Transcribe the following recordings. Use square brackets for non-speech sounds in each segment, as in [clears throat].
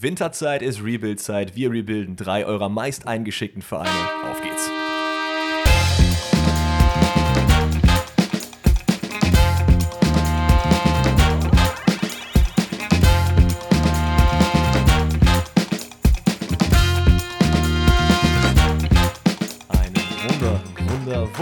Winterzeit ist Rebuild-Zeit. Wir rebuilden drei eurer meist eingeschickten Vereine. Auf geht's.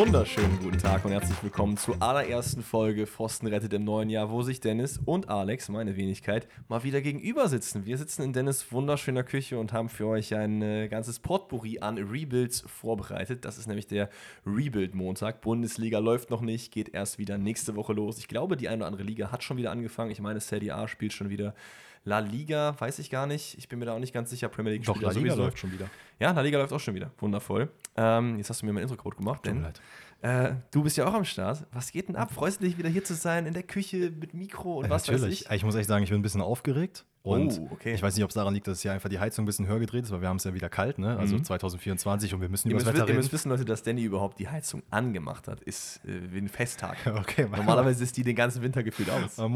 Wunderschönen guten Tag und herzlich willkommen zur allerersten Folge Pfosten rettet im neuen Jahr, wo sich Dennis und Alex, meine Wenigkeit, mal wieder gegenüber sitzen. Wir sitzen in Dennis wunderschöner Küche und haben für euch ein äh, ganzes Potpourri an Rebuilds vorbereitet. Das ist nämlich der Rebuild-Montag. Bundesliga läuft noch nicht, geht erst wieder nächste Woche los. Ich glaube, die eine oder andere Liga hat schon wieder angefangen. Ich meine, Serie A spielt schon wieder. La Liga, weiß ich gar nicht. Ich bin mir da auch nicht ganz sicher. Premier League Doch, La Liga sowieso. läuft schon wieder. Ja, La Liga läuft auch schon wieder. Wundervoll. Ähm, jetzt hast du mir mein Intro-Code gemacht. Tut mir leid. äh, du bist ja auch am Start. Was geht denn ab? Freust du dich wieder hier zu sein, in der Küche mit Mikro und Ja, was weiß natürlich. ich? Ich muss echt sagen, ich bin ein bisschen aufgeregt. Und Oh, okay. ich weiß nicht, ob es daran liegt, dass hier einfach die Heizung ein bisschen höher gedreht ist, weil wir haben es ja wieder kalt, ne? Also Mhm. 2024 und wir müssen Ihr über das Wetter wi- ihr reden. müsst wissen, Leute, dass Danny überhaupt die Heizung angemacht hat. Ist äh, wie ein Festtag. [laughs] Okay, man, Normalerweise ist die den ganzen Winter gefühlt aus. [laughs]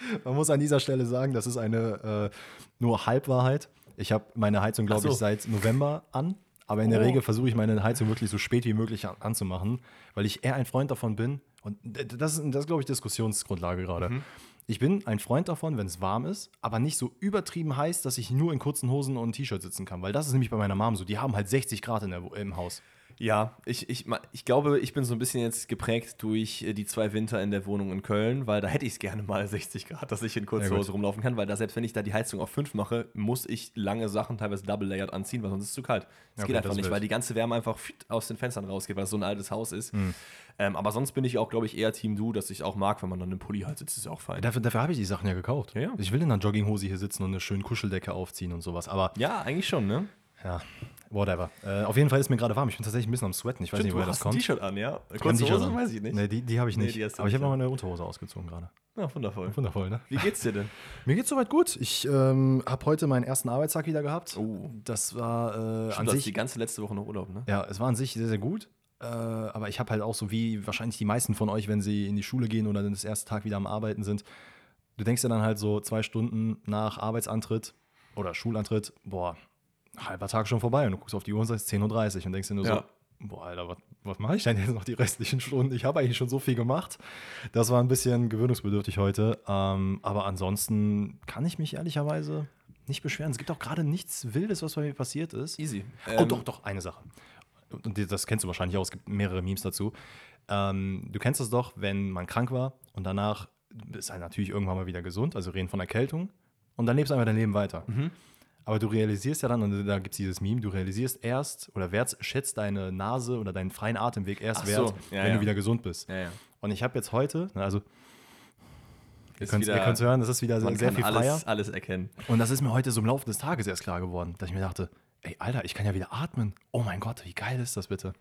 man, [laughs] mu man muss an dieser Stelle sagen, das ist eine äh, nur Halbwahrheit. Ich habe meine Heizung, glaube so. ich, seit November an. Aber in der Oh. Regel versuche ich meine Heizung wirklich so spät wie möglich an, anzumachen, weil ich eher ein Freund davon bin. Und das ist, das ist glaube ich, Diskussionsgrundlage gerade. Mhm. Ich bin ein Freund davon, wenn es warm ist, aber nicht so übertrieben heiß, dass ich nur in kurzen Hosen und T-Shirt sitzen kann. Weil das ist nämlich bei meiner Mom so. Die haben halt 60 Grad in der, im Haus. Ja, ich, ich, ich glaube, ich bin so ein bisschen jetzt geprägt durch äh, die zwei Winter in der Wohnung in Köln, weil da hätte ich es gerne mal [laughs] 60 Grad, dass ich in Ja, kurzer gut. Hose rumlaufen kann, weil da selbst wenn ich da die Heizung auf 5 mache, muss ich lange Sachen, teilweise double layered anziehen, weil sonst ist es zu kalt. Das Ja, geht okay, einfach das nicht, weil die ganze Wärme einfach aus den Fenstern rausgeht, weil es so ein altes Haus ist. Hm. Ähm, aber sonst bin ich auch, glaube ich, eher Team Du, dass ich auch mag, wenn man dann im Pulli halt sitzt, ist ja auch fein. Dafür, dafür habe ich die Sachen ja gekauft. Ja, ja. Ich will in einer Jogginghose hier sitzen und eine schöne Kuscheldecke aufziehen und sowas. Aber Ja, eigentlich schon, ne? ja, whatever. Äh, auf jeden Fall ist mir gerade warm. Ich bin tatsächlich ein bisschen am Sweaten. Ich weiß Stimmt, nicht, du woher das hast ein kommt. T-Shirt an, ja? Kurze Hose, an. weiß ich nicht. Nee, die, die habe ich Nee, nicht. du Aber ich habe ja. mal meine Unterhose ausgezogen gerade. Ja, wundervoll. [laughs] Wundervoll, ne? Wie geht's dir denn? [laughs] Mir geht's soweit gut. Ich ähm, habe heute meinen ersten Arbeitstag wieder gehabt. Oh. Das war äh, Stimmt, an du hast die sich. ganze letzte Woche noch Urlaub, ne? Ja, es war an sich sehr, sehr gut. Äh, aber ich habe halt auch so wie wahrscheinlich die meisten von euch, wenn sie in die Schule gehen oder dann das erste Tag wieder am Arbeiten sind, du denkst dir dann halt so zwei Stunden nach Arbeitsantritt oder Schulantritt, boah, halber Tag schon vorbei und du guckst auf die Uhr und sagst 10.30 Uhr und denkst dir nur Ja. so, boah, Alter, was, was mache ich denn jetzt noch die restlichen Stunden? Ich habe eigentlich schon so viel gemacht. Das war ein bisschen gewöhnungsbedürftig heute. Ähm, aber ansonsten kann ich mich ehrlicherweise nicht beschweren. Es gibt auch gerade nichts Wildes, was bei mir passiert ist. Easy. Oh, Ähm, doch, doch, eine Sache. Und das kennst du wahrscheinlich auch, es gibt mehrere Memes dazu. Ähm, du kennst das doch, wenn man krank war und danach ist halt natürlich irgendwann mal wieder gesund, also reden von Erkältung und dann lebst du einfach dein Leben weiter. Mhm. Aber du realisierst ja dann, und da gibt es dieses Meme, du realisierst erst oder wert, schätzt deine Nase oder deinen freien Atemweg erst Ach so, wert, ja, wenn ja. du wieder gesund bist. Ja. Und ich habe jetzt heute, na, also ihr könnt es hören, das ist wieder sehr, sehr kann viel freier. alles, alles erkennen. Und das ist mir heute so im Laufe des Tages erst klar geworden, dass ich mir dachte, ey, Alter, ich kann ja wieder atmen. Oh mein Gott, wie geil ist das bitte?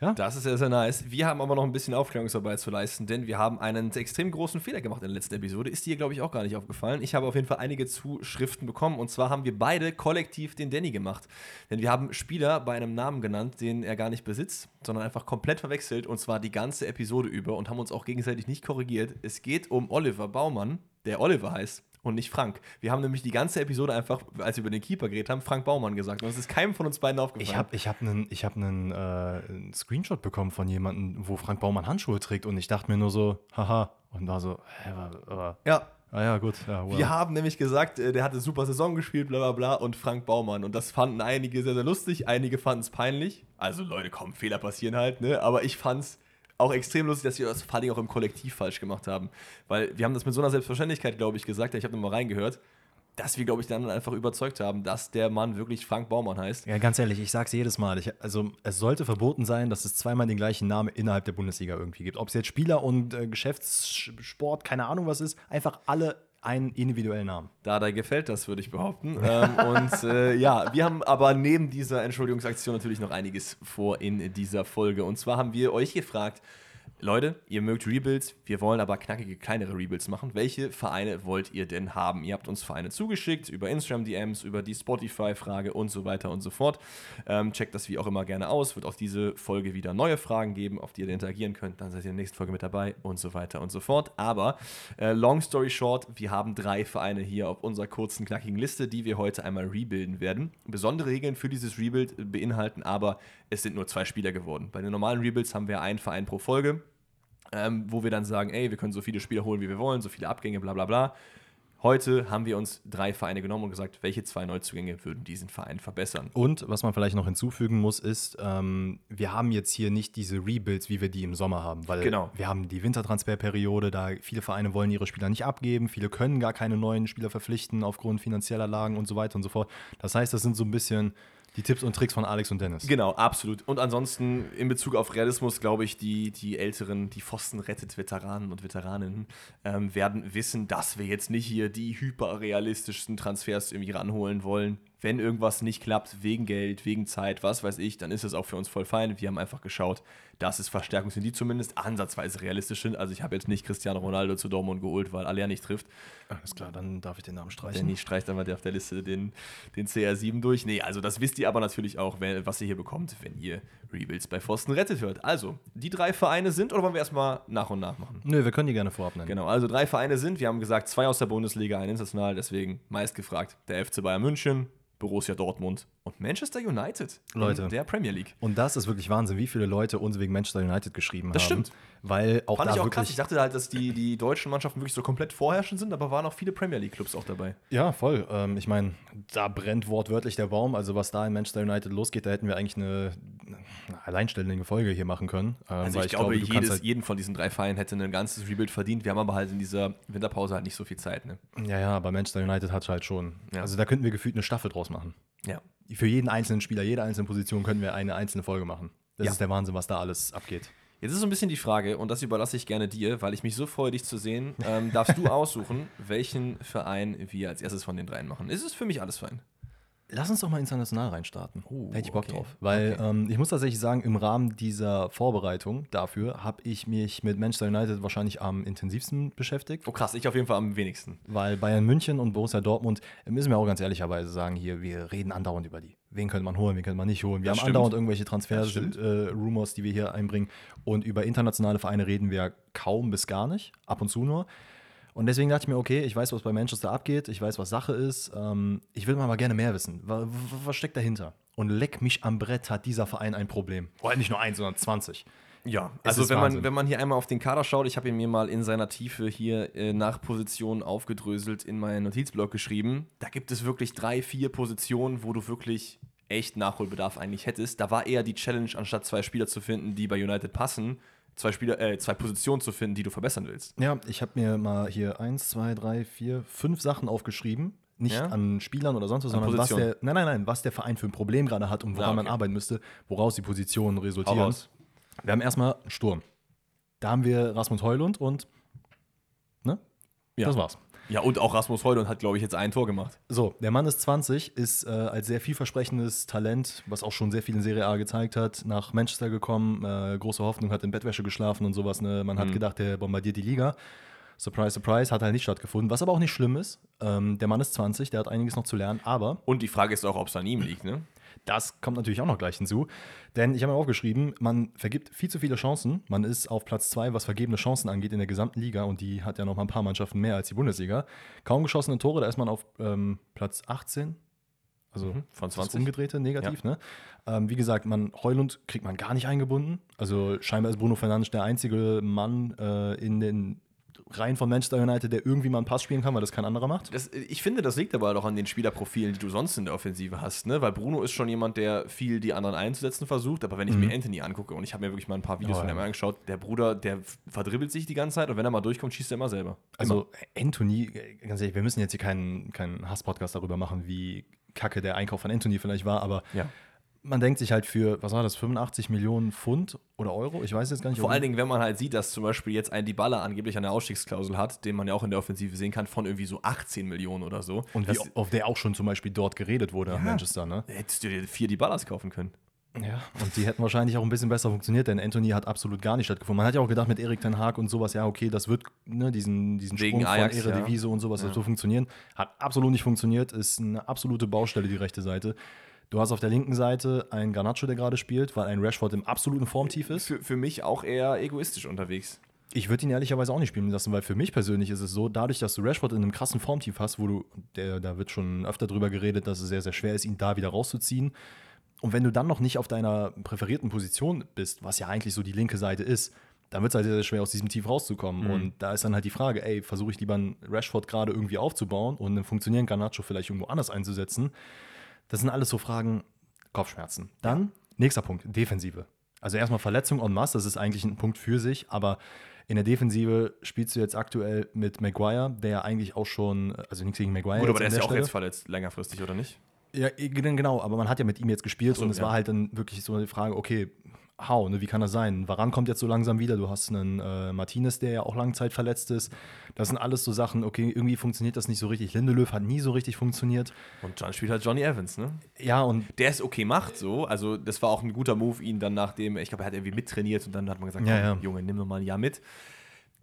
Das ist sehr, sehr nice. Wir haben aber noch ein bisschen Aufklärungsarbeit zu leisten, denn wir haben einen extrem großen Fehler gemacht in der letzten Episode. Ist dir, glaube ich, auch gar nicht aufgefallen. Ich habe auf jeden Fall einige Zuschriften bekommen und zwar haben wir beide kollektiv den Danny gemacht. Denn wir haben Spieler bei einem Namen genannt, den er gar nicht besitzt, sondern einfach komplett verwechselt und zwar die ganze Episode über und haben uns auch gegenseitig nicht korrigiert. Es geht um Oliver Baumann, der Oliver heißt. Und nicht Frank. Wir haben nämlich die ganze Episode einfach, als wir über den Keeper geredet haben, Frank Baumann gesagt. Und es ist keinem von uns beiden aufgefallen. Ich habe ich hab einen ich hab einen, äh, einen Screenshot bekommen von jemandem, wo Frank Baumann Handschuhe trägt und ich dachte mir nur so, haha. Und war so, hä, wa- ja, ah ja, gut. Ja, wow. Wir haben nämlich gesagt, äh, der hatte super Saison gespielt, bla bla bla, und Frank Baumann. Und das fanden einige sehr, sehr lustig, einige fanden es peinlich. Also Leute, komm, Fehler passieren halt, ne? Aber ich fand es auch extrem lustig, dass wir das vor allem auch im Kollektiv falsch gemacht haben. Weil wir haben das mit so einer Selbstverständlichkeit, glaube ich, gesagt, ich habe nochmal reingehört, dass wir, glaube ich, dann einfach überzeugt haben, dass der Mann wirklich Frank Baumann heißt. Ja, ganz ehrlich, ich sag's jedes Mal. Ich, also, es sollte verboten sein, dass es zweimal den gleichen Namen innerhalb der Bundesliga irgendwie gibt. Ob es jetzt Spieler und äh, Geschäftssport, keine Ahnung was ist, einfach alle einen individuellen Namen. Dada gefällt das, würde ich behaupten. ähm, [laughs] und äh, ja, wir haben aber neben dieser Entschuldigungsaktion natürlich noch einiges vor in dieser Folge. Und zwar haben wir euch gefragt, Leute, ihr mögt Rebuilds, wir wollen aber knackige, kleinere Rebuilds machen. Welche Vereine wollt ihr denn haben? Ihr habt uns Vereine zugeschickt über Instagram-DMs, über die Spotify-Frage und so weiter und so fort. Ähm, checkt das wie auch immer gerne aus. Wird auf diese Folge wieder neue Fragen geben, auf die ihr interagieren könnt. Dann seid ihr in der nächsten Folge mit dabei und so weiter und so fort. Aber äh, long story short, wir haben drei Vereine hier auf unserer kurzen, knackigen Liste, die wir heute einmal rebuilden werden. Besondere Regeln für dieses Rebuild beinhalten aber, es sind nur zwei Spieler geworden. Bei den normalen Rebuilds haben wir einen Verein pro Folge ähm, wo wir dann sagen, ey, wir können so viele Spieler holen, wie wir wollen, so viele Abgänge, bla bla bla. Heute haben wir uns drei Vereine genommen und gesagt, welche zwei Neuzugänge würden diesen Verein verbessern. Und was man vielleicht noch hinzufügen muss, ist, ähm, wir haben jetzt hier nicht diese Rebuilds, wie wir die im Sommer haben, weil Genau. wir haben die Wintertransferperiode, da viele Vereine wollen ihre Spieler nicht abgeben, viele können gar keine neuen Spieler verpflichten aufgrund finanzieller Lagen und so weiter und so fort. Das heißt, das sind so ein bisschen die Tipps und Tricks von Alex und Dennis. Genau, absolut. Und ansonsten in Bezug auf Realismus, glaube ich, die, die älteren, die Pfosten rettet Veteranen und Veteraninnen ähm, werden wissen, dass wir jetzt nicht hier die hyperrealistischsten Transfers irgendwie ranholen wollen. Wenn irgendwas nicht klappt, wegen Geld, wegen Zeit, was weiß ich, dann ist es auch für uns voll fein. Wir haben einfach geschaut, dass es Verstärkungen sind, die zumindest ansatzweise realistisch sind. Also ich habe jetzt nicht Cristiano Ronaldo zu Dortmund geholt, weil Aller nicht trifft. Alles klar, dann darf ich den Namen streichen. Danny streicht einmal der auf der Liste den, den CR7 durch. Nee, also das wisst ihr aber natürlich auch, wenn, was ihr hier bekommt, wenn ihr Rebuilds bei Pfosten rettet hört. Also, die drei Vereine sind, oder wollen wir erstmal nach und nach machen? Nö, wir können die gerne vorab nennen. Genau, also drei Vereine sind, wir haben gesagt, zwei aus der Bundesliga, ein international, deswegen meist gefragt, der FC Bayern München, Borussia Dortmund und Manchester United Leute. in der Premier League. Und das ist wirklich Wahnsinn, wie viele Leute uns wegen Manchester United geschrieben Das haben. stimmt. Weil auch Fand da ich auch krass. Ich dachte halt, dass die, die deutschen Mannschaften wirklich so komplett vorherrschend sind, aber waren auch viele Premier League-Clubs auch dabei. Ja, voll. Ähm, ich meine, da brennt wortwörtlich der Baum. Also was da in Manchester United losgeht, da hätten wir eigentlich eine, eine alleinstellende Folge hier machen können. Ähm, Also weil ich, glaube, du kannst jedes, halt, jeden von diesen drei Vereinen hätte ein ganzes Rebuild verdient. Wir haben aber halt in dieser Winterpause halt nicht so viel Zeit. Ne? ja, ja, aber Manchester United hat halt schon. Ja. Also da könnten wir gefühlt eine Staffel draus machen. Ja. Für jeden einzelnen Spieler, jede einzelne Position könnten wir eine einzelne Folge machen. Das Ja. ist der Wahnsinn, was da alles abgeht. Jetzt ist so ein bisschen die Frage, und das überlasse ich gerne dir, weil ich mich so freue, dich zu sehen. Ähm, darfst du [laughs] aussuchen, welchen Verein wir als erstes von den dreien machen? Ist es für mich alles fein? Lass uns doch mal international reinstarten. Oh, da hätte ich Bock okay. drauf. Weil Okay. ähm, ich muss tatsächlich sagen, im Rahmen dieser Vorbereitung dafür habe ich mich mit Manchester United wahrscheinlich am intensivsten beschäftigt. Oh krass, ich auf jeden Fall am wenigsten. Weil Bayern München und Borussia Dortmund, äh, müssen wir auch ganz ehrlicherweise sagen, hier, wir reden andauernd über die. Wen könnte man holen, wen könnte man nicht holen. Wir Das haben stimmt. andauernd irgendwelche. Transfer-Rumors, die wir hier einbringen. Und über internationale Vereine reden wir kaum bis gar nicht, ab und zu nur. Und deswegen dachte ich mir, okay, ich weiß, was bei Manchester abgeht, ich weiß, was Sache ist. Ähm, ich will mal aber gerne mehr wissen. Wa- wa- Was steckt dahinter? Und leck mich am Brett hat dieser Verein ein Problem. Oder nicht nur eins, sondern 20. Ja, also wenn man, Wahnsinn. wenn man hier einmal auf den Kader schaut, ich habe ihn mir mal in seiner Tiefe hier äh, nach Positionen aufgedröselt in meinen Notizblock geschrieben. Da gibt es wirklich drei, vier Positionen, wo du wirklich echt Nachholbedarf eigentlich hättest. Da war eher die Challenge, anstatt zwei Spieler zu finden, die bei United passen, zwei Spieler, äh, zwei Positionen zu finden, die du verbessern willst. Ja, ich habe mir mal hier eins, zwei, drei, vier, fünf Sachen aufgeschrieben. Nicht Ja? an Spielern oder sonst was, sondern was der, nein, nein, nein, was der Verein für ein Problem gerade hat und woran Ah, okay. man arbeiten müsste, woraus die Positionen resultieren. Wir haben erstmal einen Sturm. Da haben wir Rasmus Heulund und ne? Ja. Das war's. Ja, und auch Rasmus Heulund hat, glaube ich, jetzt ein Tor gemacht. So, der Mann ist 20, ist äh, als sehr vielversprechendes Talent, was auch schon sehr viel in Serie A gezeigt hat, nach Manchester gekommen, äh, große Hoffnung, hat in Bettwäsche geschlafen und sowas. Ne? Man Mhm. hat gedacht, der bombardiert die Liga. Surprise, surprise, hat halt nicht stattgefunden, was aber auch nicht schlimm ist. Ähm, der Mann ist 20, der hat einiges noch zu lernen, aber Und die Frage ist auch, ob es an ihm liegt, ne? das kommt natürlich auch noch gleich hinzu. Denn ich habe mir aufgeschrieben, man vergibt viel zu viele Chancen. Man ist auf Platz 2, was vergebene Chancen angeht in der gesamten Liga. Und die hat ja noch mal ein paar Mannschaften mehr als die Bundesliga. Kaum geschossene Tore, da ist man auf ähm, Platz 18. Also Mhm, von das 20. umgedrehte negativ, ne? Ähm, wie gesagt, man Heulund kriegt man gar nicht eingebunden. Also scheinbar ist Bruno Fernandes der einzige Mann äh, in den Reihen von Manchester United, der irgendwie mal einen Pass spielen kann, weil das kein anderer macht. Das, ich finde, das liegt aber auch an den Spielerprofilen, die du sonst in der Offensive hast, ne? Weil Bruno ist schon jemand, der viel die anderen einzusetzen versucht, aber wenn ich mir Anthony angucke und ich habe mir wirklich mal ein paar Videos Oh, von ja. ihm angeschaut, der Bruder, der verdribbelt sich die ganze Zeit und wenn er mal durchkommt, schießt er immer selber. Also Anthony, ganz ehrlich, wir müssen jetzt hier keinen, keinen Hass-Podcast darüber machen, wie kacke der Einkauf von Anthony vielleicht war, aber ja. Man denkt sich halt für, was war das, 85 Millionen Pfund oder Euro? Ich weiß jetzt gar nicht. Vor allen Dingen, wenn man halt sieht, dass zum Beispiel jetzt ein Dybala angeblich eine Ausstiegsklausel hat, den man ja auch in der Offensive sehen kann, von irgendwie so 18 Millionen oder so. Und wie, auf der auch schon zum Beispiel dort geredet wurde, nach Manchester, ne? hättest du dir vier Dybalas kaufen können. Ja, und die hätten wahrscheinlich auch ein bisschen besser funktioniert, denn Anthony hat absolut gar nicht stattgefunden. Man hat ja auch gedacht, mit Erik Ten Haag und sowas, ja, okay, das wird ne, diesen, diesen Wegen Sprung Ajax, von Eredivisie und sowas, das wird funktionieren. Hat absolut nicht funktioniert, ist eine absolute Baustelle, die rechte Seite. Du hast auf der linken Seite einen Garnacho, der gerade spielt, weil ein Rashford im absoluten Formtief ist. Für, für mich auch eher egoistisch unterwegs. Ich würde ihn ehrlicherweise auch nicht spielen lassen, weil für mich persönlich ist es so, dadurch, dass du Rashford in einem krassen Formtief hast, wo du, der, da wird schon öfter drüber geredet, dass es sehr, sehr schwer ist, ihn da wieder rauszuziehen. Und wenn du dann noch nicht auf deiner präferierten Position bist, was ja eigentlich so die linke Seite ist, dann wird es halt sehr, sehr schwer, aus diesem Tief rauszukommen. Mhm. Und da ist dann halt die Frage, ey, versuche ich lieber einen Rashford gerade irgendwie aufzubauen und einen funktionierenden Garnacho vielleicht irgendwo anders einzusetzen? Das sind alles so Fragen, Kopfschmerzen. Dann, nächster Punkt, Defensive. Also erstmal Verletzung en masse, das ist eigentlich ein Punkt für sich, aber in der Defensive spielst du jetzt aktuell mit Maguire, der ja eigentlich auch schon, also nichts gegen Maguire. Gut, aber der ist ja auch Stelle. jetzt verletzt, längerfristig, oder nicht? Ja, genau, aber man hat ja mit ihm jetzt gespielt so, und es ja. war halt dann wirklich so eine Frage, okay, how, ne, wie kann das sein? Waran kommt jetzt so langsam wieder? Du hast einen äh, Martinez, der ja auch Langzeit verletzt ist. Das sind alles so Sachen, okay, irgendwie funktioniert das nicht so richtig. Lindelöf hat nie so richtig funktioniert. Und dann spielt halt Johnny Evans, ne? Ja, und Der es okay macht, so. Also, das war auch ein guter Move, ihn dann nachdem, ich glaube, er hat irgendwie mittrainiert und dann hat man gesagt, Ja, ja. Junge, nimm noch mal ein Jahr mit.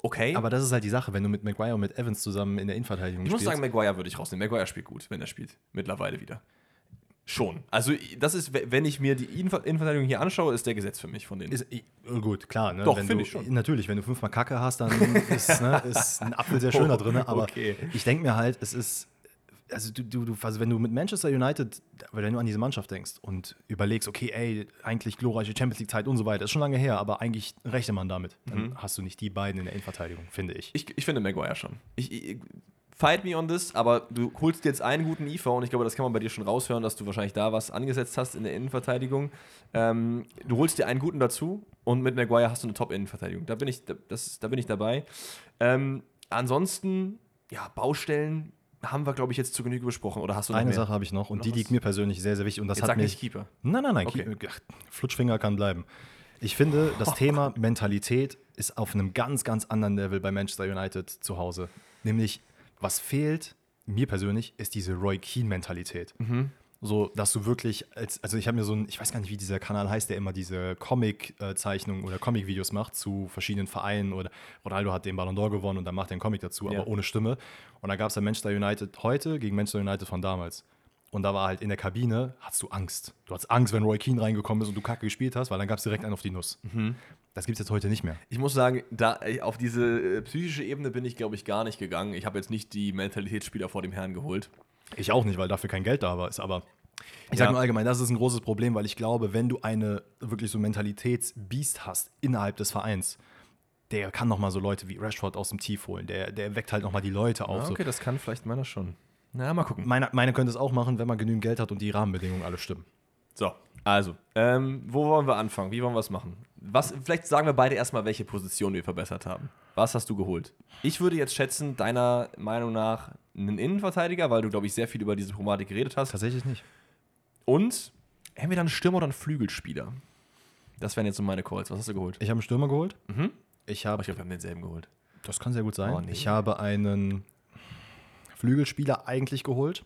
Okay. aber das ist halt die Sache, wenn du mit Maguire und mit Evans zusammen in der Innenverteidigung ich muss spielst. sagen, Maguire würde ich rausnehmen. Maguire spielt gut, wenn er spielt. Mittlerweile wieder. Schon. Also, das ist, wenn ich mir die Innenver- Innenverteidigung hier anschaue, ist der Gesetz für mich von denen. Ist, gut, klar. Ne? Doch, finde ich schon. Natürlich, wenn du fünfmal Kacke hast, dann [laughs] ist, ne, ist ein Apfel sehr schöner drin. Aber Okay. ich denke mir halt, es ist, also du, du, du, also wenn du mit Manchester United, wenn du an diese Mannschaft denkst und überlegst, okay, ey, eigentlich glorreiche Champions League-Zeit und so weiter, ist schon lange her, aber eigentlich rechne man damit. Dann hast du nicht die beiden in der Innenverteidigung, finde ich. Ich, ich finde Maguire schon. Ich, ich, fight me on this, aber du holst jetzt einen guten IFA und ich glaube, das kann man bei dir schon raushören, dass du wahrscheinlich da was angesetzt hast in der Innenverteidigung. Ähm, du holst dir einen guten dazu und mit Maguire hast du eine Top-Innenverteidigung. Da bin ich, da- das, da bin ich dabei. Ähm, ansonsten, ja, Baustellen haben wir, glaube ich, jetzt zu Genüge besprochen. Oder hast du noch Eine mehr? Sache habe ich noch und Noch die was? liegt mir persönlich sehr, sehr wichtig und das Jetzt hat sag mich nicht Keeper. Nein, nein, nein. Okay. Ach, Flutschfinger kann bleiben. Ich finde, das [laughs] Thema Mentalität ist auf einem ganz, ganz anderen Level bei Manchester United zu Hause. Nämlich, was fehlt, mir persönlich, ist diese Roy Keane-Mentalität. So, dass du wirklich, als, also ich habe mir so ein, ich weiß gar nicht, wie dieser Kanal heißt, der immer diese Comic-Zeichnungen oder Comic-Videos macht zu verschiedenen Vereinen oder Ronaldo hat den Ballon d'Or gewonnen und dann macht er einen Comic dazu, Ja. aber ohne Stimme. Und da gab es dann Manchester United heute gegen Manchester United von damals. Und da war halt in der Kabine, hattest du Angst. Du hattest Angst, wenn Roy Keane reingekommen ist und du Kacke gespielt hast, weil dann gab es direkt einen auf die Nuss. Das gibt es jetzt heute nicht mehr. Ich muss sagen, da, auf diese äh, psychische Ebene bin ich, glaube ich, gar nicht gegangen. Ich habe jetzt nicht die Mentalitätsspieler vor dem Herrn geholt. Ich auch nicht, weil dafür kein Geld da war. Ist aber ich Ja. sage nur allgemein, das ist ein großes Problem, weil ich glaube, wenn du eine wirklich so Mentalitätsbiest hast innerhalb des Vereins, der kann noch mal so Leute wie Rashford aus dem Tief holen. Der, der weckt halt noch mal die Leute auf. So. okay, das kann vielleicht meiner schon. Na, mal gucken. Meine, meine könnte es auch machen, wenn man genügend Geld hat und die Rahmenbedingungen alle stimmen. So, also, ähm, wo wollen wir anfangen? Wie wollen wir es machen? Was, vielleicht sagen wir beide erstmal, welche Position wir verbessert haben. Was hast du geholt? Ich würde jetzt schätzen, deiner Meinung nach einen Innenverteidiger, weil du, glaube ich, sehr viel über diese Problematik geredet hast. Tatsächlich nicht. Und entweder einen Stürmer oder einen Flügelspieler. Das wären jetzt so meine Calls. Was hast du geholt? Ich habe einen Stürmer geholt. Mhm. Ich habe, ich glaube, wir haben denselben geholt. das kann sehr gut sein. Oh, nee. Ich habe einen Flügelspieler eigentlich geholt.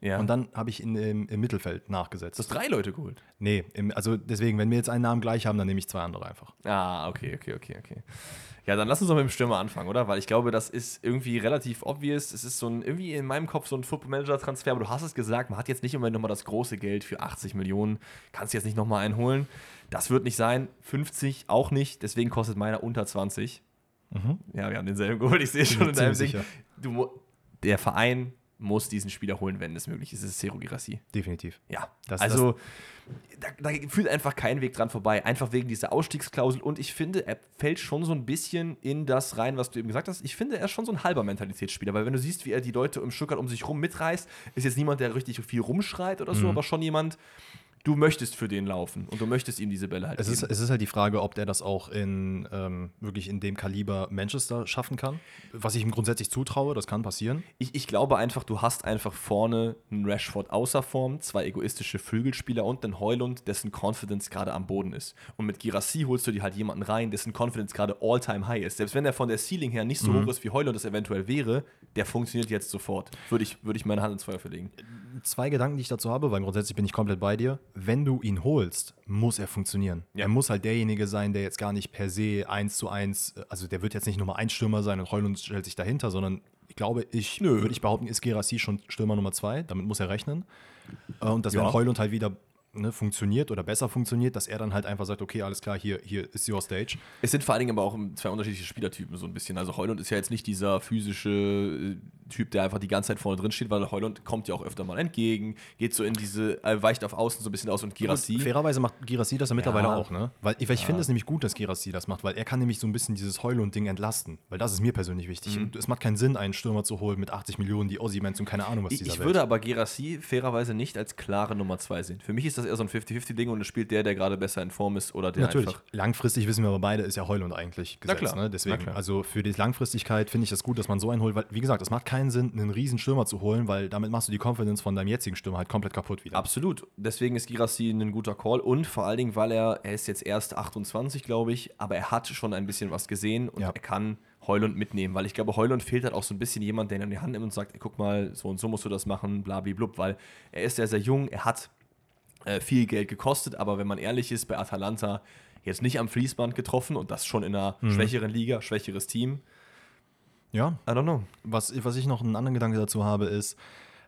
Ja. Und dann habe ich ihn im, im Mittelfeld nachgesetzt. du hast drei Leute geholt. nee, im, also deswegen, wenn wir jetzt einen Namen gleich haben, dann nehme ich zwei andere einfach. Ah, okay, okay, okay, okay. Ja, dann lass uns doch mit dem Stürmer anfangen, oder? Weil ich glaube, das ist irgendwie relativ obvious. Es ist so ein, irgendwie in meinem Kopf so ein Football-Manager-Transfer, aber du hast es gesagt, man hat jetzt nicht immer nochmal das große Geld für 80 Millionen. Kannst jetzt nicht nochmal einholen. Das wird nicht sein. 50 auch nicht. Deswegen kostet meiner unter 20. Ja, wir haben denselben geholt. Ich sehe schon in deinem Ding. Du, der Verein muss diesen Spieler holen, wenn es möglich ist. Es ist Sero Girassi. Definitiv. Ja, Das- also da, da führt einfach kein Weg dran vorbei, einfach wegen dieser Ausstiegsklausel. Und ich finde, er fällt schon so ein bisschen in das rein, was du eben gesagt hast. Ich finde, er ist schon so ein halber Mentalitätsspieler, weil wenn du siehst, wie er die Leute im Stuttgart um sich rum mitreißt, ist jetzt niemand, der richtig viel rumschreit oder Mhm. so, aber schon jemand, du möchtest für den laufen und du möchtest ihm diese Bälle halt Es ist, geben. es ist halt die Frage, ob der das auch in ähm, wirklich in dem Kaliber Manchester schaffen kann. Was ich ihm grundsätzlich zutraue, das kann passieren. Ich, ich glaube einfach, du hast einfach vorne einen Rashford außer Form, zwei egoistische Flügelspieler und einen Heulund, dessen Confidence gerade am Boden ist. Und mit Girassi holst du dir halt jemanden rein, dessen Confidence gerade all-time high ist. Selbst wenn er von der Ceiling her nicht so hoch ist, wie Heulund es eventuell wäre, der funktioniert jetzt sofort. Würde ich, würde ich meine Hand ins Feuer verlegen. Zwei Gedanken, die ich dazu habe, weil grundsätzlich bin ich komplett bei dir. Wenn du ihn holst, muss er funktionieren. Ja. Er muss halt derjenige sein, der jetzt gar nicht per se eins zu eins, also der wird jetzt nicht Nummer eins Stürmer sein und Heulund stellt sich dahinter, sondern ich glaube, ich würde ich behaupten, ist Gerassi schon Stürmer Nummer zwei. Damit muss er rechnen. Äh, Und dass Ja. wenn Heulund halt wieder ne, funktioniert oder besser funktioniert, dass er dann halt einfach sagt, okay, alles klar, hier, hier ist your stage. Es sind vor allen Dingen aber auch zwei unterschiedliche Spielertypen so ein bisschen. Also Heulund ist ja jetzt nicht dieser physische äh, Typ, der einfach die ganze Zeit vorne drin steht, weil Heulund kommt ja auch öfter mal entgegen, geht so in diese, äh, weicht auf außen so ein bisschen aus und Girassi. Fairerweise macht Girassi das ja mittlerweile Ja. auch, ne? Weil ich, weil ich finde es nämlich gut, dass Girassi das macht, weil er kann nämlich so ein bisschen dieses Heulund-Ding entlasten. Weil das ist mir persönlich wichtig. Mhm. Es macht keinen Sinn, einen Stürmer zu holen mit 80 Millionen, die Ossimens und keine Ahnung was Ich, dieser ich Welt. würde aber Gerassi fairerweise nicht als klare Nummer zwei sehen. Für mich ist das eher so ein 50-50-Ding und es spielt der, der gerade besser in Form ist oder der Natürlich. einfach. Langfristig wissen wir aber beide, ist ja Heulund eigentlich Na gesetzt. klar. Ne? Deswegen, Na klar. also für die Langfristigkeit finde ich das gut, dass man so einen holt, weil, wie gesagt, es macht keinen Sinn, einen riesen Stürmer zu holen, weil damit machst du die Confidence von deinem jetzigen Stürmer halt komplett kaputt wieder. Absolut. Deswegen ist Girassi ein guter Call und vor allen Dingen, weil er, er ist jetzt erst 28, glaube ich, aber er hat schon ein bisschen was gesehen und Ja. er kann Heulund mitnehmen, weil ich glaube, Heulund fehlt halt auch so ein bisschen jemand, der ihn in die Hand nimmt und sagt, ey, guck mal, so und so musst du das machen, blablablub, weil er ist sehr, sehr jung, er hat äh, viel Geld gekostet, aber wenn man ehrlich ist, bei Atalanta jetzt nicht am Fließband getroffen und das schon in einer schwächeren Liga, schwächeres Team. Ja, I don't know. Was, was ich noch einen anderen Gedanke dazu habe, ist,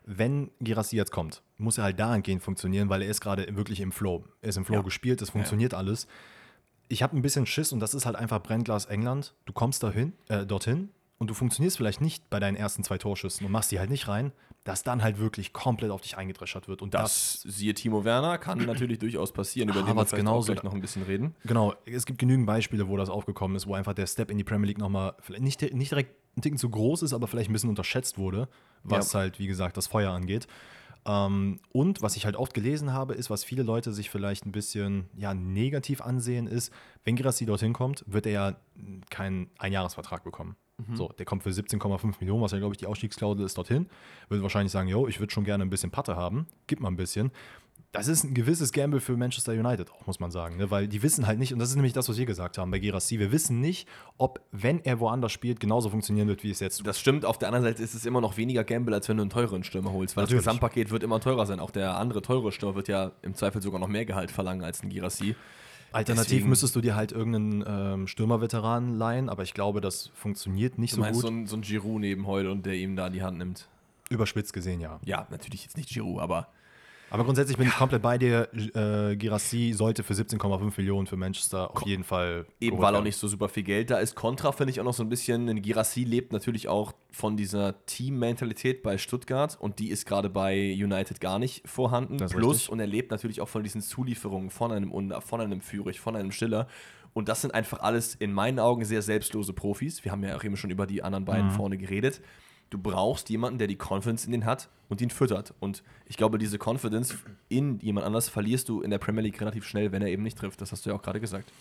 wenn Girassi jetzt kommt, muss er halt dahingehend funktionieren, weil er ist gerade wirklich im Flow. Er ist im Flow Ja. gespielt, es funktioniert alles. Ich habe ein bisschen Schiss und das ist halt einfach Brennglas England. Du kommst dahin, äh, dorthin und du funktionierst vielleicht nicht bei deinen ersten zwei Torschüssen und machst die halt nicht rein, dass dann halt wirklich komplett auf dich eingedreschert wird. Und das, Das, siehe Timo Werner, kann [clears throat] natürlich durchaus passieren, über den wir vielleicht genauso. noch ein bisschen reden. Genau, es gibt genügend Beispiele, wo das aufgekommen ist, wo einfach der Step in die Premier League nochmal, vielleicht nicht, nicht direkt ein Ticken zu groß ist, aber vielleicht ein bisschen unterschätzt wurde, was Ja. halt, wie gesagt, das Feuer angeht. Ähm, und was ich halt oft gelesen habe, ist, was viele Leute sich vielleicht ein bisschen ja, negativ ansehen, ist, wenn Girassi dorthin kommt, wird er ja keinen Einjahresvertrag bekommen. So, der kommt für 17,5 Millionen, was ja, glaube ich, die Ausstiegsklausel ist dorthin. Wird wahrscheinlich sagen, yo, ich würde schon gerne ein bisschen Patte haben, gib mal ein bisschen. Das ist ein gewisses Gamble für Manchester United auch, muss man sagen, ne? weil die wissen halt nicht, und das ist nämlich das, was wir gesagt haben bei Gerassi, wir wissen nicht, ob, wenn er woanders spielt, genauso funktionieren wird, wie es jetzt tut. Das stimmt. Auf der anderen Seite ist es immer noch weniger Gamble, als wenn du einen teureren Stürmer holst, weil Natürlich. das Gesamtpaket wird immer teurer sein. Auch der andere teure Stürmer wird ja im Zweifel sogar noch mehr Gehalt verlangen als ein Girassi. Alternativ deswegen- müsstest du dir halt irgendeinen ähm, Stürmerveteran leihen, aber ich glaube, das funktioniert nicht Du so meinst gut. so ein, so ein Giroud neben Heul und der ihm da die Hand nimmt. Überspitzt gesehen, ja. Ja, natürlich jetzt nicht Giroud, aber Aber grundsätzlich bin ich komplett bei dir. Äh, Girassi sollte für 17,5 Millionen für Manchester auf jeden Fall. eben weil auch nicht so super viel Geld da ist. Contra finde ich auch noch so ein bisschen, ein Girassi lebt natürlich auch von dieser Team-Mentalität bei Stuttgart und die ist gerade bei United gar nicht vorhanden. Plus, richtig. und er lebt natürlich auch von diesen Zulieferungen von einem Under, von einem Führig, von einem Stiller. Und das sind einfach alles in meinen Augen sehr selbstlose Profis. Wir haben ja auch eben schon über die anderen Mhm. beiden vorne geredet. Du brauchst jemanden, der die Confidence in den hat und ihn füttert. Und ich glaube, diese Confidence in jemand anders verlierst du in der Premier League relativ schnell, wenn er eben nicht trifft. Das hast du ja auch gerade gesagt.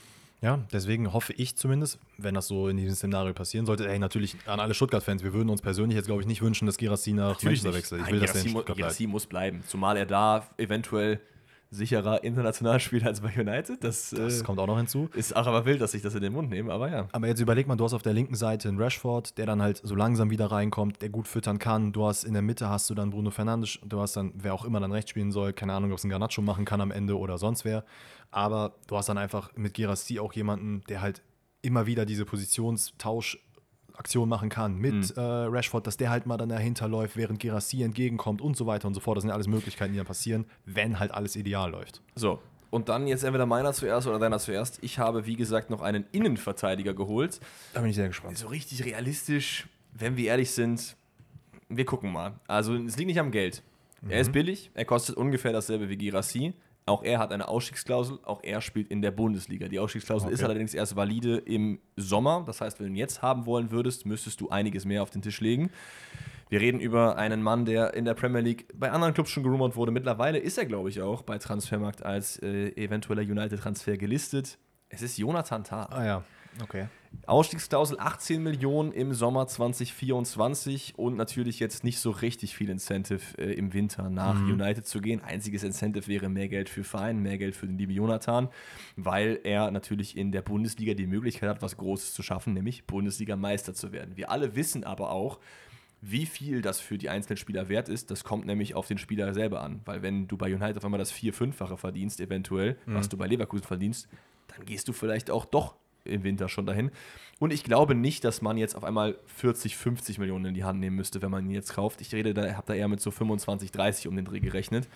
Ja, deswegen hoffe ich zumindest, wenn das so in diesem Szenario passieren sollte, ey, natürlich an alle Stuttgart-Fans, wir würden uns persönlich jetzt, glaube ich, nicht wünschen, dass Girassi nach Manchester wechselt. Ich will, dass der in Girassi, Stuttgart bleibt. Girassi muss bleiben. Zumal er da eventuell sicherer international spielt als bei United. Das, Das äh, kommt auch noch hinzu. ist auch aber wild, dass ich das in den Mund nehme, aber ja. Aber jetzt überleg mal, du hast auf der linken Seite einen Rashford, der dann halt so langsam wieder reinkommt, der gut füttern kann. Du hast in der Mitte hast du dann Bruno Fernandes, du hast dann, wer auch immer dann rechts spielen soll, keine Ahnung, ob es ein Garnacho machen kann am Ende oder sonst wer. Aber du hast dann einfach mit Girassi auch jemanden, der halt immer wieder diese Positionstauschaktion machen kann mit äh, Rashford, dass der halt mal dann dahinter läuft, während Girassi entgegenkommt und so weiter und so fort. Das sind alles Möglichkeiten, die dann passieren, wenn halt alles ideal läuft. So. Und dann jetzt entweder meiner zuerst oder deiner zuerst. Ich habe, wie gesagt, noch einen Innenverteidiger geholt. Da bin ich sehr gespannt. So richtig realistisch, wenn wir ehrlich sind, wir gucken mal. Also es liegt nicht am Geld. Er ist billig, er kostet ungefähr dasselbe wie Girassi. Auch er hat eine Ausstiegsklausel, auch er spielt in der Bundesliga. Die Ausstiegsklausel Okay. ist allerdings erst valide im Sommer. Das heißt, wenn du ihn jetzt haben wollen würdest, müsstest du einiges mehr auf den Tisch legen. Wir reden über einen Mann, der in der Premier League bei anderen Clubs schon gerumort wurde. Mittlerweile ist er, glaube ich, auch bei Transfermarkt als äh, eventueller United-Transfer gelistet. Es ist Jonathan Tah. Ah ja, okay. Ausstiegsklausel 18 Millionen im Sommer 2024 und natürlich jetzt nicht so richtig viel Incentive äh, im Winter nach United zu gehen. Einziges Incentive wäre mehr Geld für Verein, mehr Geld für den lieben Jonathan, weil er natürlich in der Bundesliga die Möglichkeit hat, was Großes zu schaffen, nämlich Bundesliga-Meister zu werden. Wir alle wissen aber auch, Wie viel das für die einzelnen Spieler wert ist, das kommt nämlich auf den Spieler selber an. Weil wenn du bei United auf einmal das vier-, fünffache verdienst, eventuell, Mhm. was du bei Leverkusen verdienst, dann gehst du vielleicht auch doch im Winter schon dahin. Und ich glaube nicht, dass man jetzt auf einmal 40, 50 Millionen in die Hand nehmen müsste, wenn man ihn jetzt kauft. Ich rede da, habe da eher mit so 25, 30 um den Dreh gerechnet.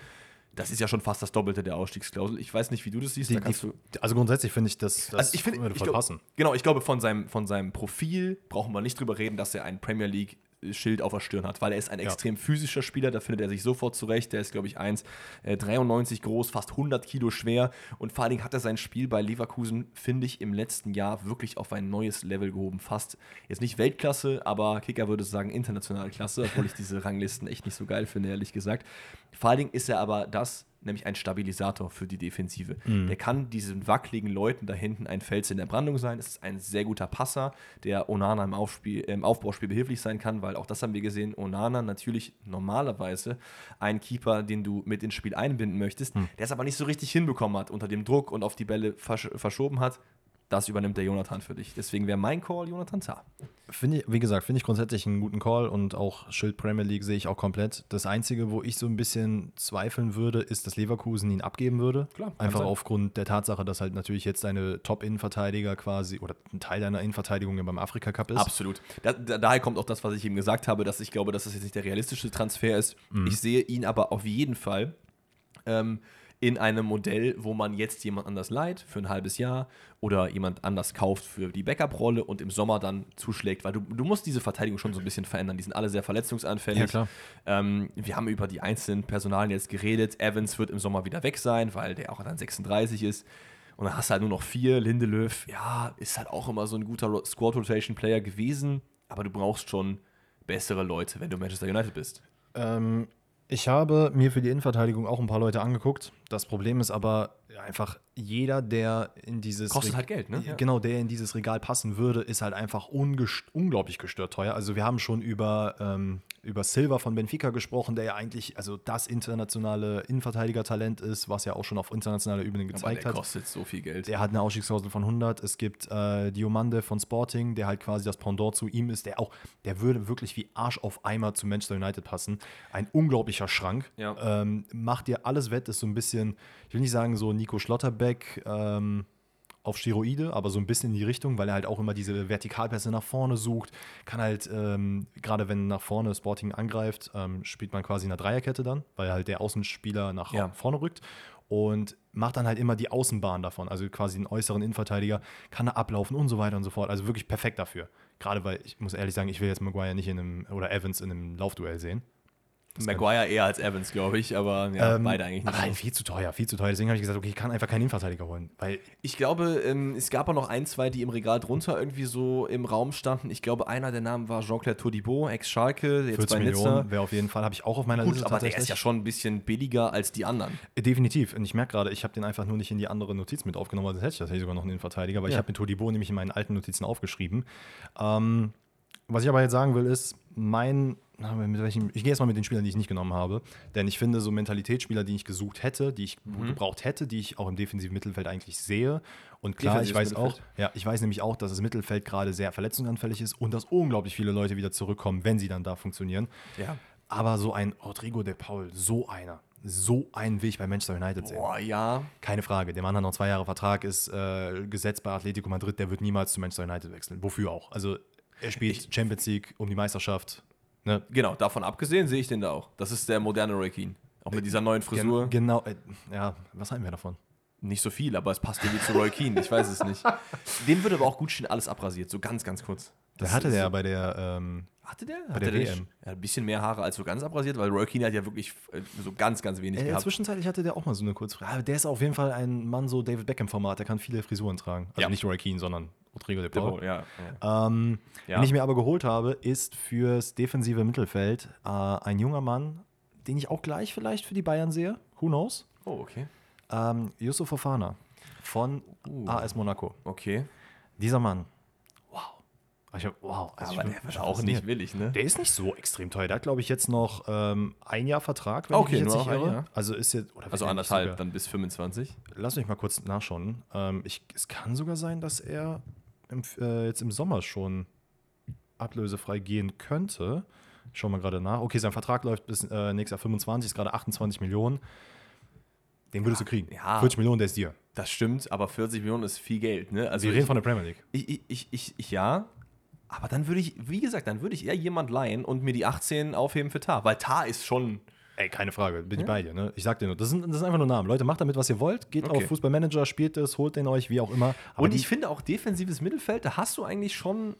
Das ist ja schon fast das Doppelte der Ausstiegsklausel. Ich weiß nicht, wie du das siehst. Die, da die, also grundsätzlich finde ich, das, das also ich finde, würde ich voll glaub, passen. Genau, ich glaube, von seinem, von seinem Profil brauchen wir nicht drüber reden, dass er ein Premier League Schild auf der Stirn hat, weil er ist ein Ja. extrem physischer Spieler, da findet er sich sofort zurecht. Der ist, glaube ich, 1,93 groß, fast 100 Kilo schwer und vor allen Dingen hat er sein Spiel bei Leverkusen, finde ich, im letzten Jahr wirklich auf ein neues Level gehoben. Fast jetzt nicht Weltklasse, aber Kicker würde sagen internationale Klasse, obwohl ich diese [laughs] Ranglisten echt nicht so geil finde, ehrlich gesagt. Vor allen Dingen ist er aber das, nämlich ein Stabilisator für die Defensive. Der kann diesen wackeligen Leuten da hinten ein Fels in der Brandung sein. Es ist ein sehr guter Passer, der Onana im, Aufspiel, im Aufbauspiel behilflich sein kann, weil auch das haben wir gesehen. Onana natürlich normalerweise ein Keeper, den du mit ins Spiel einbinden möchtest, der es aber nicht so richtig hinbekommen hat unter dem Druck und auf die Bälle versch verschoben hat. Das übernimmt der Jonathan für dich. Deswegen wäre mein Call Jonathan Tah. Finde ich, wie gesagt, finde ich grundsätzlich einen guten Call und auch Schild Premier League sehe ich auch komplett. Das Einzige, wo ich so ein bisschen zweifeln würde, ist, dass Leverkusen ihn abgeben würde. Klar, Einfach sein. aufgrund der Tatsache, dass halt natürlich jetzt deine Top-Innenverteidiger quasi oder ein Teil deiner Innenverteidigung ja beim Afrika Cup ist. Absolut. Da, da, daher kommt auch das, was ich eben gesagt habe, dass ich glaube, dass das jetzt nicht der realistische Transfer ist. Ich sehe ihn aber auf jeden Fall ähm, in einem Modell, wo man jetzt jemand anders leiht für ein halbes Jahr oder jemand anders kauft für die Backup-Rolle und im Sommer dann zuschlägt, weil du, du musst diese Verteidigung schon so ein bisschen verändern. Die sind alle sehr verletzungsanfällig. Ja, klar. Ähm, wir haben über die einzelnen Personalien jetzt geredet. Evans wird im Sommer wieder weg sein, weil der auch dann 36 ist. Und dann hast du halt nur noch vier. Lindelöf, ja, ist halt auch immer so ein guter Ro- Squad-Rotation-Player gewesen, aber du brauchst schon bessere Leute, wenn du Manchester United bist. Ähm, ich habe mir für die Innenverteidigung auch ein paar Leute angeguckt. Das Problem ist aber einfach, jeder, der in dieses. Kostet Reg- halt Geld, ne? Genau, der in dieses Regal passen würde, ist halt einfach unglaublich gestört teuer. Also, wir haben schon über, ähm, über Silva von Benfica gesprochen, der ja eigentlich also das internationale Innenverteidiger-Talent ist, was ja auch schon auf internationaler Ebene Aber gezeigt der hat. kostet so viel Geld. Der hat eine Ausstiegsklausel von 100. Es gibt äh, Diomande von Sporting, der halt quasi das Pendant zu ihm ist, der auch, der würde wirklich wie Arsch auf Eimer zu Manchester United passen. Ein unglaublicher Schrank. Ja. Ähm, macht dir alles wett, ist so ein bisschen, ich will nicht sagen so Nico Schlotterbeck ähm, auf Steroide, aber so ein bisschen in die Richtung, weil er halt auch immer diese Vertikalpässe nach vorne sucht. Kann halt, ähm, gerade wenn nach vorne Sporting angreift, ähm, spielt man quasi in einer Dreierkette dann, weil halt der Außenspieler nach Ja. vorne rückt und macht dann halt immer die Außenbahn davon, also quasi den äußeren Innenverteidiger, kann er ablaufen und so weiter und so fort. Also wirklich perfekt dafür. Gerade weil, ich muss ehrlich sagen, ich will jetzt Maguire nicht in einem, oder Evans in einem Laufduell sehen. Maguire eher als Evans, glaube ich, aber ja, Ähm, beide eigentlich nicht. Aber so. viel zu teuer, viel zu teuer. Deswegen habe ich gesagt, okay, ich kann einfach keinen Innenverteidiger holen. Weil Ich glaube, ähm, es gab auch noch ein, zwei, die im Regal drunter irgendwie so im Raum standen. Ich glaube, einer der Namen war Jean-Claire Todibo, Ex-Schalke, jetzt 40 bei. Millionen wäre auf jeden Fall, habe ich auch auf meiner Gut, Liste aber der ist ja schon ein bisschen billiger als die anderen. Definitiv. Und ich merke gerade, ich habe den einfach nur nicht in die andere Notiz mit aufgenommen, sonst hätte ich tatsächlich sogar noch einen Innenverteidiger, weil ich Ja. habe mit Todibo nämlich in meinen alten Notizen aufgeschrieben. Ähm, was ich aber jetzt sagen will, ist, mein, mit welchem, ich gehe jetzt mal mit den Spielern, die ich nicht genommen habe, denn ich finde so Mentalitätsspieler, die ich gesucht hätte, die ich Mhm. gebraucht hätte, die ich auch im defensiven Mittelfeld eigentlich sehe. Und klar, ich weiß auch, ja, ich weiß nämlich auch, dass das Mittelfeld gerade sehr verletzungsanfällig ist und dass unglaublich viele Leute wieder zurückkommen, wenn sie dann da funktionieren. Ja. Aber so ein Rodrigo de Paul, so einer, so einen will ich bei Manchester United sehen. Boah, ja. Keine Frage. Der Mann hat noch zwei Jahre Vertrag, ist äh, gesetzt bei Atletico Madrid, der wird niemals zu Manchester United wechseln. Wofür auch? Also er spielt Champions League um die Meisterschaft. Ne? Genau, davon abgesehen sehe ich den da auch. Das ist der moderne Roy Keane. Auch mit dieser neuen Frisur. Gen genau. Äh, ja, was halten wir davon? Nicht so viel, aber es passt irgendwie zu Roy Keane. Ich weiß es nicht. [laughs] Dem würde aber auch gut stehen, alles abrasiert. So ganz, ganz kurz. Der Das hatte ist- der ja bei der. Ähm, Hatte der? bei Hatte der der WM. Ja, ein bisschen mehr Haare als so ganz abrasiert, weil Roy Keane hat ja wirklich äh, so ganz, ganz wenig äh, gehabt. zwischenzeitlich hatte der auch mal so eine Kurzfrage. Aber der ist auf jeden Fall ein Mann so David Beckham-Format. Der kann viele Frisuren tragen. Also Ja. nicht Roy Keane, sondern Rodrigo de Paul. Paul, ja. ja. Ähm, Ja. Den ich mir aber geholt habe, ist fürs defensive Mittelfeld äh, ein junger Mann, den ich auch gleich vielleicht für die Bayern sehe. Who knows? Oh, okay. Ähm, Yusuf Fofana von Uh. AS Monaco. Okay. Dieser Mann. Ich hab, wow. Also aber ich bin der auch nicht willig, ne? Der ist nicht so extrem teuer. Der hat, glaube ich, jetzt noch ähm, ein Jahr Vertrag, wenn Okay, ich mich jetzt nicht irre. Also ist jetzt. Oder Also anderthalb, dann bis 25. Lass mich mal kurz nachschauen. Ähm, ich, es kann sogar sein, dass er im, äh, jetzt im Sommer schon ablösefrei gehen könnte. Ich schau mal gerade nach. Okay, sein Vertrag läuft bis äh, nächstes Jahr 25, ist gerade 28 Millionen. Den würdest du kriegen. ja. 40 Millionen, der ist dir. Das stimmt, aber 40 Millionen ist viel Geld, ne? Also Wir reden ich- von der Premier League. Ich, ich, ich, ich ja. Aber dann würde ich, wie gesagt, dann würde ich eher jemand leihen und mir die 18 aufheben für Tar. Weil Tar ist schon. Ey, keine Frage, bin ich bei dir. Ne? Ich sag dir nur, das sind, das sind einfach nur Namen. Leute, macht damit, was ihr wollt. Geht Okay. auf Fußballmanager, spielt es, holt den euch, wie auch immer. Aber und ich finde auch defensives Mittelfeld, da hast du eigentlich schon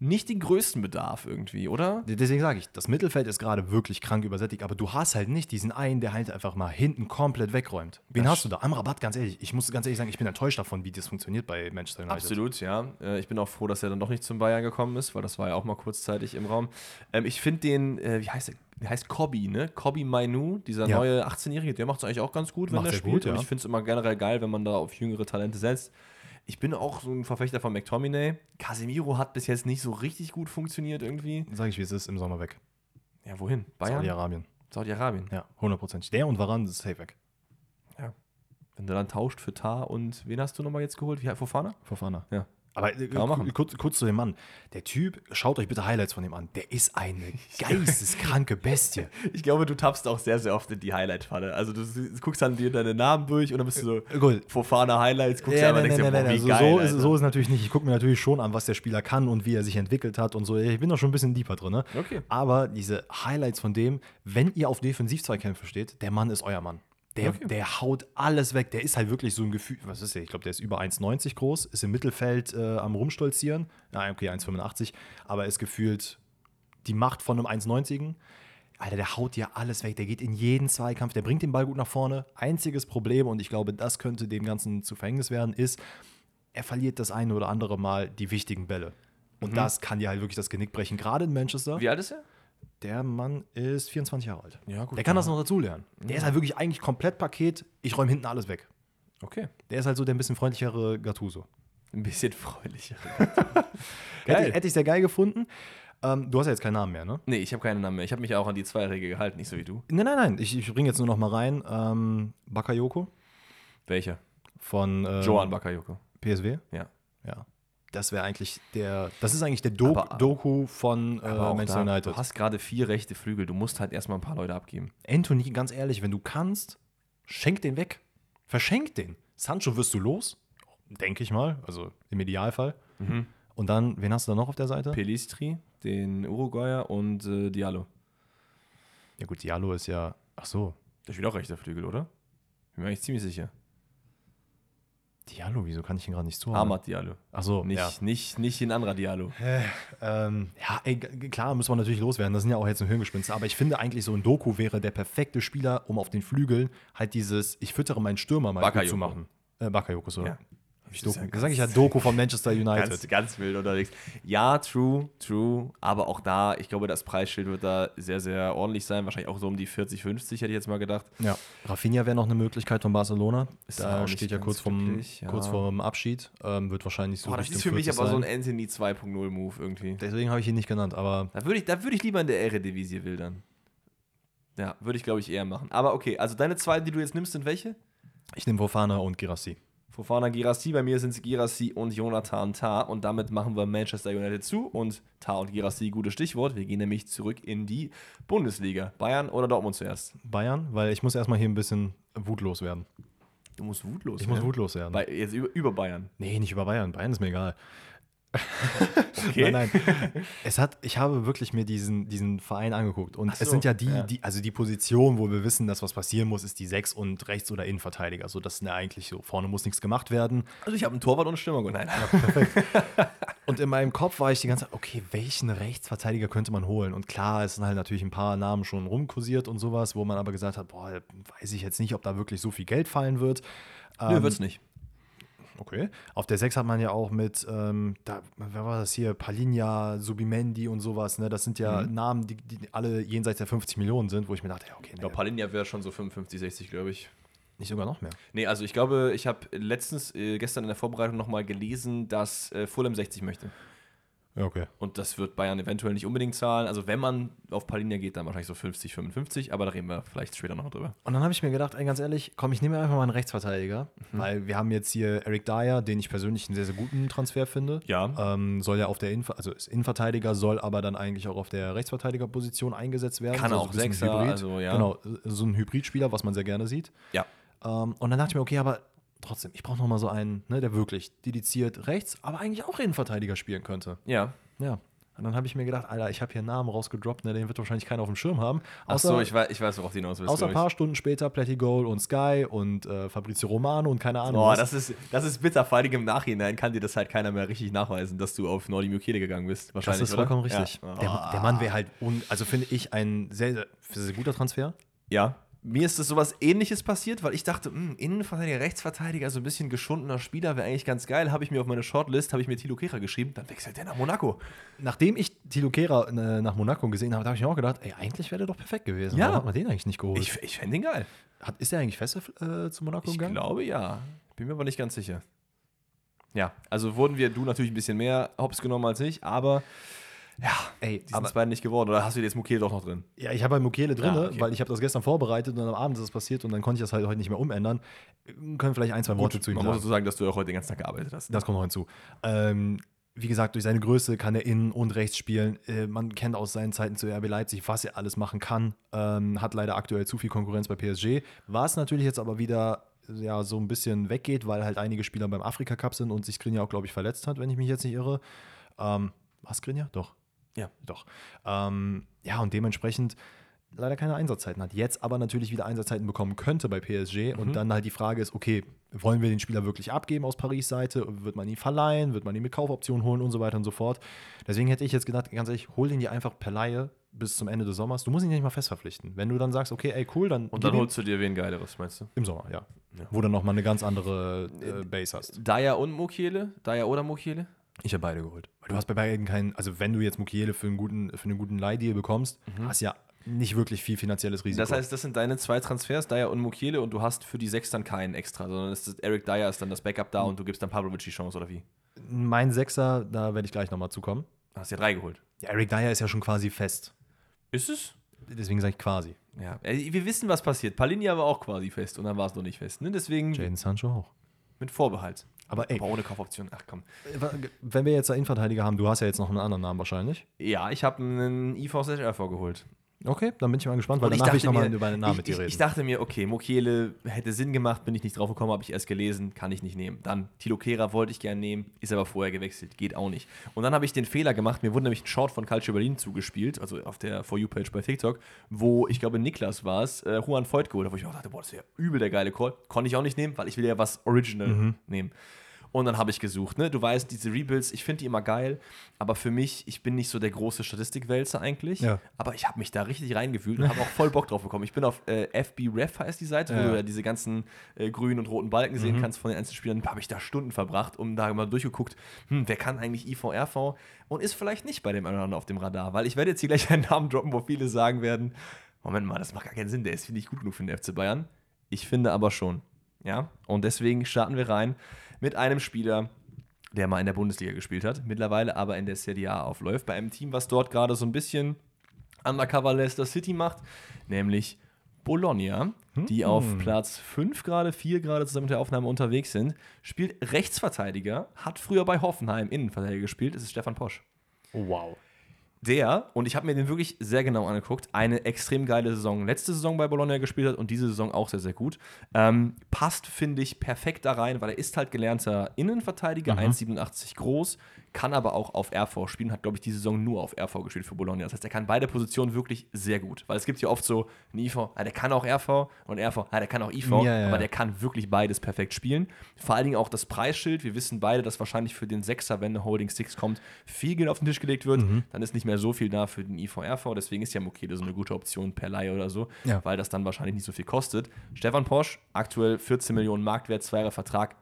nicht den größten Bedarf irgendwie, oder? Deswegen sage ich, das Mittelfeld ist gerade wirklich krank übersättigt, aber du hast halt nicht diesen einen, der halt einfach mal hinten komplett wegräumt. Wen Das hast du da? Am Rabatt, ganz ehrlich. Ich muss ganz ehrlich sagen, ich bin enttäuscht davon, wie das funktioniert bei Manchester United. Absolut, ja. Äh, Ich bin auch froh, dass er dann doch nicht zum Bayern gekommen ist, weil das war ja auch mal kurzzeitig im Raum. Ähm, Ich finde den, äh, wie heißt er? Der heißt Kobi, ne? Kobi Mainu, dieser Ja. neue 18-Jährige, der macht es eigentlich auch ganz gut, wenn Macht er er spielt. gut, ja. Und ich finde es immer generell geil, wenn man da auf jüngere Talente setzt. Ich bin auch so ein Verfechter von McTominay. Casemiro hat bis jetzt nicht so richtig gut funktioniert irgendwie. Sag ich, wie es ist, im Sommer weg. Ja, wohin? Bayern? Saudi-Arabien. Saudi-Arabien. Ja, hundertprozentig. Der und Varan ist safe weg. Wenn du dann tauscht für Tar und wen hast du nochmal jetzt geholt? Wie Fofana? Fofana. Ja. Aber äh, kurz, kurz zu dem Mann. Der Typ, schaut euch bitte Highlights von dem an. Der ist eine [laughs] geisteskranke Bestie. [laughs] Ich glaube, du tappst auch sehr, sehr oft in die Highlight-Falle. Also du guckst dann dir deine Namen durch und dann bist du so Gut. Fofana Highlights, guckst dir Ja, aber nein, denkst nein, dir, nein, boah, nein. wie Also geil, so, ist, so ist es natürlich nicht. Ich gucke mir natürlich schon an, was der Spieler kann und wie er sich entwickelt hat und so. Ich bin da schon ein bisschen deeper drin. Ne? Okay. Aber diese Highlights von dem, wenn ihr auf Defensiv-Zweikämpfe steht, der Mann ist euer Mann. Der, Okay. der haut alles weg. Der ist halt wirklich so ein Gefühl. Was ist der? Ich glaube, der ist über 1,90 groß, ist im Mittelfeld äh, am Rumstolzieren. Ja, okay, 1,85. Aber ist gefühlt die Macht von einem 1,90. Alter, der haut dir alles weg. Der geht in jeden Zweikampf. Der bringt den Ball gut nach vorne. Einziges Problem, und ich glaube, das könnte dem Ganzen zu Verhängnis werden, ist, er verliert das eine oder andere Mal die wichtigen Bälle. Und das kann dir halt wirklich das Genick brechen. Gerade in Manchester. Wie alt ist er? Der Mann ist 24 Jahre alt. Ja, gut, Der kann ja. das noch dazulernen. Der ist halt wirklich eigentlich komplett Paket. Ich räume hinten alles weg. Okay. Der ist halt so der ein bisschen freundlichere Gattuso. Ein bisschen freundlicher. [laughs] Hätte, hätte ich sehr geil gefunden. Ähm, du hast ja jetzt keinen Namen mehr, ne? nee, ich habe keinen Namen mehr. Ich habe mich auch an die Zwei-Regel gehalten, nicht so wie du. Nein, nein, nein. Ich, ich bringe jetzt nur noch mal rein. Ähm, Bakayoko Welcher? von ähm, Joan Bakayoko. PSW. Ja. Ja. Das wäre eigentlich der. Das ist eigentlich der Do Aber- Doku von äh, Manchester da, United. Du hast gerade vier rechte Flügel. Du musst halt erstmal ein paar Leute abgeben. Anthony, ganz ehrlich, wenn du kannst, schenk den weg. Verschenk den. Sancho wirst du los, denke ich mal, also im Idealfall. Mhm. Und dann, wen hast du da noch auf der Seite? Pelistri, den Uruguayer und äh, Diallo. ja gut, Diallo ist ja, ach so, Der spielt auch rechter Flügel, oder? Bin mir eigentlich ziemlich sicher. Diallo, wieso kann ich ihn gerade nicht so Ahmad Diallo. Ach so, Nicht, ja. nicht, nicht ein anderer Diallo. Ähm, ja, ey, klar, müssen wir natürlich loswerden. Das sind ja auch jetzt nur Hirngespinste. Aber ich finde eigentlich, so ein Doku wäre der perfekte Spieler, um auf den Flügeln halt dieses, ich füttere meinen Stürmer mal zu machen. Äh, Bakayoko, so. Ja. Ich Doku. ja sage ich ja Doku von Manchester [laughs] United. Ganz, ganz wild unterwegs. Ja, true, true. Aber auch da, ich glaube, das Preisschild wird da sehr, sehr ordentlich sein. Wahrscheinlich auch so um die 40, 50, hätte ich jetzt mal gedacht. Ja. Rafinha wäre noch eine Möglichkeit von Barcelona. Ist da steht ja kurz, vom, glücklich, ja. kurz vorm Abschied. Ähm, wird wahrscheinlich so Boah, das ist für mich 40 aber so ein sein. Anthony 2.0 Move irgendwie. Deswegen habe ich ihn nicht genannt, aber Da würde ich, da würd ich lieber in der Eredivisie wildern. Ja, würde ich, glaube ich, eher machen. Aber okay, also deine zwei, die du jetzt nimmst, sind welche? ich nehme Wofana und Girassi. Fofana Girassi, bei mir sind es Girassi und Jonathan Tah. Und damit machen wir Manchester United zu. Und Tah und Girassi, gutes Stichwort. Wir gehen nämlich zurück in die Bundesliga. Bayern oder Dortmund zuerst? Bayern, weil ich muss erstmal hier ein bisschen wutlos werden. Du musst wutlos Ich muss werden. wutlos werden. Bei, jetzt über, über Bayern. Nee, nicht über Bayern. Bayern ist mir egal. Okay. Nein, nein. [laughs] Es hat, ich habe wirklich mir diesen, diesen Verein angeguckt. Und so, es sind ja die, ja. die, also die Position, wo wir wissen, dass was passieren muss, ist die Sechs- und Rechts- oder Innenverteidiger. So, das sind ja eigentlich so, vorne muss nichts gemacht werden. Also ich habe einen Torwart und einen Stürmer. Nein. [laughs] Und in meinem Kopf war ich die ganze Zeit, okay, welchen Rechtsverteidiger könnte man holen? Und klar, es sind halt natürlich ein paar Namen schon rumkursiert und sowas, wo man aber gesagt hat, boah, weiß ich jetzt nicht, ob da wirklich so viel Geld fallen wird. Nö, Ähm, wird's nicht. Okay. Auf der 6 hat man ja auch mit, ähm, da, wer war das hier? Palinja, Subimendi und sowas, ne? Das sind ja Mhm. Namen, die, die alle jenseits der 50 Millionen sind, wo ich mir dachte, ja, okay, Ja, nee, Palinja wäre schon so 55, 60, glaube ich. nicht sogar noch mehr. Nee, also ich glaube, ich habe letztens, äh, gestern in der Vorbereitung nochmal gelesen, dass äh, Fulham 60 möchte. Okay. Und das wird Bayern eventuell nicht unbedingt zahlen. Also wenn man auf Palinja geht, dann wahrscheinlich so 50, 55, aber da reden wir vielleicht später noch drüber. Und dann habe ich mir gedacht, ey, ganz ehrlich, komm, ich nehme einfach mal einen Rechtsverteidiger, Mhm. weil wir haben jetzt hier Eric Dyer, den ich persönlich einen sehr, sehr guten Transfer finde. Ja. Ähm, soll ja auf der Inf also ist Innenverteidiger, soll aber dann eigentlich auch auf der Rechtsverteidigerposition eingesetzt werden. Kann So auch bisschen Sechser, also ja. Genau, so ein Hybridspieler, was man sehr gerne sieht. Ja. Ähm, und dann dachte ich mir, okay, aber trotzdem, ich brauche noch mal so einen, ne, der wirklich dediziert rechts, aber eigentlich auch Innenverteidiger spielen könnte. Ja. Ja. Und dann habe ich mir gedacht, Alter, ich habe hier einen Namen rausgedroppt, ne, den wird wahrscheinlich keiner auf dem Schirm haben. Ach so, ich weiß, ich weiß worauf du hinaus willst. Außer ein paar Stunden später Platty Goal und Sky und äh, Fabrizio Romano und keine. Ahnung. Boah, das ist, das ist bitter. Vor allem im Nachhinein kann dir das halt keiner mehr richtig nachweisen, dass du auf Nordi Mukele gegangen bist. Das Wahrscheinlich, ist vollkommen oder? richtig. Ja. Der, der Mann wäre halt, un, also finde ich, ein sehr, sehr, sehr guter Transfer. Ja. Mir ist das sowas ähnliches passiert, weil ich dachte, mh, Innenverteidiger, Rechtsverteidiger, so ein bisschen geschundener Spieler wäre eigentlich ganz geil. Habe ich mir auf meine Shortlist, habe ich mir Tilo Kehrer geschrieben, dann wechselt der nach Monaco. Nachdem ich Tilo Kehrer äh, nach Monaco gesehen habe, da habe ich mir auch gedacht, ey, eigentlich wäre der doch perfekt gewesen. Ja. Warum hat man den eigentlich nicht geholt? Ich, ich fände ihn geil. hat, ist der eigentlich fest äh, zu Monaco Ich gegangen? glaube ja. Bin mir aber nicht ganz sicher. Ja, also wurden wir, du natürlich ein bisschen mehr Hops genommen als ich, aber ja, Ey, die sind aber es beide nicht geworden. Oder hast du jetzt Mukele doch noch drin? ja, ich habe halt Mukele drin, Ah, okay. weil ich habe das gestern vorbereitet und am Abend ist das passiert und dann konnte ich das halt heute nicht mehr umändern. Wir können vielleicht ein, zwei Worte zu ihm Man sagen. muss dazu sagen, dass du auch heute den ganzen Tag gearbeitet hast. Das kommt noch hinzu. Ähm, wie gesagt, durch seine Größe kann er innen und rechts spielen. Äh, man kennt aus seinen Zeiten zu RB Leipzig, was er alles machen kann. Ähm, hat leider aktuell zu viel Konkurrenz bei PSG. Was natürlich jetzt aber wieder ja, so ein bisschen weggeht, weil halt einige Spieler beim Afrika Cup sind und sich Skriniar auch, glaube ich, verletzt hat, wenn ich mich jetzt nicht irre. Ähm, was Skriniar? Doch. Ja. Doch. Ähm, ja, und dementsprechend leider keine Einsatzzeiten hat. Jetzt aber natürlich wieder Einsatzzeiten bekommen könnte bei PSG. Und dann halt die Frage ist, okay, wollen wir den Spieler wirklich abgeben aus Paris Seite? Wird man ihn verleihen? Wird man ihn mit Kaufoption holen und so weiter und so fort? Deswegen hätte ich jetzt gedacht, ganz ehrlich, hol ihn dir einfach per Laie bis zum Ende des Sommers. Du musst ihn nicht mal fest verpflichten. Wenn du dann sagst, okay, ey, cool, dann, Und dann holst du dir wen Geileres, meinst du? im Sommer, ja. Ja. Wo dann nochmal eine ganz andere äh, Base hast. Daya und Mukele? Daya oder Mukele? Ich habe beide geholt. Weil du hast bei beiden keinen, also wenn du jetzt Mukiele für einen guten, für einen guten Leihdeal bekommst, hast ja nicht wirklich viel finanzielles Risiko. Das heißt, das sind deine zwei Transfers, Daya und Mukele, und du hast für die sechs dann keinen extra, sondern es ist Eric Dyer ist dann das Backup da und du gibst dann Pavlovic die Chance, oder wie? mein Sechser, da werde ich gleich nochmal zukommen. Du hast ja drei geholt. Ja, Eric Dyer ist ja schon quasi fest. Ist es? Deswegen sage ich quasi. Ja. Wir wissen, was passiert. Palinja war auch quasi fest und dann war es noch nicht fest. Ne? Deswegen Jaden Sancho auch. mit Vorbehalt. Aber ey, Aber ohne Kaufoption. Ach komm. wenn wir jetzt einen Innenverteidiger haben, du hast ja jetzt noch einen anderen Namen wahrscheinlich. Ja, ich habe einen IV/R vorgeholt. Okay, dann bin ich mal gespannt, weil Und ich danach will ich nochmal über einen Namen ich, mit dir ich, reden. ich dachte mir, okay, Mokele hätte Sinn gemacht, bin ich nicht drauf gekommen, habe ich erst gelesen, kann ich nicht nehmen. Dann Tilo Kehrer wollte ich gerne nehmen, ist aber vorher gewechselt, geht auch nicht. Und dann habe ich den Fehler gemacht, mir wurde nämlich ein Short von Calcio Berlin zugespielt, also auf der For You-Page bei TikTok, wo ich glaube, Niklas war es, äh, Juan Voigt geholt hat, wo ich auch dachte, boah, das wäre übel der geile Call. Konnte ich auch nicht nehmen, weil ich will ja was Original Mhm. nehmen. Und dann habe ich gesucht, ne? Du weißt, diese Rebuilds, ich finde die immer geil, aber für mich, ich bin nicht so der große Statistikwälzer eigentlich, Ja. aber ich habe mich da richtig reingefühlt und habe auch voll Bock drauf bekommen. Ich bin auf äh, FB Ref heißt die Seite, wo Ja. du ja diese ganzen äh, grünen und roten Balken sehen kannst von den einzelnen Spielern. Da habe ich da Stunden verbracht, um da mal durchgeguckt, hm, wer kann eigentlich IVRV und ist vielleicht nicht bei dem anderen auf dem Radar, weil ich werde jetzt hier gleich einen Namen droppen, wo viele sagen werden, Moment mal, das macht gar keinen Sinn, der ist nicht gut genug für den FC Bayern. Ich finde aber schon. Ja, und deswegen starten wir rein mit einem Spieler, der mal in der Bundesliga gespielt hat, mittlerweile aber in der Serie A aufläuft, bei einem Team, was dort gerade so ein bisschen Undercover Leicester City macht, nämlich Bologna, die auf Platz 5 gerade, 4 gerade zusammen mit der Aufnahme unterwegs sind, spielt Rechtsverteidiger, hat früher bei Hoffenheim Innenverteidiger gespielt, es ist Stefan Posch. wow. Der, und ich habe mir den wirklich sehr genau angeguckt, eine extrem geile Saison letzte Saison bei Bologna gespielt hat und diese Saison auch sehr, sehr gut. Ähm, passt, finde ich, perfekt da rein, weil er ist halt gelernter Innenverteidiger, 1,87 groß, kann aber auch auf RV spielen, hat, glaube ich, die Saison nur auf RV gespielt für Bologna. Das heißt, er kann beide Positionen wirklich sehr gut, weil es gibt ja oft so einen IV, ah, der kann auch RV und RV, ah, der kann auch IV, Ja, ja. aber der kann wirklich beides perfekt spielen. Vor allen Dingen auch das Preisschild. Wir wissen beide, dass wahrscheinlich für den Sechser, wenn eine Holding Six kommt, viel Geld auf den Tisch gelegt wird. Mhm. Dann ist nicht mehr so viel da für den IVRV. Deswegen ist ja Mokede so eine gute Option per Leihe oder so, Ja. weil das dann wahrscheinlich nicht so viel kostet. Stefan Posch, aktuell 14 Millionen Marktwert, zwei Jahre Vertrag.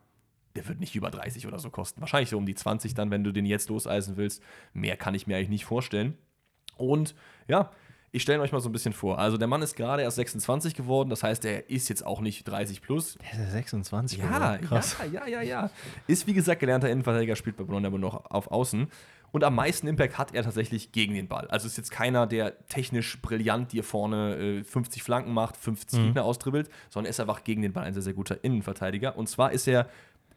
Der wird nicht über 30 oder so kosten. Wahrscheinlich so um die 20 dann, wenn du den jetzt loseisen willst. Mehr kann ich mir eigentlich nicht vorstellen. Und ja, ich stelle euch mal so ein bisschen vor. Also der Mann ist gerade erst 26 geworden, das heißt, er ist jetzt auch nicht 30 plus. Der ist ja 26 Ja, geworden. krass. ja, ja, ja, ja. Ist wie gesagt gelernter Innenverteidiger, spielt bei Bologna aber noch auf Außen. Und am meisten Impact hat er tatsächlich gegen den Ball. Also ist jetzt keiner, der technisch brillant dir vorne äh, 50 Flanken macht, 50 Gegner austribbelt, sondern er ist einfach gegen den Ball ein sehr, sehr guter Innenverteidiger. Und zwar ist er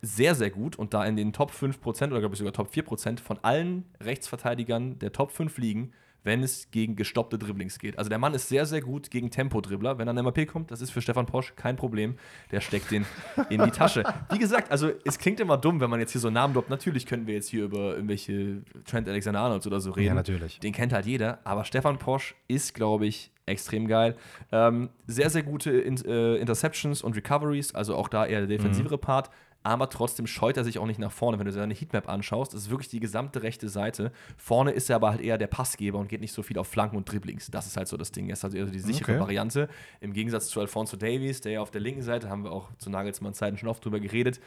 sehr, sehr gut und da in den Top 5% oder glaube ich sogar Top 4% von allen Rechtsverteidigern der Top 5 liegen, wenn es gegen gestoppte Dribblings geht. Also der Mann ist sehr, sehr gut gegen Tempo-Dribbler. Wenn er an MAP kommt, das ist für Stefan Posch kein Problem. Der steckt den in die Tasche. Wie gesagt, also es klingt immer dumm, wenn man jetzt hier so einen Namen droppt. Natürlich könnten wir jetzt hier über irgendwelche Trent Alexander-Arnolds oder so reden. Ja, natürlich. Den kennt halt jeder. Aber Stefan Posch ist, glaube ich, extrem geil. Ähm, sehr, sehr gute In äh, Interceptions und Recoveries, also auch da eher der defensivere Part aber trotzdem scheut er sich auch nicht nach vorne. Wenn du seine Heatmap anschaust, ist wirklich die gesamte rechte Seite. Vorne ist er aber halt eher der Passgeber und geht nicht so viel auf Flanken und Dribblings. Das ist halt so das Ding. Er ist also eher so die sichere Okay. Variante. Im Gegensatz zu Alfonso Davies, der ja auf der linken Seite, haben wir auch zu Nagelsmann Zeiten schon oft drüber geredet,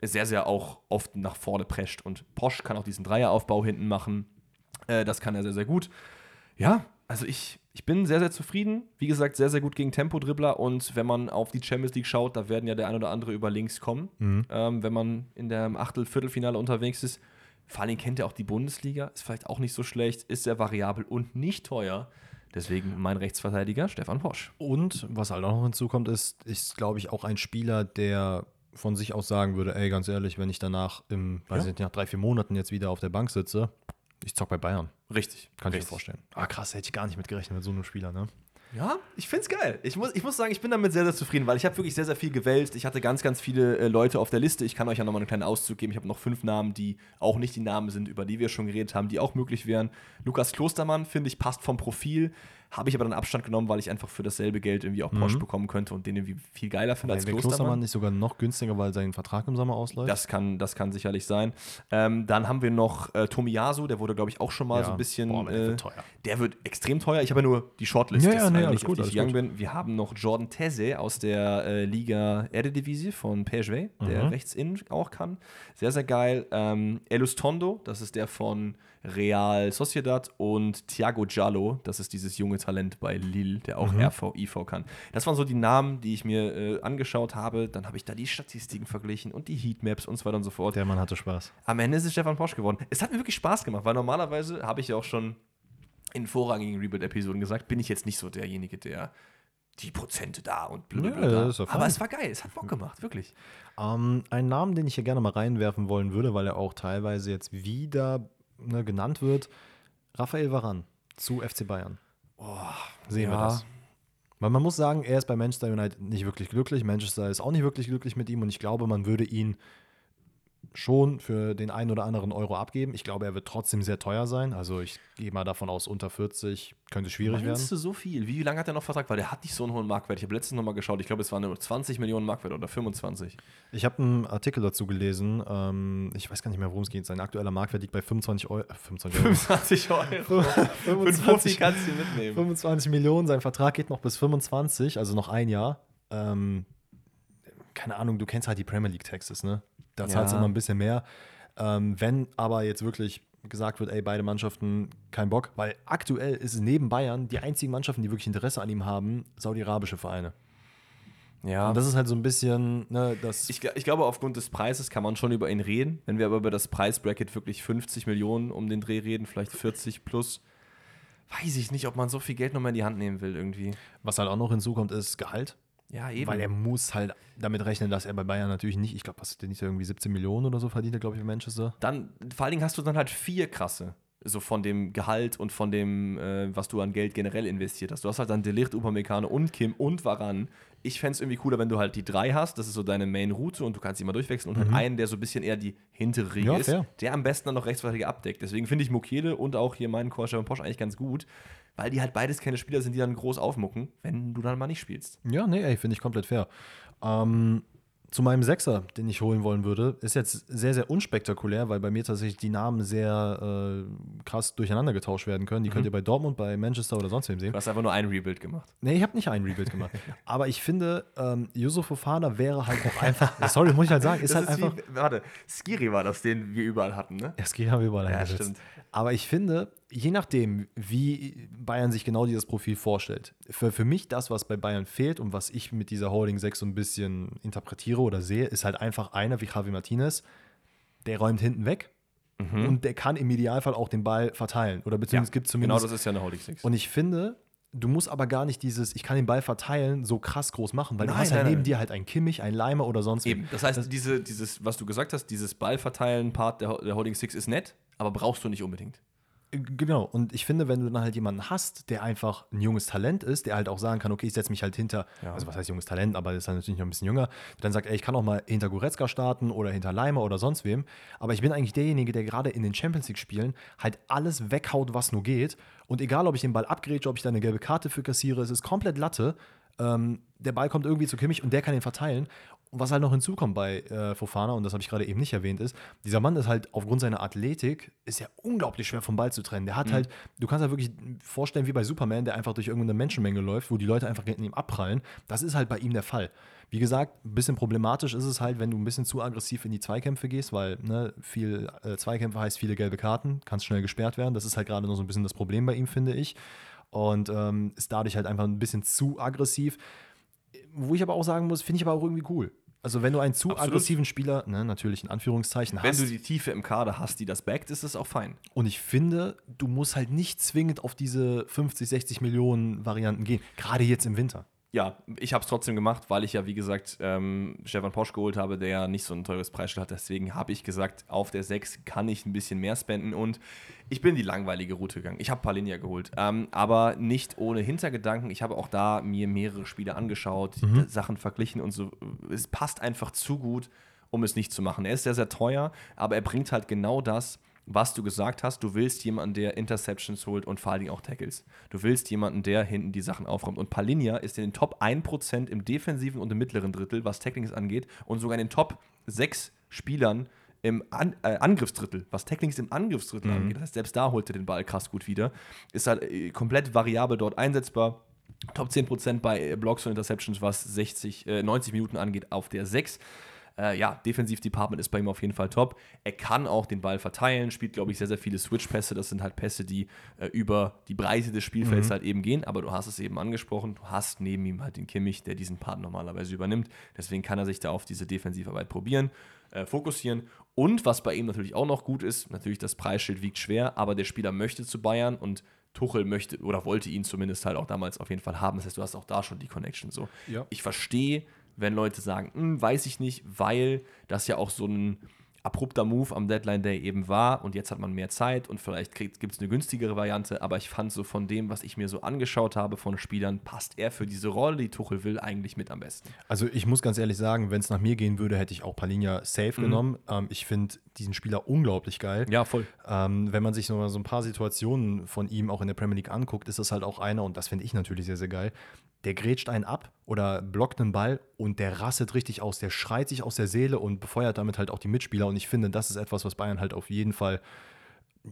sehr, sehr auch oft nach vorne prescht. Und Posch kann auch diesen Dreieraufbau hinten machen. Äh, das kann er sehr, sehr gut. Ja, also ich, ich bin sehr, sehr zufrieden. Wie gesagt, sehr, sehr gut gegen Tempodribbler. Und wenn man auf die Champions League schaut, da werden ja der ein oder andere über links kommen. Ähm, wenn man in der Achtel-, Viertelfinale unterwegs ist. Vor allem kennt er auch die Bundesliga. Ist vielleicht auch nicht so schlecht. Ist sehr variabel und nicht teuer. Deswegen mein Rechtsverteidiger Stefan Posch. Und was halt auch noch hinzukommt, ist, ist glaube ich, auch ein Spieler, der von sich aus sagen würde, ey, ganz ehrlich, wenn ich danach im, weiß Ja. ich nicht, nach drei, vier Monaten jetzt wieder auf der Bank sitze, ich zock bei Bayern. Richtig. Kann ich mir Richtig. vorstellen. Ah, krass, hätte ich gar nicht mitgerechnet mit so einem Spieler, ne? Ja, ich find's geil. Ich muss, ich muss sagen, ich bin damit sehr, sehr zufrieden, weil ich habe wirklich sehr, sehr viel gewälzt. Ich hatte ganz, ganz viele äh, Leute auf der Liste. Ich kann euch ja nochmal einen kleinen Auszug geben. Ich habe noch fünf Namen, die auch nicht die Namen sind, über die wir schon geredet haben, die auch möglich wären. Lukas Klostermann, finde ich, passt vom Profil. Habe ich aber dann Abstand genommen, weil ich einfach für dasselbe Geld irgendwie auch Porsche bekommen könnte und den irgendwie viel geiler finde als Klostermann. Klostermann nicht sogar noch günstiger, weil sein Vertrag im Sommer ausläuft? Das kann, das kann sicherlich sein. Ähm, dann haben wir noch äh, Tomiyasu, der wurde, glaube ich, auch schon mal Ja. so ein bisschen. Boah, der äh, wird teuer. Der wird extrem teuer. Ich habe ja nur die Shortlist. Ja, ja, nee, alles gut, alles gegangen bin. Wir haben noch Jordan Teze aus der äh, Liga Eredivisie von PSV, der Mhm. rechts innen auch kann. Sehr, sehr geil. Ähm, Elus Tondo, das ist der von Real Sociedad und Thiago Giallo, das ist dieses junge Talent bei Lille, der Mhm. auch RV, IV kann. Das waren so die Namen, die ich mir äh, angeschaut habe. Dann habe ich da die Statistiken verglichen und die Heatmaps und so weiter und so fort. Der Mann hatte Spaß. Am Ende ist es Stefan Posch geworden. Es hat mir wirklich Spaß gemacht, weil normalerweise habe ich ja auch schon in vorrangigen Rebuild-Episoden gesagt, bin ich jetzt nicht so derjenige, der die Prozente da und blablabla. Ja, fein. Aber es war geil, es hat Bock gemacht, wirklich. Ähm, ein Namen, den ich hier gerne mal reinwerfen wollen würde, weil er auch teilweise jetzt wieder ne, genannt wird: Raphael Varan zu FC Bayern. Sehen wir ja. das. Weil man muss sagen, er ist bei Manchester United nicht wirklich glücklich. Manchester ist auch nicht wirklich glücklich mit ihm und ich glaube, man würde ihn schon für den einen oder anderen Euro abgeben. Ich glaube, er wird trotzdem sehr teuer sein. Also ich gehe mal davon aus, unter 40 könnte schwierig werden. Meinst du so viel? Wie lange hat er noch Vertrag? Weil der hat nicht so einen hohen Marktwert. Ich habe letztens nochmal geschaut, ich glaube, es waren nur 20 Millionen Marktwert oder 25. Ich habe einen Artikel dazu gelesen. Ähm, ich weiß gar nicht mehr, worum es geht. Sein aktueller Marktwert liegt bei 25 Euro. Äh, 25 Euro. 25 Euro. Für einen 25 Profi kannst du mitnehmen. 25 Millionen, sein Vertrag geht noch bis 25, also noch ein Jahr. Ähm, keine Ahnung, du kennst halt die Premier League Taxes, ne? Da zahlst du Ja. immer ein bisschen mehr. Ähm, wenn aber jetzt wirklich gesagt wird, ey, beide Mannschaften kein Bock, weil aktuell ist es neben Bayern die einzigen Mannschaften, die wirklich Interesse an ihm haben, saudi-arabische Vereine. Ja. Und das ist halt so ein bisschen, ne, das. Ich, ich glaube, aufgrund des Preises kann man schon über ihn reden. Wenn wir aber über das Preisbracket wirklich 50 Millionen um den Dreh reden, vielleicht 40 plus, weiß ich nicht, ob man so viel Geld nochmal in die Hand nehmen will irgendwie. was halt auch noch hinzukommt, ist Gehalt. Ja, eben. Weil er muss halt damit rechnen, dass er bei Bayern natürlich nicht, ich glaube, was der nicht irgendwie 17 Millionen oder so verdient, glaube ich, in Manchester. dann, vor allen Dingen hast du dann halt vier krasse. So von dem Gehalt und von dem, äh, was du an Geld generell investiert hast. Du hast halt dann Delicht, Upamecano und Kim und Varan. Ich fände es irgendwie cooler, wenn du halt die drei hast. Das ist so deine Main-Route und du kannst sie mal durchwechseln. Und halt einen, der so ein bisschen eher die hintere Riege Ja, ist, fair. der am besten dann noch Rechtsverteidiger abdeckt. Deswegen finde ich Mokele und auch hier meinen Core Posch eigentlich ganz gut, weil die halt beides keine Spieler sind, die dann groß aufmucken, wenn du dann mal nicht spielst. Ja, nee, ey, finde ich komplett fair. Ähm, zu meinem Sechser, den ich holen wollen würde, ist jetzt sehr, sehr unspektakulär, weil bei mir tatsächlich die Namen sehr äh, krass durcheinander getauscht werden können. Die könnt ihr bei Dortmund, bei Manchester oder sonst wem sehen. Du hast einfach nur ein Rebuild gemacht. Nee, ich habe nicht einen Rebuild gemacht. [laughs] Aber ich finde, ähm, Yusuf Fofana wäre halt auch [laughs] einfach, sorry, muss ich halt sagen, ist halt einfach. wie, warte, Skiri war das, den wir überall hatten, ne? Ja, Ski haben wir überall Ja, stimmt. Aber ich finde, je nachdem, wie Bayern sich genau dieses Profil vorstellt, für, für mich das, was bei Bayern fehlt und was ich mit dieser Holding 6 so ein bisschen interpretiere oder sehe, ist halt einfach einer wie Javi Martinez, der räumt hinten weg, und der kann im Idealfall auch den Ball verteilen. Oder beziehungsweise es gibt genau zumindest. das ist ja eine Holding Six. und ich finde, du musst aber gar nicht dieses, ich kann den Ball verteilen, so krass groß machen, weil du Nein, hast halt nein, neben nein. dir halt einen Kimmich, einen Leimer oder sonst Eben. Das heißt, diese, dieses, was du gesagt hast, dieses Ballverteilen-Part der, der Holding Six ist nett, aber brauchst du nicht unbedingt. Genau, und ich finde, wenn du dann halt jemanden hast, der einfach ein junges Talent ist, der halt auch sagen kann, okay, ich setze mich halt hinter, Ja. also was heißt junges Talent, aber ist halt natürlich noch ein bisschen jünger, dann sagt, ey, ich kann auch mal hinter Goretzka starten oder hinter Leimer oder sonst wem, aber ich bin eigentlich derjenige, der gerade in den Champions League Spielen halt alles weghaut, was nur geht und egal, ob ich den Ball abgrätsche, ob ich da eine gelbe Karte für kassiere, es ist komplett Latte, ähm, der Ball kommt irgendwie zu Kimmich und der kann ihn verteilen. Und was halt noch hinzukommt bei äh, Fofana, und das habe ich gerade eben nicht erwähnt, ist, dieser Mann ist halt aufgrund seiner Athletik, ist ja unglaublich schwer vom Ball zu trennen. Der hat halt, du kannst halt wirklich vorstellen, wie bei Superman, der einfach durch irgendeine Menschenmenge läuft, wo die Leute einfach in ihm abprallen. Das ist halt bei ihm der Fall. Wie gesagt, ein bisschen problematisch ist es halt, wenn du ein bisschen zu aggressiv in die Zweikämpfe gehst, weil ne, viel äh, Zweikämpfe heißt viele gelbe Karten, kannst schnell gesperrt werden. Das ist halt gerade noch so ein bisschen das Problem bei ihm, finde ich. Und ähm, ist dadurch halt einfach ein bisschen zu aggressiv. Wo ich aber auch sagen muss, finde ich aber auch irgendwie cool. Also wenn du einen zu Absolut. aggressiven Spieler, ne, natürlich in Anführungszeichen, Wenn hast, du die Tiefe im Kader hast, die das backt, ist das auch fein. und ich finde, du musst halt nicht zwingend auf diese 50, 60 Millionen Varianten gehen, gerade jetzt im Winter. Ja, ich habe es trotzdem gemacht, weil ich ja, wie gesagt, ähm, Stefan Posch geholt habe, der ja nicht so ein teures Preisschild hat. Deswegen habe ich gesagt, auf der 6 kann ich ein bisschen mehr spenden und ich bin die langweilige Route gegangen. Ich habe Palinja geholt, ähm, aber nicht ohne Hintergedanken. Ich habe auch da mir mehrere Spiele angeschaut, Mhm. Sachen verglichen und so. Es passt einfach zu gut, um es nicht zu machen. Er ist sehr, sehr teuer, aber er bringt halt genau das, was du gesagt hast. Du willst jemanden, der Interceptions holt und vor allen Dingen auch Tackles. Du willst jemanden, der hinten die Sachen aufräumt. Und Palinja ist in den Top 1% im defensiven und im mittleren Drittel, was Tacklings angeht, und sogar in den Top 6 Spielern im An äh, Angriffsdrittel, was Tacklings im Angriffsdrittel angeht. Das heißt, selbst da holt er den Ball krass gut wieder. Ist halt äh, komplett variabel dort einsetzbar. Top 10% bei Blocks und Interceptions, was 60, äh, 90 Minuten angeht, auf der 6. Äh, ja, Defensiv-Department ist bei ihm auf jeden Fall top. Er kann auch den Ball verteilen, spielt, glaube ich, sehr, sehr viele Switch-Pässe. Das sind halt Pässe, die äh, über die Breite des Spielfelds halt eben gehen. Aber du hast es eben angesprochen, du hast neben ihm halt den Kimmich, der diesen Part normalerweise übernimmt. Deswegen kann er sich da auf diese Defensivarbeit probieren, äh, fokussieren. Und was bei ihm natürlich auch noch gut ist, natürlich das Preisschild wiegt schwer, aber der Spieler möchte zu Bayern und Tuchel möchte oder wollte ihn zumindest halt auch damals auf jeden Fall haben. Das heißt, du hast auch da schon die Connection so. Ja. Ich verstehe, wenn Leute sagen, "Hm, weiß ich nicht, weil das ja auch so ein abrupter Move am Deadline Day eben war und jetzt hat man mehr Zeit und vielleicht gibt es eine günstigere Variante, aber ich fand so von dem, was ich mir so angeschaut habe von Spielern, passt er für diese Rolle, die Tuchel will, eigentlich mit am besten. Also ich muss ganz ehrlich sagen, wenn es nach mir gehen würde, hätte ich auch Palinja safe genommen. Ähm, ich finde diesen Spieler unglaublich geil. Ja, voll. Ähm, wenn man sich mal so ein paar Situationen von ihm auch in der Premier League anguckt, ist das halt auch einer, und das finde ich natürlich sehr, sehr geil, der grätscht einen ab oder blockt einen Ball und der rastet richtig aus, der schreit sich aus der Seele und befeuert damit halt auch die Mitspieler. Und ich finde, das ist etwas, was Bayern halt auf jeden Fall,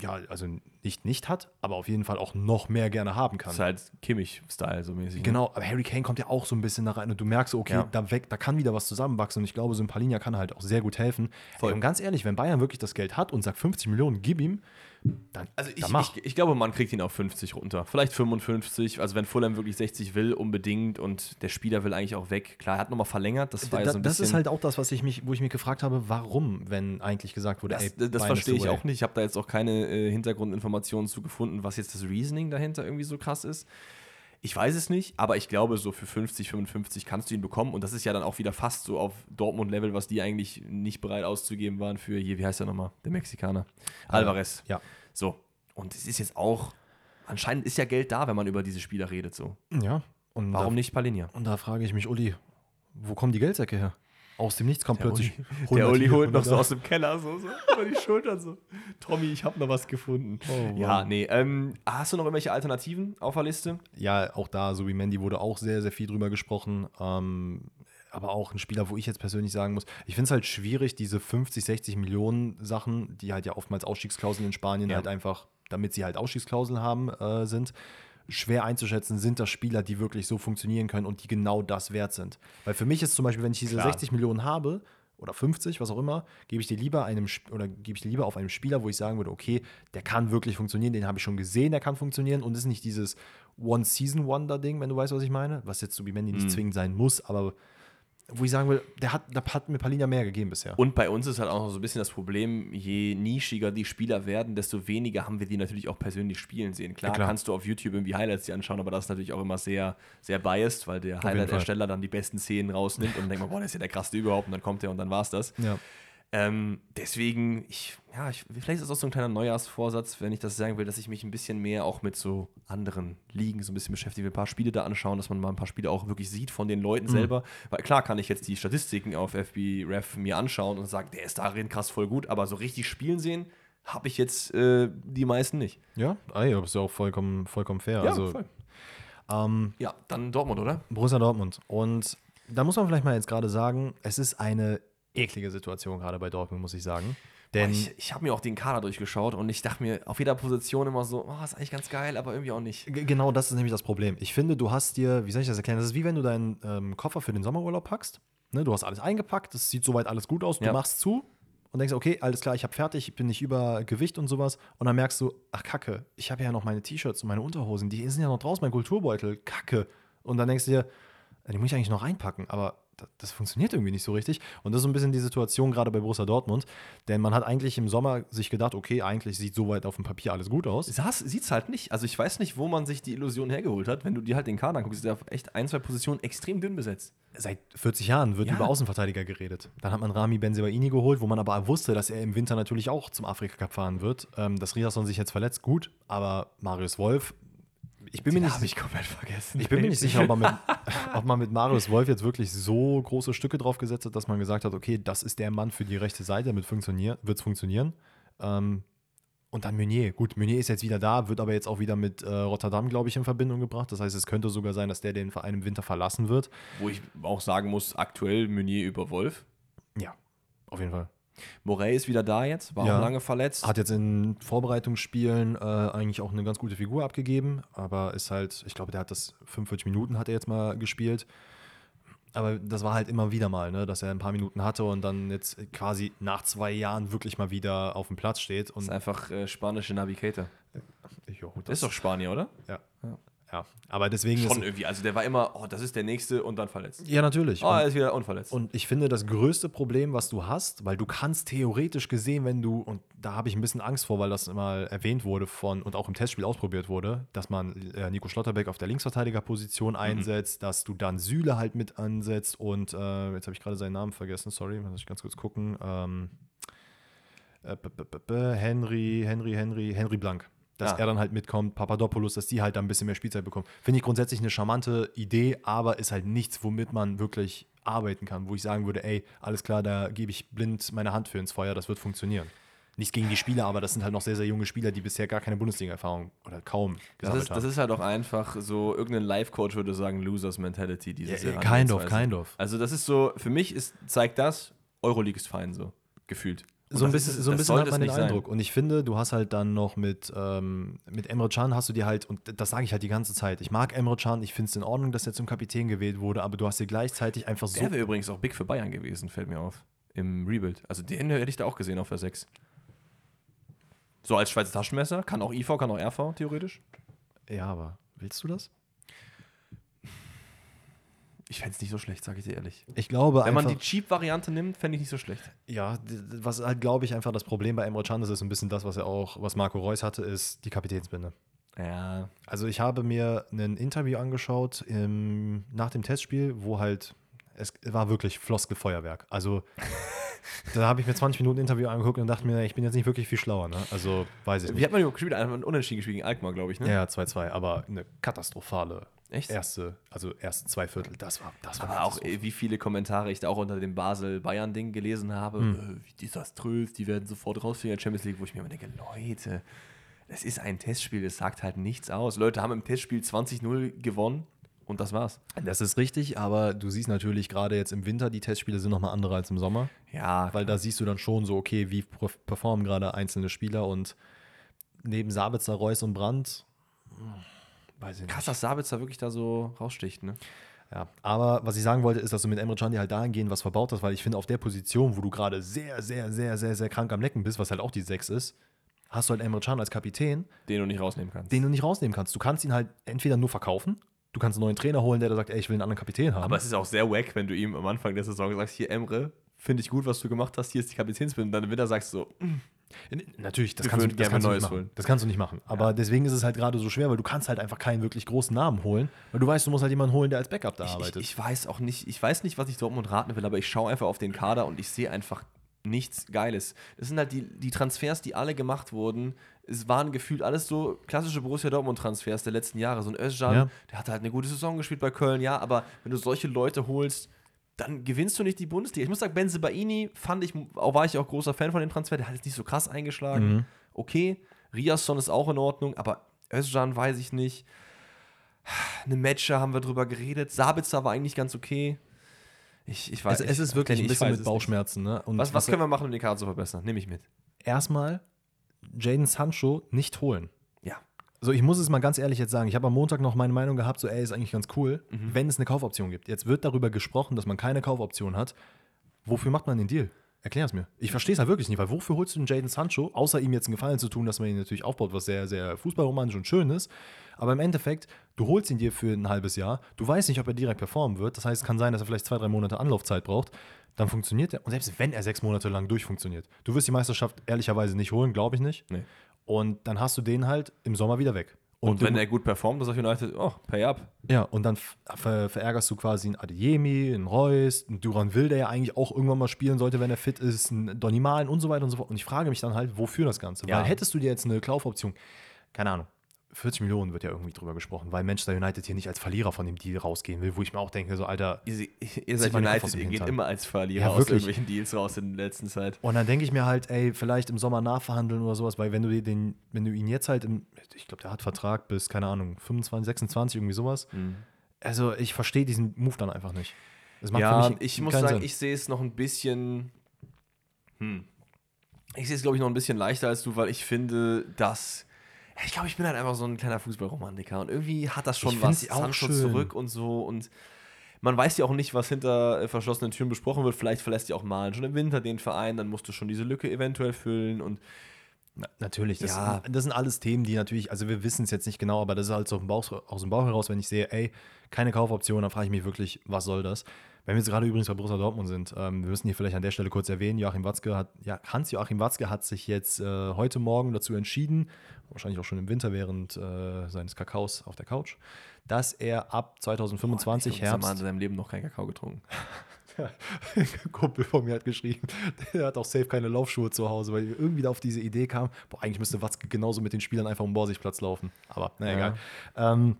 ja, also nicht nicht hat, aber auf jeden Fall auch noch mehr gerne haben kann. Das ist halt Kimmich-Style so mäßig. ne? Genau, aber Harry Kane kommt ja auch so ein bisschen da rein und du merkst, okay, Ja. da, weg, da kann wieder was zusammenwachsen und ich glaube, so ein Palinja kann halt auch sehr gut helfen. Voll. Ey, und ganz ehrlich, wenn Bayern wirklich das Geld hat und sagt 50 Millionen, gib ihm, dann, Also ich, dann mach. ich, ich glaube, man kriegt ihn auf 50 runter. Vielleicht 55. Also wenn Fulham wirklich 60 will, unbedingt und der Spieler will eigentlich auch weg. Klar, er hat nochmal verlängert. Das war ja Da- so ein das bisschen. ist halt auch das, was ich mich, wo ich mich gefragt habe, warum, wenn eigentlich gesagt wurde, Das, ey, das Bayern verstehe ich auch nicht. Ich habe da jetzt auch keine äh, Hintergrundinformationen zu gefunden, was jetzt das Reasoning dahinter irgendwie so krass ist. Ich weiß es nicht, aber ich glaube, so für 50, 55 kannst du ihn bekommen. Und das ist ja dann auch wieder fast so auf Dortmund-Level, was die eigentlich nicht bereit auszugeben waren für hier, wie heißt der nochmal? Der Mexikaner. Alvarez. Ja. So. Und es ist jetzt auch, anscheinend ist ja Geld da, wenn man über diese Spieler redet. So. Ja. Und Warum da, nicht Palinja? Und da frage ich mich, Uli, wo kommen die Geldsäcke her? Aus dem Nichts kommt Der plötzlich. Uli, 100 der Uli holt noch 100 so aus dem Keller so, so über die Schultern so. Tommy, ich habe noch was gefunden. Oh, wow. Ja, nee. Ähm, hast du noch irgendwelche Alternativen auf der Liste? Ja, auch da, so wie Mandy, wurde auch sehr, sehr viel drüber gesprochen. Ähm, aber auch ein Spieler, wo ich jetzt persönlich sagen muss, ich finde es halt schwierig, diese 50, 60 Millionen Sachen, die halt ja oftmals Ausstiegsklauseln in Spanien Ja. halt einfach, damit sie halt Ausstiegsklauseln haben, äh, sind, schwer einzuschätzen, sind das Spieler, die wirklich so funktionieren können und die genau das wert sind. Weil für mich ist zum Beispiel, wenn ich diese Klar. 60 Millionen habe, oder 50, was auch immer, gebe ich dir lieber einem oder gebe ich dir lieber auf einem Spieler, wo ich sagen würde, okay, der kann wirklich funktionieren, den habe ich schon gesehen, der kann funktionieren und ist nicht dieses One-Season-Wonder-Ding, wenn du weißt, was ich meine, was jetzt so wie Mandy nicht zwingend sein muss, aber wo ich sagen will, der hat, da hat mir Palina mehr gegeben bisher. Und bei uns ist halt auch noch so ein bisschen das Problem, je nischiger die Spieler werden, desto weniger haben wir die natürlich auch persönlich spielen sehen. Klar, Ja, klar. kannst du auf YouTube irgendwie Highlights dir anschauen, aber das ist natürlich auch immer sehr, sehr biased, weil der. Highlight-Ersteller dann die besten Szenen rausnimmt und dann denkt man, [laughs] boah, der ist ja der krasseste überhaupt und dann kommt der und dann war's das. ja. Ähm, deswegen, ich, ja, ich, vielleicht ist das auch so ein kleiner Neujahrsvorsatz, wenn ich das sagen will, dass ich mich ein bisschen mehr auch mit so anderen Ligen so ein bisschen beschäftige, ein paar Spiele da anschauen, dass man mal ein paar Spiele auch wirklich sieht von den Leuten selber. Weil klar kann ich jetzt die Statistiken auf FBref mir anschauen und sagen, der ist darin krass voll gut, aber so richtig spielen sehen habe ich jetzt äh, die meisten nicht. Ja, ey, das ist ja auch vollkommen, vollkommen fair. also, voll. ähm, Ja, dann Dortmund, oder? Borussia Dortmund. Und da muss man vielleicht mal jetzt gerade sagen, es ist eine eklige Situation gerade bei Dortmund, muss ich sagen. Denn ich ich habe mir auch den Kader durchgeschaut und ich dachte mir auf jeder Position immer so, oh, ist eigentlich ganz geil, aber irgendwie auch nicht. Genau das ist nämlich das Problem. Ich finde, du hast dir, wie soll ich das erklären? Das ist wie wenn du deinen ähm, Koffer für den Sommerurlaub packst. Ne, du hast alles eingepackt, das sieht soweit alles gut aus, du Ja. machst zu und denkst, okay, alles klar, ich habe fertig, ich bin nicht über Gewicht und sowas. Und dann merkst du, ach Kacke, ich habe ja noch meine T-Shirts und meine Unterhosen, die sind ja noch draußen, mein Kulturbeutel, Kacke. Und dann denkst du dir, die muss ich eigentlich noch reinpacken, aber das, funktioniert irgendwie nicht so richtig. Und das ist so ein bisschen die Situation gerade bei Borussia Dortmund, denn man hat eigentlich im Sommer sich gedacht, okay, eigentlich sieht soweit auf dem Papier alles gut aus. Sieht es halt nicht. Also ich weiß nicht, wo man sich die Illusion hergeholt hat. Wenn du dir halt den Kader anguckst, ist der auf echt ein, zwei Positionen extrem dünn besetzt. Seit 40 Jahren wird Ja. über Außenverteidiger geredet. Dann hat man Rami Benzebaini geholt, wo man aber wusste, dass er im Winter natürlich auch zum Afrika-Cup fahren wird. Ähm, dass Riasson sich jetzt verletzt, gut, aber Marius Wolf, ich bin mir nicht, ich komplett vergessen. ich bin mir nicht sicher, ob man, mit, [laughs] ob man mit Marius Wolf jetzt wirklich so große Stücke drauf gesetzt hat, dass man gesagt hat, okay, das ist der Mann für die rechte Seite, damit wird es funktionieren. Ähm, und dann Meunier. Gut, Meunier ist jetzt wieder da, wird aber jetzt auch wieder mit äh, Rotterdam, glaube ich, in Verbindung gebracht. Das heißt, es könnte sogar sein, dass der den Verein im Winter verlassen wird. Wo ich auch sagen muss, aktuell Meunier über Wolf. Ja, auf jeden Fall. Morey ist wieder da jetzt, war Ja. auch lange verletzt. Hat jetzt in Vorbereitungsspielen äh, eigentlich auch eine ganz gute Figur abgegeben, aber ist halt, ich glaube, der hat das 45 Minuten hat er jetzt mal gespielt. Aber das war halt immer wieder mal, ne, dass er ein paar Minuten hatte und dann jetzt quasi nach zwei Jahren wirklich mal wieder auf dem Platz steht. das Und ist einfach äh, spanische Navigator. Jo, Das ist doch Spanier, oder? ja. ja. Aber deswegen Schon ist. irgendwie. Also der war immer, oh, das ist der nächste und dann verletzt. Ja, natürlich. Oh, Und- er ist wieder unverletzt. Und ich finde, das größte Problem, was du hast, weil du kannst theoretisch gesehen, wenn du, und da habe ich ein bisschen Angst vor, weil das mal erwähnt wurde von und auch im Testspiel ausprobiert wurde, dass man äh, Nico Schlotterbeck auf der Linksverteidigerposition einsetzt, dass du dann Süle halt mit ansetzt und äh, jetzt habe ich gerade seinen Namen vergessen, sorry, muss ich ganz kurz gucken. Ähm, äh, Henry, Henry, Henry, Henry Blank. Dass Ah. er dann halt mitkommt, Papadopoulos, dass die halt dann ein bisschen mehr Spielzeit bekommen. Finde ich grundsätzlich eine charmante Idee, aber ist halt nichts, womit man wirklich arbeiten kann, wo ich sagen würde, ey, alles klar, da gebe ich blind meine Hand für ins Feuer, das wird funktionieren. Nichts gegen die Spieler, aber das sind halt noch sehr, sehr junge Spieler, die bisher gar keine Bundesliga-Erfahrung oder kaum das ist, das haben. ist halt auch einfach so, irgendein Life-Coach würde sagen, Losers Mentality. Dieses Ja, kind of, kind of. Also das ist so, für mich ist, zeigt das, Euroleague ist fein so, gefühlt. So ein bisschen, ist- so ein bisschen hat man den nicht sein. Eindruck. Und ich finde, du hast halt dann noch mit, ähm, mit Emre Can hast du dir halt, und das sage ich halt die ganze Zeit, ich mag Emre Can, ich finde es in Ordnung, dass er zum Kapitän gewählt wurde, aber du hast dir gleichzeitig einfach so. Der wäre übrigens auch big für Bayern gewesen, fällt mir auf. Im Rebuild. Also den hätte ich da auch gesehen auf der 6. So als Schweizer Taschenmesser, kann auch IV, kann auch RV, theoretisch. Ja, aber willst du das? Ich fände es nicht so schlecht, sage ich dir ehrlich. Ich glaube Wenn man die Cheap-Variante nimmt, fände ich nicht so schlecht. ja, was halt, glaube ich, einfach das Problem bei Emre Can ist, ist ein bisschen das, was er auch, was Marco Reus hatte, ist die Kapitänsbinde. Ja. Also ich habe mir ein Interview angeschaut im, nach dem Testspiel, wo halt, es war wirklich Floskelfeuerwerk. Also [laughs] da habe ich mir 20 Minuten Interview angeguckt und dachte mir, ich bin jetzt nicht wirklich viel schlauer. Ne? Also weiß ich Wie nicht. hat man überhaupt gespielt? Unentschieden gespielt gegen Alkmaar, glaube ich, ne? Ja, 2-2, aber eine katastrophale Echt? erste, also erste zwei Viertel. Das war, das war Aber auch, äh, wie viele Kommentare ich da auch unter dem Basel-Bayern-Ding gelesen habe. Hm. Äh, wie desaströs, die werden sofort rausfliegen in der Champions League, wo ich mir immer denke, Leute, das ist ein Testspiel, das sagt halt nichts aus. Leute haben im Testspiel 20-0 gewonnen und das war's. Das ist richtig, aber du siehst natürlich gerade jetzt im Winter, die Testspiele sind nochmal andere als im Sommer. Ja, Weil da siehst du dann schon so, okay, wie perf- performen gerade einzelne Spieler und neben Sabitzer, Reus und Brandt, weiß ich nicht. krass, dass Sabitzer wirklich da so raussticht, ne? Ja, aber was ich sagen wollte, ist, dass du mit Emre Can halt dahingehend was verbaut hast, weil ich finde, auf der Position, wo du gerade sehr, sehr, sehr, sehr, sehr krank am Lecken bist, was halt auch die 6 ist, hast du halt Emre Can als Kapitän, Den du nicht rausnehmen kannst. den du nicht rausnehmen kannst. Du kannst ihn halt entweder nur verkaufen Du kannst einen neuen Trainer holen, der da sagt, ey, ich will einen anderen Kapitän haben. Aber es ist auch sehr wack, wenn du ihm am Anfang der Saison sagst, hier Emre, finde ich gut, was du gemacht hast, hier ist die Kapitänsbinde. Und dann im Winter sagst du so, "Mm, Natürlich, das kannst, du, das kannst du Neues nicht machen. holen. Das kannst du nicht machen. Aber deswegen ist es halt gerade so schwer, weil du kannst halt einfach keinen wirklich großen Namen holen, weil du weißt, du musst halt jemanden holen, der als Backup da ich, ich, arbeitet. ich weiß auch nicht, ich weiß nicht, was ich Dortmund raten will, aber ich schaue einfach auf den Kader und ich sehe einfach nichts Geiles. Das sind halt die, die Transfers, die alle gemacht wurden. Es waren gefühlt alles so klassische Borussia Dortmund-Transfers der letzten Jahre. So ein Özcan, Ja. der hatte halt eine gute Saison gespielt bei Köln, ja, aber wenn du solche Leute holst, dann gewinnst du nicht die Bundesliga. Ich muss sagen, Benze Baini fand ich, war ich auch großer Fan von dem Transfer, der hat jetzt nicht so krass eingeschlagen. Mhm. Okay, Riasson ist auch in Ordnung, aber Özcan weiß ich nicht. Eine Matcher haben wir drüber geredet. Sabitzer war eigentlich ganz okay. Ich, ich weiß es, es ist wirklich ein bisschen mit Bauchschmerzen. Ne? Was, was können wir machen, um die Karte zu verbessern? Nehme ich mit. erstmal Jaden Sancho nicht holen. So, ich muss es mal ganz ehrlich jetzt sagen. Ich habe am Montag noch meine Meinung gehabt, so, ey, ist eigentlich ganz cool, Mhm. wenn es eine Kaufoption gibt. Jetzt wird darüber gesprochen, dass man keine Kaufoption hat. Wofür macht man den Deal? Erklär es mir. Ich verstehe es halt wirklich nicht, weil wofür holst du den Jaden Sancho, außer ihm jetzt einen Gefallen zu tun, dass man ihn natürlich aufbaut, was sehr, sehr fußballromantisch und schön ist. Aber im Endeffekt, du holst ihn dir für ein halbes Jahr, du weißt nicht, ob er direkt performen wird. Das heißt, es kann sein, dass er vielleicht zwei, drei Monate Anlaufzeit braucht. Dann funktioniert er. Und selbst wenn er sechs Monate lang durchfunktioniert, du wirst die Meisterschaft ehrlicherweise nicht holen, glaube ich nicht. Nee. Und dann hast du den halt im Sommer wieder weg. Und, du- wenn er gut performt, das auf United, oh, pay up. ja, und dann ver verärgerst du quasi einen Adeyemi, einen Reus, einen Duran Will, der ja eigentlich auch irgendwann mal spielen sollte, wenn er fit ist, einen Donny Malen und so weiter und so fort. Und ich frage mich dann halt, wofür das Ganze? Ja. Weil hättest du dir jetzt eine Kaufoption, keine Ahnung, 40 Millionen wird ja irgendwie drüber gesprochen, weil Manchester United hier nicht als Verlierer von dem Deal rausgehen will, wo ich mir auch denke, so, Alter. Ihr, ihr seid United, ihr geht immer als Verlierer Ja, aus wirklich. irgendwelchen Deals raus in der letzten Zeit. Und dann denke ich mir halt, ey, vielleicht im Sommer nachverhandeln oder sowas, weil wenn du den, wenn du ihn jetzt halt im, ich glaube, der hat Vertrag bis, keine Ahnung, 25, 26, irgendwie sowas. Also ich verstehe diesen Move dann einfach nicht. Das macht Ja, für mich ich muss sagen, Sinn. ich sehe es noch ein bisschen. Hm. Ich sehe es, glaube ich, noch ein bisschen leichter als du, weil ich finde, dass. Ich glaube, ich bin halt einfach so ein kleiner Fußballromantiker und irgendwie hat das schon Ich was. find's auch schön. zurück und so und man weiß ja auch nicht, was hinter äh, verschlossenen Türen besprochen wird. Vielleicht verlässt ja auch Malen schon im Winter den Verein, dann musst du schon diese Lücke eventuell füllen und Na, natürlich, das, Ja. das sind alles Themen, die natürlich, also wir wissen es jetzt nicht genau, aber das ist halt so aus dem, Bauch, aus dem Bauch heraus, wenn ich sehe, ey, keine Kaufoption, dann frage ich mich wirklich, was soll das? Wenn wir jetzt gerade übrigens bei Borussia Dortmund sind, ähm, wir müssen hier vielleicht an der Stelle kurz erwähnen, Joachim Watzke hat, ja, Hans-Joachim Watzke hat sich jetzt äh, heute Morgen dazu entschieden, wahrscheinlich auch schon im Winter während äh, seines Kakaos auf der Couch, dass er ab 2025 ich glaub, dieser Mann hat Herbst in seinem Leben noch keinen Kakao getrunken. [laughs] ein Kumpel von mir hat geschrieben, [laughs] der hat auch safe keine Laufschuhe zu Hause, weil irgendwie da auf diese Idee kam, boah, eigentlich müsste Watzke genauso mit den Spielern einfach um Borsigplatz laufen. Aber na Ja. egal. Ähm,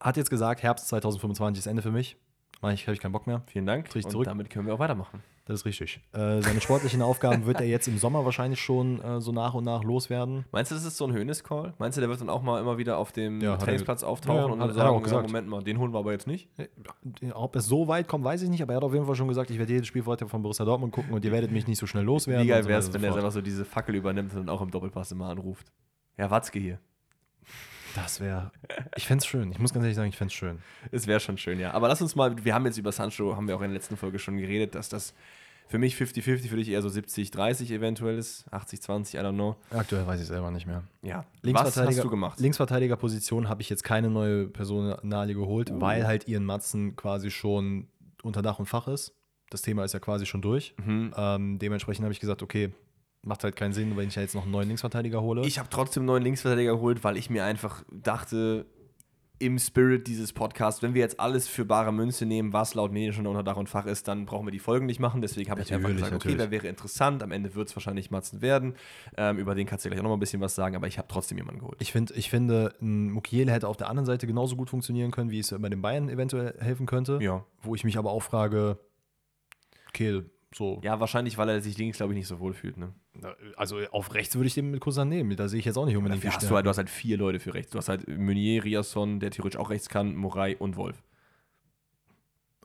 hat jetzt gesagt, Herbst 2025 ist Ende für mich. Mach ich, habe ich keinen Bock mehr. Vielen Dank. Und zurück. damit können wir auch weitermachen. Das ist richtig. Äh, seine sportlichen Aufgaben wird er jetzt im Sommer wahrscheinlich schon äh, so nach und nach loswerden. Meinst du, das ist so ein Hönes-Call? Meinst du, der wird dann auch mal immer wieder auf dem Ja, Trainingsplatz auftauchen Ja, und dann sagen, auch gesagt. Ja, Moment mal, den holen wir aber jetzt nicht? Ob es so weit kommt, weiß ich nicht, aber er hat auf jeden Fall schon gesagt, ich werde jedes Spiel heute von Borussia Dortmund gucken und ihr werdet mich nicht so schnell loswerden. Wie geil so wäre es, und wenn so er einfach so diese Fackel übernimmt und dann auch im Doppelpass immer anruft. Ja, Watzke hier. Das wäre. Ich fände es schön. Ich muss ganz ehrlich sagen, ich fände es schön. Es wäre schon schön, ja. Aber lass uns mal, wir haben jetzt über Sancho, haben wir auch in der letzten Folge schon geredet, dass das für mich 50-50, für dich eher so 70-30 eventuell ist. 80-20, I don't know. Aktuell weiß ich selber nicht mehr. Ja. Was hast du gemacht? Linksverteidigerposition habe ich jetzt keine neue Personalie geholt, Oh. weil halt Ian Matzen quasi schon unter Dach und Fach ist. Das Thema ist ja quasi schon durch. Mhm. Ähm, dementsprechend habe ich gesagt, okay, macht halt keinen Sinn, wenn ich ja jetzt noch einen neuen Linksverteidiger hole. Ich habe trotzdem einen neuen Linksverteidiger geholt, weil ich mir einfach dachte, im Spirit dieses Podcasts, wenn wir jetzt alles für bare Münze nehmen, was laut Medien schon unter Dach und Fach ist, dann brauchen wir die Folgen nicht machen. Deswegen habe ich einfach gesagt, okay, natürlich. wer wäre interessant? Am Ende wird es wahrscheinlich Matzen werden. Ähm, über den kannst du gleich auch noch mal ein bisschen was sagen, aber ich habe trotzdem jemanden geholt. Ich, find, ich finde, ein Mukiele hätte auf der anderen Seite genauso gut funktionieren können, wie es bei den Bayern eventuell helfen könnte. ja. Wo ich mich aber auch frage, okay, so. ja, wahrscheinlich, weil er sich links, glaube ich, nicht so wohl fühlt. Ne? Also auf rechts würde ich den mit Kussan nehmen. Da sehe ich jetzt auch nicht unbedingt die hast du, halt, du hast halt vier Leute für rechts. Du hast halt Meunier, Riasson, der theoretisch auch rechts kann, Morai und Wolf.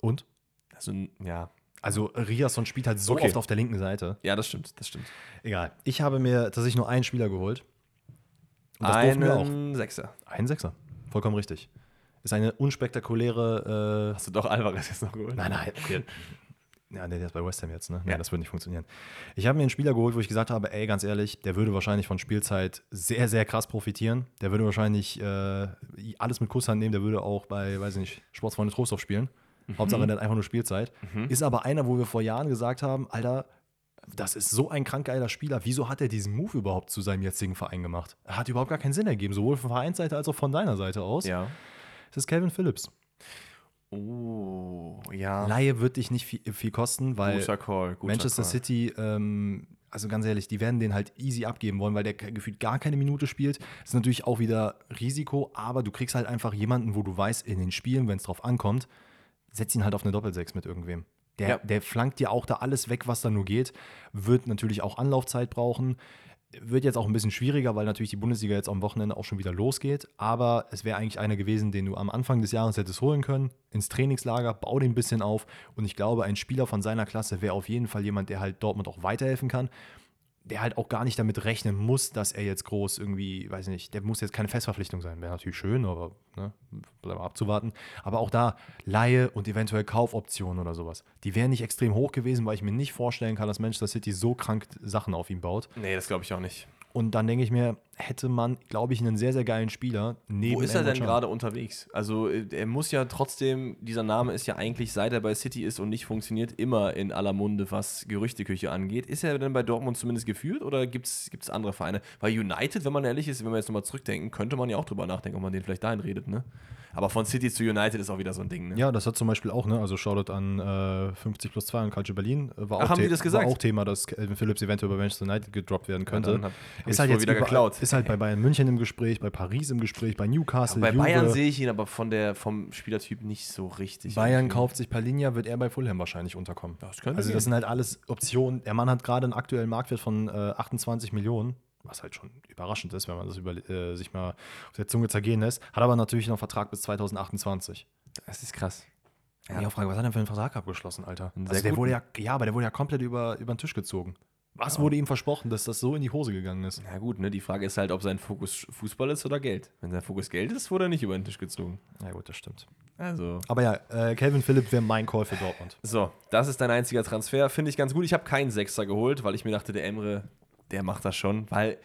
Und? Also, ja. Also Riasson spielt halt so Okay. oft auf der linken Seite. Ja, das stimmt, das stimmt. Egal. Ich habe mir tatsächlich nur einen Spieler geholt. Und das durften wir auch. Einen Sechser. Einen Sechser. Vollkommen richtig. Ist eine unspektakuläre. Hast du doch Alvarez jetzt noch geholt? Äh, nein, nein. Okay. Ja, nee, der ist bei West Ham jetzt, ne? Nee, Ja. das würde nicht funktionieren. Ich habe mir einen Spieler geholt, wo ich gesagt habe, ey, ganz ehrlich, der würde wahrscheinlich von Spielzeit sehr, sehr krass profitieren. Der würde wahrscheinlich äh, alles mit Kusshand nehmen, der würde auch bei, weiß ich nicht, Sportsfreunde Trostorf spielen. Hauptsache, der hat einfach nur Spielzeit. Ist aber einer, wo wir vor Jahren gesagt haben, Alter, das ist so ein krank geiler Spieler. Wieso hat er diesen Move überhaupt zu seinem jetzigen Verein gemacht? Er hat überhaupt gar keinen Sinn ergeben, sowohl von Vereinsseite als auch von deiner Seite aus. Ja. Das ist Calvin Phillips. Oh, ja. Laie wird dich nicht viel, viel kosten, weil Guter Call. Guter Manchester Call. City, ähm, also ganz ehrlich, die werden den halt easy abgeben wollen, weil der gefühlt gar keine Minute spielt. Das ist natürlich auch wieder Risiko, aber du kriegst halt einfach jemanden, wo du weißt, in den Spielen, wenn es drauf ankommt, setz ihn halt auf eine Doppelsechs mit irgendwem. Der, Ja. der flankt dir auch da alles weg, was da nur geht. Wird natürlich auch Anlaufzeit brauchen. Wird jetzt auch ein bisschen schwieriger, weil natürlich die Bundesliga jetzt am Wochenende auch schon wieder losgeht. Aber es wäre eigentlich einer gewesen, den du am Anfang des Jahres hättest holen können. Ins Trainingslager, bau den ein bisschen auf. Und ich glaube, ein Spieler von seiner Klasse wäre auf jeden Fall jemand, der halt Dortmund auch weiterhelfen kann. Der halt auch gar nicht damit rechnen muss, dass er jetzt groß irgendwie, weiß nicht, der muss jetzt keine Festverpflichtung sein. Wäre natürlich schön, aber ne, bleiben wir abzuwarten. Aber auch da Laie und eventuell Kaufoptionen oder sowas. Die wären nicht extrem hoch gewesen, weil ich mir nicht vorstellen kann, dass Manchester City so krank Sachen auf ihn baut. Nee, das glaube ich auch nicht. Und dann denke ich mir, hätte man, glaube ich, einen sehr, sehr geilen Spieler neben Wo ist er denn gerade unterwegs? Also, äh, er muss ja trotzdem, dieser Name ist ja eigentlich, seit er bei City ist und nicht funktioniert, immer in aller Munde, was Gerüchteküche angeht. Ist er denn bei Dortmund zumindest gefühlt oder gibt es andere Vereine? Bei United, wenn man ehrlich ist, wenn wir jetzt nochmal zurückdenken, könnte man ja auch drüber nachdenken, ob man den vielleicht dahin redet, ne? Aber von City zu United ist auch wieder so ein Ding, ne? Ja, das hat zum Beispiel auch, ne, also Shoutout an äh, 50 plus 2 und Calcio Berlin. äh, War Ach, auch haben die das gesagt? War auch Thema, dass Calvin Phillips eventuell bei Manchester United gedroppt werden könnte. dann hab- hab ist halt jetzt wieder geklaut. Ist halt bei Bayern München im Gespräch, bei Paris im Gespräch, bei Newcastle, bei Juve. Bayern sehe ich ihn aber von der, vom Spielertyp nicht so richtig. Bayern irgendwie. kauft sich Palinja, wird er bei Fulham wahrscheinlich unterkommen. Das könnte also gehen. das sind halt alles Optionen. Der Mann hat gerade einen aktuellen Marktwert von äh, 28 Millionen, was halt schon überraschend ist, wenn man das über, äh, sich mal auf der Zunge zergehen lässt. Hat aber natürlich noch einen Vertrag bis 2028. Das ist krass. Ja. Ich frage, was hat er denn für einen Vertrag abgeschlossen, Alter? Also der wurde ja, ja, aber der wurde ja komplett über, über den Tisch gezogen. Was wurde ihm versprochen, dass das so in die Hose gegangen ist? Na gut, ne? Die Frage ist halt, ob sein Fokus Fußball ist oder Geld. Wenn sein Fokus Geld ist, wurde er nicht über den Tisch gezogen. Ja gut, das stimmt. Also. Aber ja, äh, Calvin Phillips wäre mein Call für Dortmund. So, das ist dein einziger Transfer. Finde ich ganz gut. Ich habe keinen Sechser geholt, weil ich mir dachte, der Emre, der macht das schon. Weil,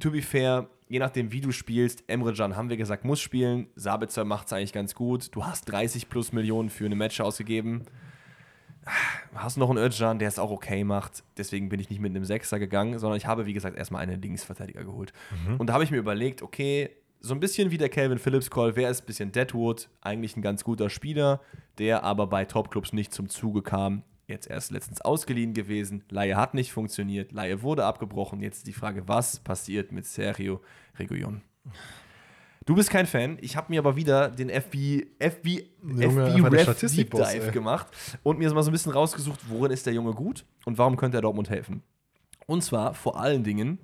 to be fair, je nachdem, wie du spielst, Emre Can, haben wir gesagt, muss spielen. Sabitzer macht es eigentlich ganz gut. Du hast 30 plus Millionen für eine Match ausgegeben. Hast noch einen Özcan, der es auch okay macht. Deswegen bin ich nicht mit einem Sechser gegangen, sondern ich habe, wie gesagt, erstmal einen Linksverteidiger geholt. Und da habe ich mir überlegt, okay, so ein bisschen wie der Calvin Phillips Call, wer ist ein bisschen Deadwood, eigentlich ein ganz guter Spieler, der aber bei Topclubs nicht zum Zuge kam. Jetzt erst letztens ausgeliehen gewesen. Laie hat nicht funktioniert, Laie wurde abgebrochen. Jetzt ist die Frage, was passiert mit Sergio Reguilon? Du bist kein Fan. Ich habe mir aber wieder den FB, FB, Junge, FB einfach der Ref Deep Dive ey. gemacht und mir mal so ein bisschen rausgesucht, worin ist der Junge gut und warum könnte er Dortmund helfen. Und zwar vor allen Dingen,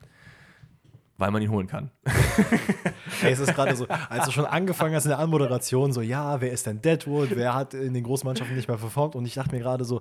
weil man ihn holen kann. [laughs] Ey, es ist gerade so, als du schon angefangen hast in der Anmoderation, so, ja, wer ist denn Deadwood? Wer hat in den Großmannschaften nicht mehr performt? Und ich dachte mir gerade so,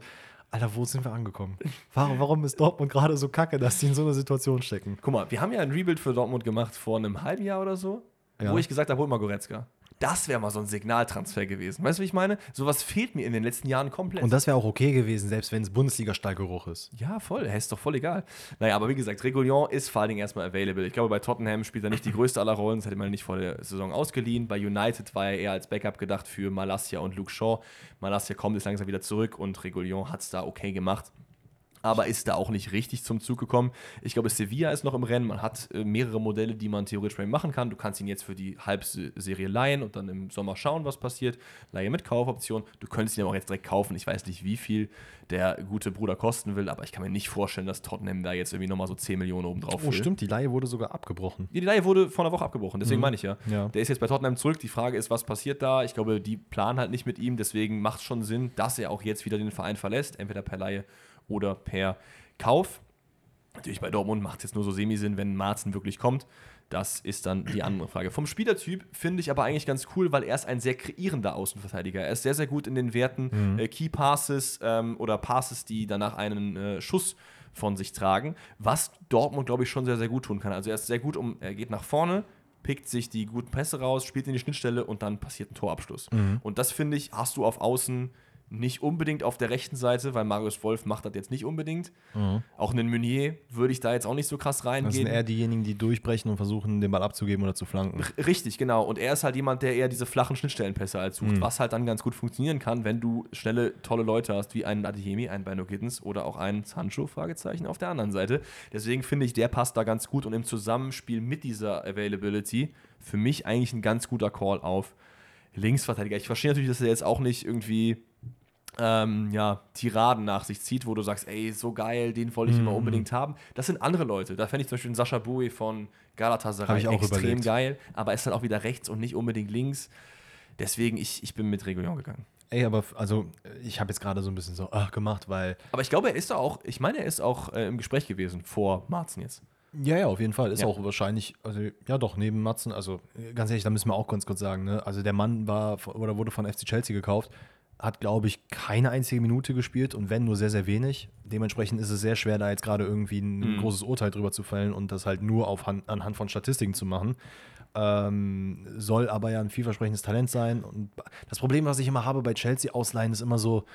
Alter, wo sind wir angekommen? Warum, warum ist Dortmund gerade so kacke, dass die in so einer Situation stecken? Guck mal, wir haben ja ein Rebuild für Dortmund gemacht vor einem halben Jahr oder so, Ja. wo ich gesagt habe, hol mal Goretzka. Das wäre mal so ein Signaltransfer gewesen. Weißt du, wie ich meine? Sowas fehlt mir in den letzten Jahren komplett. Und das wäre auch okay gewesen, selbst wenn es Bundesliga-Stallgeruch ist. Ja, voll. Ist doch voll egal. Naja, aber wie gesagt, Regulion ist vor allen Dingen erstmal available. Ich glaube, bei Tottenham spielt er nicht die größte aller Rollen. Das hätte man nicht vor der Saison ausgeliehen. Bei United war er eher als Backup gedacht für Malasia und Luke Shaw. Malasia kommt jetzt langsam wieder zurück und Regulion hat es da okay gemacht. Aber ist da auch nicht richtig zum Zug gekommen. Ich glaube, Sevilla ist noch im Rennen. Man hat äh, mehrere Modelle, die man theoretisch bei ihm machen kann. Du kannst ihn jetzt für die Halbserie leihen und dann im Sommer schauen, was passiert. Leihe mit Kaufoption. Du könntest ihn aber auch jetzt direkt kaufen. Ich weiß nicht, wie viel der gute Bruder kosten will, aber ich kann mir nicht vorstellen, dass Tottenham da jetzt irgendwie nochmal so 10 Millionen oben drauf Oh, stimmt, die Laie wurde sogar abgebrochen. Die Leihe wurde vor einer Woche abgebrochen, deswegen meine ich ja. Ja. Der ist jetzt bei Tottenham zurück. Die Frage ist, was passiert da? Ich glaube, die planen halt nicht mit ihm, deswegen macht es schon Sinn, dass er auch jetzt wieder den Verein verlässt, entweder per Leihe oder per Kauf. Natürlich bei Dortmund macht es jetzt nur so semi-Sinn, wenn Marzen wirklich kommt. Das ist dann die andere Frage. Vom Spielertyp finde ich aber eigentlich ganz cool, weil er ist ein sehr kreierender Außenverteidiger. Er ist sehr, sehr gut in den Werten äh, Key Passes ähm, oder Passes, die danach einen äh, Schuss von sich tragen, was Dortmund, glaube ich, schon sehr, sehr gut tun kann. Also er ist sehr gut, um, er geht nach vorne, pickt sich die guten Pässe raus, spielt in die Schnittstelle und dann passiert ein Torabschluss. Und das finde ich, hast du auf Außen nicht unbedingt auf der rechten Seite, weil Marius Wolf macht das jetzt nicht unbedingt. Auch einen Meunier würde ich da jetzt auch nicht so krass Das sind reingehen. eher diejenigen, die durchbrechen und versuchen, den Ball abzugeben oder zu flanken. R- Richtig, genau. Und er ist halt jemand, der eher diese flachen Schnittstellenpässe halt sucht, was halt dann ganz gut funktionieren kann, wenn du schnelle, tolle Leute hast, wie einen Adeyemi, einen Bino Gittens oder auch einen Sancho, Fragezeichen, auf der anderen Seite. Deswegen finde ich, der passt da ganz gut und im Zusammenspiel mit dieser Availability für mich eigentlich ein ganz guter Call auf Linksverteidiger. Ich verstehe natürlich, dass er jetzt auch nicht irgendwie ähm, ja, Tiraden nach sich zieht, wo du sagst, ey, so geil, den wollte ich immer unbedingt haben. Das sind andere Leute. Da fände ich zum Beispiel Sascha Bowie von Galatasaray extrem überlegt. geil, aber ist halt auch wieder rechts und nicht unbedingt links. Deswegen, ich, ich bin mit Regulion gegangen. Ey, aber also ich habe jetzt gerade so ein bisschen so ach, gemacht, weil Aber ich glaube, er ist da auch, ich meine, er ist auch äh, im Gespräch gewesen vor Marzen jetzt. Ja, ja, auf jeden Fall. Ist Ja. auch wahrscheinlich, also ja doch, neben Matzen, also ganz ehrlich, da müssen wir auch ganz kurz sagen, ne? Also der Mann war oder wurde von FC Chelsea gekauft, hat, glaube ich, keine einzige Minute gespielt und wenn nur sehr, sehr wenig. Dementsprechend ist es sehr schwer, da jetzt gerade irgendwie ein Mhm. großes Urteil drüber zu fällen und das halt nur auf Han anhand von Statistiken zu machen. Ähm, soll aber ja ein vielversprechendes Talent sein. Und das Problem, was ich immer habe bei Chelsea-Ausleihen, ist immer so,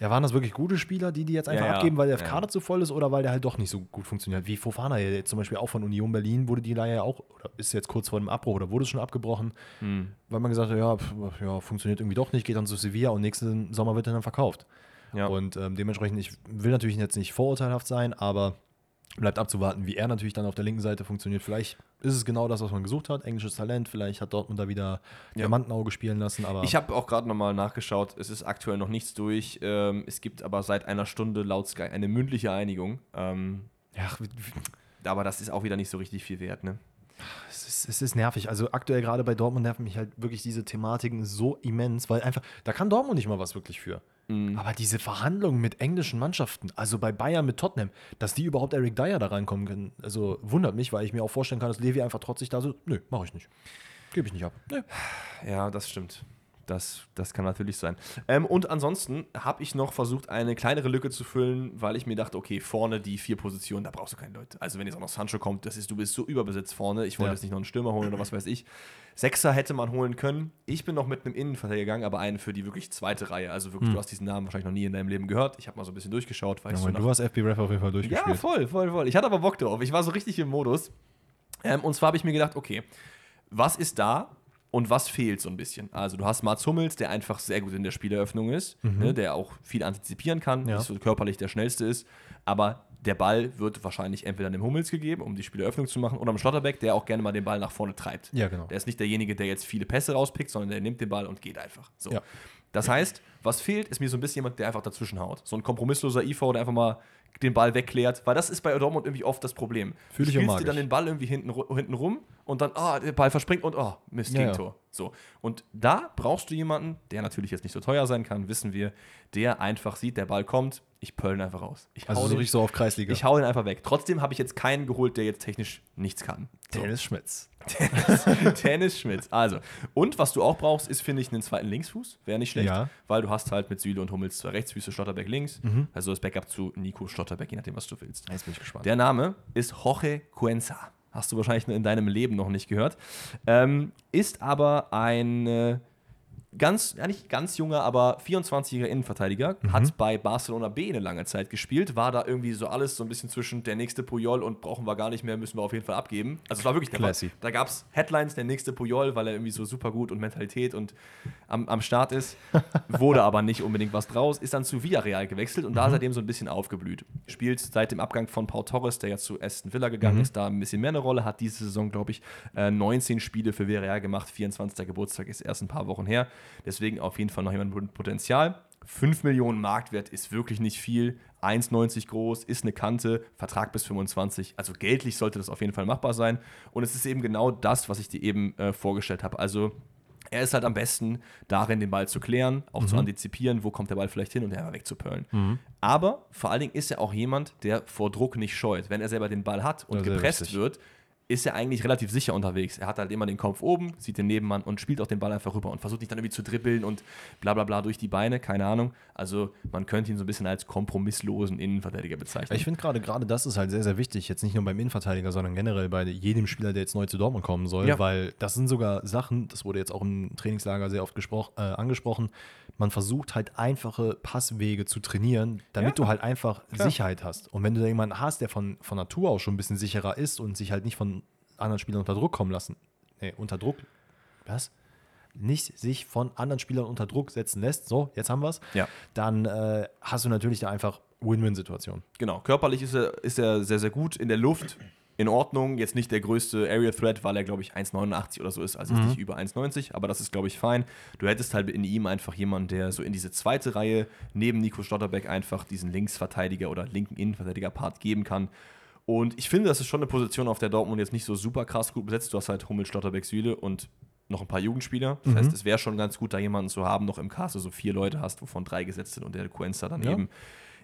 ja, waren das wirklich gute Spieler, die die jetzt einfach Ja, ja. abgeben, weil der Ja. Kader zu voll ist oder weil der halt doch nicht so gut funktioniert? Wie Fofana ja jetzt zum Beispiel auch von Union Berlin wurde die Leihe ja auch, oder ist jetzt kurz vor dem Abbruch oder wurde es schon abgebrochen, Hm. weil man gesagt hat, ja, pf, ja, funktioniert irgendwie doch nicht, geht dann zu Sevilla und nächsten Sommer wird er dann verkauft. Ja. Und ähm, dementsprechend, ich will natürlich jetzt nicht vorurteilhaft sein, aber bleibt abzuwarten, wie er natürlich dann auf der linken Seite funktioniert. Vielleicht ist es genau das, was man gesucht hat, englisches Talent, vielleicht hat Dortmund da wieder Diamantenauge spielen lassen, aber Ich habe auch gerade nochmal nachgeschaut, es ist aktuell noch nichts durch. Ähm, es gibt aber seit einer Stunde laut Sky eine mündliche Einigung. Ähm, ja, aber das ist auch wieder nicht so richtig viel wert, ne? Es ist, es ist nervig. Also aktuell gerade bei Dortmund nerven mich halt wirklich diese Thematiken so immens, weil einfach, da kann Dortmund nicht mal was wirklich für. Aber diese Verhandlungen mit englischen Mannschaften, also bei Bayern mit Tottenham, dass die überhaupt Eric Dyer da reinkommen können, also wundert mich, weil ich mir auch vorstellen kann, dass Levi einfach trotzig da so, nö, mache ich nicht. Gebe ich nicht ab. Nö. Ja, das stimmt. Das, das kann natürlich sein. Ähm, und ansonsten habe ich noch versucht, eine kleinere Lücke zu füllen, weil ich mir dachte, okay, vorne die vier Positionen, da brauchst du keine Leute. Also wenn jetzt auch noch Sancho kommt, das ist, du bist so überbesetzt vorne. Ich wollte Ja. jetzt nicht noch einen Stürmer holen oder was weiß ich. Sechser hätte man holen können. Ich bin noch mit einem Innenverteidiger gegangen, aber einen für die wirklich zweite Reihe. Also wirklich, du hast diesen Namen wahrscheinlich noch nie in deinem Leben gehört. Ich habe mal so ein bisschen durchgeschaut, weil ich so Ja, nach du hast FB Ref auf jeden Fall ja, durchgespielt. voll, voll, voll. Ich hatte aber Bock drauf. Ich war so richtig im Modus. Ähm, und zwar habe ich mir gedacht, okay, was ist da und was fehlt so ein bisschen? Also, du hast Mats Hummels, der einfach sehr gut in der Spieleröffnung ist, ne, der auch viel antizipieren kann, Mhm. Ja. nicht so körperlich der schnellste ist, aber der Ball wird wahrscheinlich entweder dem Hummels gegeben, um die Spieleröffnung zu machen, oder dem Schlotterbeck, der auch gerne mal den Ball nach vorne treibt. Ja, genau. Der ist nicht derjenige, der jetzt viele Pässe rauspickt, sondern der nimmt den Ball und geht einfach. So. Ja. Das heißt, was fehlt, ist mir so ein bisschen jemand, der einfach dazwischen haut. So ein kompromissloser IV, der einfach mal den Ball wegklärt, weil das ist bei Dortmund irgendwie oft das Problem. Fühl ich du spielst dir dann den Ball irgendwie hinten, hinten rum und dann, ah, der Ball verspringt und, oh, Mist, Ja, ja. So. Und da brauchst du jemanden, der natürlich jetzt nicht so teuer sein kann, wissen wir, der einfach sieht, der Ball kommt, ich pöll ihn einfach raus. Ich Also hau so richtig so auf Kreisliga. ich hau ihn einfach weg. Trotzdem habe ich jetzt keinen geholt, der jetzt technisch nichts kann. So. Dennis Schmitz. [laughs] Dennis Schmitz. Also, und was du auch brauchst, ist, finde ich, einen zweiten Linksfuß. Wäre nicht schlecht, Ja. weil du hast halt mit Süle und Hummels zwei Rechtsfüße, Schlotterbeck links. Mhm. Also das Backup zu Nico Schlotterbeck, je nachdem, was du willst. Jetzt bin ich gespannt. Der Name ist Jorge Cuenza. Hast du wahrscheinlich in deinem Leben noch nicht gehört. Ähm, ist aber ein ganz, ja nicht ganz junger, aber 24-jähriger Innenverteidiger. Mhm. Hat bei Barcelona B eine lange Zeit gespielt. War da irgendwie so alles so ein bisschen zwischen der nächste Puyol und brauchen wir gar nicht mehr, müssen wir auf jeden Fall abgeben. Also es war wirklich der Fall. Classy. Da gab es Headlines, der nächste Puyol, weil er irgendwie so super gut und Mentalität und am, am Start ist. [laughs] Wurde aber nicht unbedingt was draus. Ist dann zu Villarreal gewechselt und da seitdem so ein bisschen aufgeblüht. Spielt seit dem Abgang von Paul Torres, der jetzt zu Aston Villa gegangen ist, da ein bisschen mehr eine Rolle. Hat diese Saison, glaube ich, äh, 19 Spiele für Villarreal gemacht. 24. Geburtstag ist erst ein paar Wochen her. Deswegen auf jeden Fall noch jemand mit Potenzial. 5 Millionen Marktwert ist wirklich nicht viel. 1,90 groß, ist eine Kante, Vertrag bis 25. Also geldlich sollte das auf jeden Fall machbar sein. Und es ist eben genau das, was ich dir eben äh, vorgestellt habe. Also er ist halt am besten darin, den Ball zu klären, auch Mhm. zu antizipieren, wo kommt der Ball vielleicht hin und einfach wegzupöllen. Aber vor allen Dingen ist er auch jemand, der vor Druck nicht scheut. Wenn er selber den Ball hat und gepresst richtig. wird, ist er eigentlich relativ sicher unterwegs. Er hat halt immer den Kopf oben, sieht den Nebenmann und spielt auch den Ball einfach rüber und versucht nicht dann irgendwie zu dribbeln und bla bla bla durch die Beine, keine Ahnung. Also man könnte ihn so ein bisschen als kompromisslosen Innenverteidiger bezeichnen. Ich finde gerade, gerade das ist halt sehr, sehr wichtig. Jetzt nicht nur beim Innenverteidiger, sondern generell bei jedem Spieler, der jetzt neu zu Dortmund kommen soll, Ja. weil das sind sogar Sachen, das wurde jetzt auch im Trainingslager sehr oft äh, angesprochen. Man versucht halt einfache Passwege zu trainieren, damit Ja, du halt einfach klar. Sicherheit hast. Und wenn du da jemanden hast, der von, von Natur aus schon ein bisschen sicherer ist und sich halt nicht von anderen Spielern unter Druck kommen lassen, nee, unter Druck, was? Nicht sich von anderen Spielern unter Druck setzen lässt, so, jetzt haben wir es, Ja. dann äh, hast du natürlich da einfach Win-Win-Situation. Genau, körperlich ist er, ist er sehr, sehr gut. In der Luft in Ordnung. Jetzt nicht der größte Area Threat, weil er, glaube ich, 1,89 oder so ist. Also ist nicht über 1,90, aber das ist, glaube ich, fein. Du hättest halt in ihm einfach jemanden, der so in diese zweite Reihe neben Nico Stotterbeck einfach diesen Linksverteidiger oder linken Innenverteidiger-Part geben kann. Und ich finde, das ist schon eine Position, auf der Dortmund jetzt nicht so super krass gut besetzt. Du hast halt Hummel, Stotterbeck, Süle und noch ein paar Jugendspieler. Das heißt, es wäre schon ganz gut, da jemanden zu haben, noch im Cast, so vier Leute hast, wovon drei gesetzt sind und der Coenza dann Ja. eben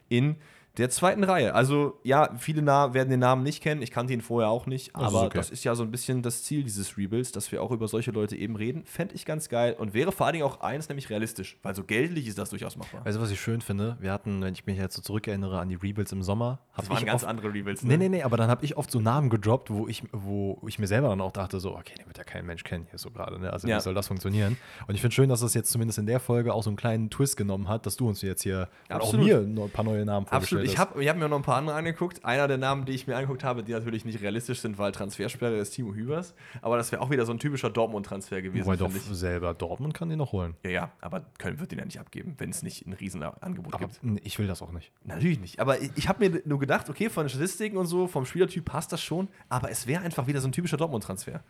in der zweiten Reihe. Also ja, viele werden den Namen nicht kennen. Ich kannte ihn vorher auch nicht. Das ist aber okay. das ist ja so ein bisschen das Ziel dieses Rebuilds, dass wir auch über solche Leute eben reden. Fände ich ganz geil und wäre vor allen Dingen auch eins, nämlich realistisch. Weil so geldlich ist das durchaus machbar. Weißt du, was ich schön finde? Wir hatten, wenn ich mich jetzt so zurückerinnere an die Rebuilds im Sommer, Das waren ganz oft, andere Rebuilds. Nee, nee, nee, aber dann habe ich oft so Namen gedroppt, wo ich, wo ich mir selber dann auch dachte, so, okay, den wird ja kein Mensch kennen hier so gerade, ne? Also Ja. wie soll das funktionieren? Und ich finde schön, dass das jetzt zumindest in der Folge auch so einen kleinen Twist genommen hat, dass du uns jetzt hier und auch mir ein paar neue Namen Absolut. Ich habe hab mir noch ein paar andere angeguckt. Einer der Namen, die ich mir angeguckt habe, die natürlich nicht realistisch sind, weil Transfersperre ist Timo Hübers. Aber das wäre auch wieder so ein typischer Dortmund-Transfer gewesen. Wobei doch ich. selber Dortmund kann den noch holen. Ja, ja, aber Köln wird den ja nicht abgeben, wenn es nicht ein Riesenangebot Aber gibt. ich will das auch nicht. Natürlich nicht. Aber ich, ich habe mir nur gedacht, okay, von den Statistiken und so, vom Spielertyp passt das schon. Aber es wäre einfach wieder so ein typischer Dortmund-Transfer.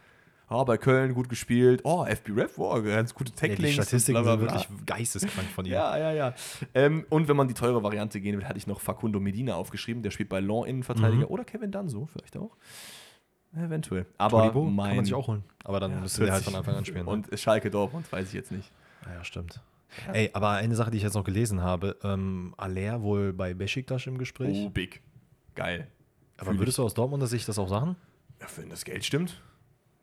Oh, bei Köln gut gespielt. Oh, FB Ref, oh, ganz gute Ja, Tacklings. die Statistiken sind wirklich geisteskrank von ihr. Ja, ja, ja. Ähm, und wenn man die teure Variante gehen will, hatte ich noch Facundo Medina aufgeschrieben. Der spielt bei Lyon Innenverteidiger. Oder Kevin Danso vielleicht auch. Eventuell. Aber Todibo mein kann man sich auch holen. Aber dann Ja, müsste der halt 40. von Anfang an spielen. ne? Und Schalke Dortmund, weiß ich jetzt nicht. Ja, ja, stimmt. Ey, aber eine Sache, die ich jetzt noch gelesen habe, ähm, Aller wohl bei Besiktas im Gespräch. Oh, big. Geil. aber fühl würdest du aus Dortmunder Sicht das auch sagen? Ja, wenn das Geld stimmt.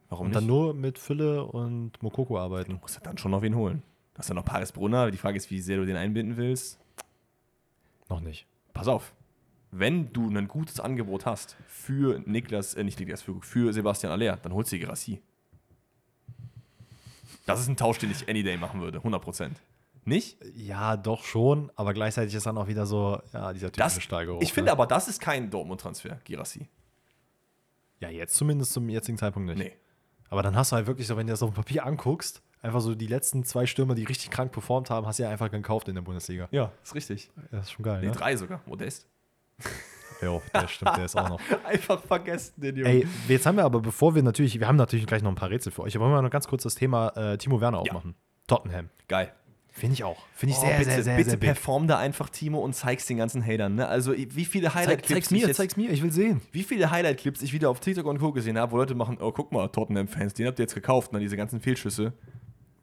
Warum Und nicht? dann nur mit Fülle und Mokoko arbeiten? musst du dann schon noch wen holen. Du hast ja noch Paris Brunner. Die Frage ist, wie sehr du den einbinden willst. Noch nicht. Pass auf. Wenn du ein gutes Angebot hast für Niklas, äh, nicht Niklas, für, für Sebastian Aller, dann holst du die Gerassi. Das ist ein Tausch, den ich any day machen würde. 100%. Nicht? Ja, doch schon, aber gleichzeitig ist dann auch wieder so, ja, dieser typische Das, Steigerung. ich finde aber, das ist kein Dortmund-Transfer, Girassi. Ja, jetzt zumindest zum jetzigen Zeitpunkt nicht. Nee. Aber dann hast du halt wirklich so, wenn du das auf dem Papier anguckst, einfach so die letzten zwei Stürmer, die richtig krank performt haben, hast du ja einfach gekauft in der Bundesliga. Ja, ist richtig. Das ist schon geil, Nee, ne? drei sogar. Modest. Jo, der stimmt, der ist auch noch. [laughs] Einfach vergessen, den Jungen. Ey, jetzt haben wir aber, bevor wir natürlich, wir haben natürlich gleich noch ein paar Rätsel für euch, aber wollen wir noch ganz kurz das Thema äh, Timo Werner Ja. aufmachen. Tottenham. Geil. Finde ich auch. Finde ich Oh, sehr, bitte, sehr, sehr, bitte sehr perform da einfach, Timo, und zeig's den ganzen Hatern. Ne? Also, wie viele Highlight-Clips ich jetzt- mir, ich will sehen. Wie viele Highlight-Clips ich wieder auf TikTok und Co. gesehen habe, wo Leute machen, oh, guck mal, Tottenham-Fans, den habt ihr jetzt gekauft, ne, diese ganzen Fehlschüsse.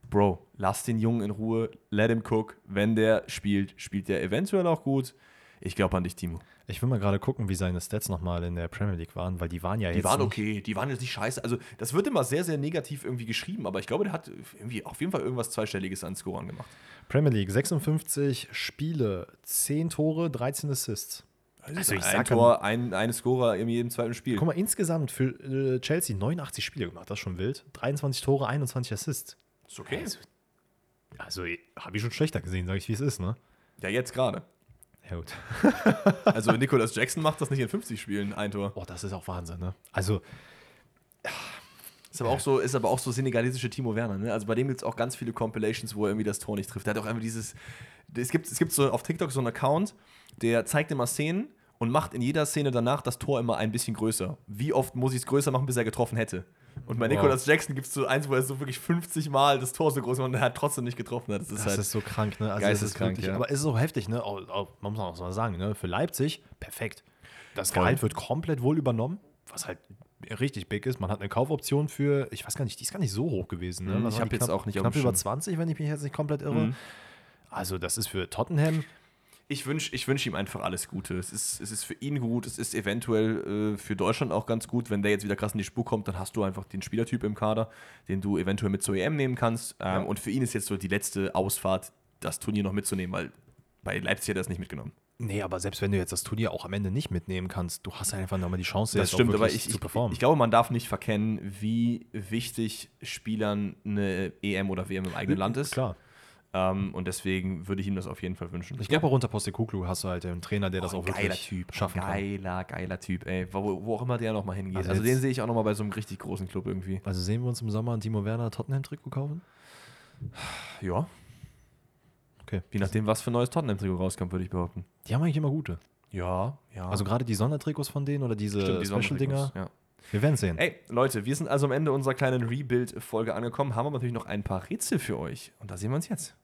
Bro, lass den Jungen in Ruhe, let him cook. Wenn der spielt, spielt der eventuell auch gut. Ich glaube an dich, Timo. Ich will mal gerade gucken, wie seine Stats nochmal in der Premier League waren, weil die waren ja Die jetzt. waren nicht- okay, die waren jetzt nicht scheiße. Also, das wird immer sehr, sehr negativ irgendwie geschrieben, aber ich glaube, der hat irgendwie auf jeden Fall irgendwas Zweistelliges an Scorern gemacht. Premier League, 56 Spiele, 10 Tore, 13 Assists. Also, ich ein Tor, ein, ein Scorer in jedem zweiten Spiel. Guck mal, insgesamt für äh, Chelsea 89 Spiele gemacht, das ist schon wild. 23 Tore, 21 Assists. Ist okay. Also, also habe ich schon schlechter gesehen, sage ich, wie es ist, ne? Ja, jetzt gerade. Ja, [laughs] gut. Also, Nicholas Jackson macht das nicht in 50 Spielen, ein Tor. Oh, das ist auch Wahnsinn, ne? Also, Ist aber auch so, ist aber auch so senegalesische Timo Werner, ne? Also bei dem gibt es auch ganz viele Compilations, wo er irgendwie das Tor nicht trifft. Der hat auch einfach dieses. Es gibt, es gibt so auf TikTok so einen Account, der zeigt immer Szenen und macht in jeder Szene danach das Tor immer ein bisschen größer. Wie oft muss ich es größer machen, bis er getroffen hätte? Und bei Wow. Nicolas Jackson gibt es so eins, wo er so wirklich 50 Mal das Tor so groß macht und er hat trotzdem nicht getroffen. Das ist das halt. ist so krank, ne? Also, geisteskrank, ja. Aber es ist so heftig, ne? Auch, auch, man muss auch mal sagen, ne? Für Leipzig, perfekt. Das Voll. Gehalt wird komplett wohl übernommen, was halt richtig big ist. Man hat eine Kaufoption für, ich weiß gar nicht, die ist gar nicht so hoch gewesen. Ne? Mhm, ich war hab die jetzt knapp, auch nicht knapp über Schirm. 20, wenn ich mich jetzt nicht komplett irre. Mhm. Also, das ist für Tottenham Ich wünsche ich wünsch ihm einfach alles Gute. Es ist, es ist für ihn gut, es ist eventuell äh, für Deutschland auch ganz gut. Wenn der jetzt wieder krass in die Spur kommt, dann hast du einfach den Spielertyp im Kader, den du eventuell mit zur EM nehmen kannst. Ähm, Ja. Und für ihn ist jetzt so die letzte Ausfahrt, das Turnier noch mitzunehmen, weil bei Leipzig hat er das nicht mitgenommen. Nee, aber selbst wenn du jetzt das Turnier auch am Ende nicht mitnehmen kannst, du hast einfach nochmal die Chance, Das jetzt stimmt, aber ich, zu ich, performen. ich glaube, man darf nicht verkennen, wie wichtig Spielern eine EM oder WM im eigenen Land ist. Klar. Ähm, und deswegen würde ich ihm das auf jeden Fall wünschen. Ich glaube, auch unter Postecoglou hast du halt einen Trainer, der das Oh, auch ein wirklich geiler Typ. schaffen kann. Geiler, geiler Typ, ey. Wo, wo auch immer der nochmal hingeht. Also, Also den sehe ich auch nochmal bei so einem richtig großen Club irgendwie. Also sehen wir uns im Sommer ein Timo Werner Tottenham-Trikot kaufen? Ja. Okay. Je nachdem, was für ein neues Tottenham-Trikot rauskommt, würde ich behaupten. Die haben eigentlich immer gute. Ja, ja. Also gerade die Sondertrikots von denen oder diese Stimmt, die Special-Dinger. Ja. Wir werden sehen. Ey, Leute, wir sind also am Ende unserer kleinen Rebuild-Folge angekommen, haben aber natürlich noch ein paar Rätsel für euch. Und da sehen wir uns jetzt.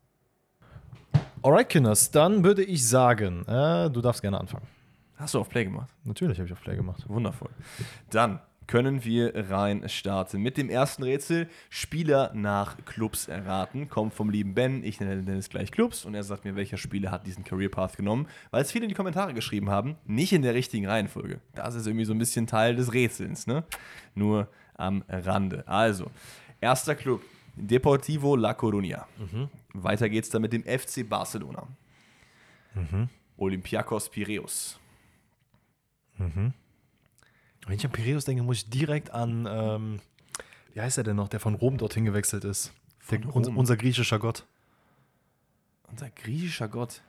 Alright, Kinders, dann würde ich sagen, äh, du darfst gerne anfangen. Hast du auf Play gemacht? Natürlich habe ich auf Play gemacht. Wundervoll. Dann können wir rein starten mit dem ersten Rätsel. Spieler nach Clubs erraten. Kommt vom lieben Ben. Ich nenne es gleich Clubs und er sagt mir, welcher Spieler hat diesen Career Path genommen, weil es viele in die Kommentare geschrieben haben. Nicht in der richtigen Reihenfolge. Das ist irgendwie so ein bisschen Teil des Rätsels, ne? Nur am Rande. Also, erster Club. Deportivo La Coruña. Weiter geht's dann mit dem FC Barcelona. Olympiakos Piraeus. Wenn ich an Piraeus denke, muss ich direkt an, ähm, wie heißt er denn noch, der von Rom dorthin gewechselt ist? Der, unser, unser griechischer Gott. Unser griechischer Gott.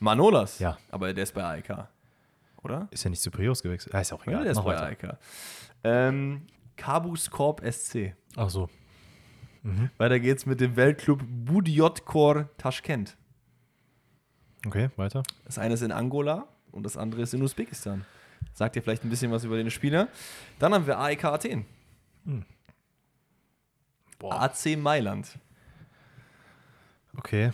Manolas. Ja. Aber der ist bei AEK. Oder? Ist ja nicht zu Piraeus gewechselt. Ah, ist ja auch Ja, egal. der ist Mach bei weiter. AEK. Ähm, Cabus Corp SC. Ach so. Weiter geht's mit dem Weltclub Budiotkhor Taschkent. Okay, weiter. Das eine ist in Angola und das andere ist in Usbekistan. Sagt ihr vielleicht ein bisschen was über den Spieler? Dann haben wir AEK Athen. Boah. AC Mailand. Okay.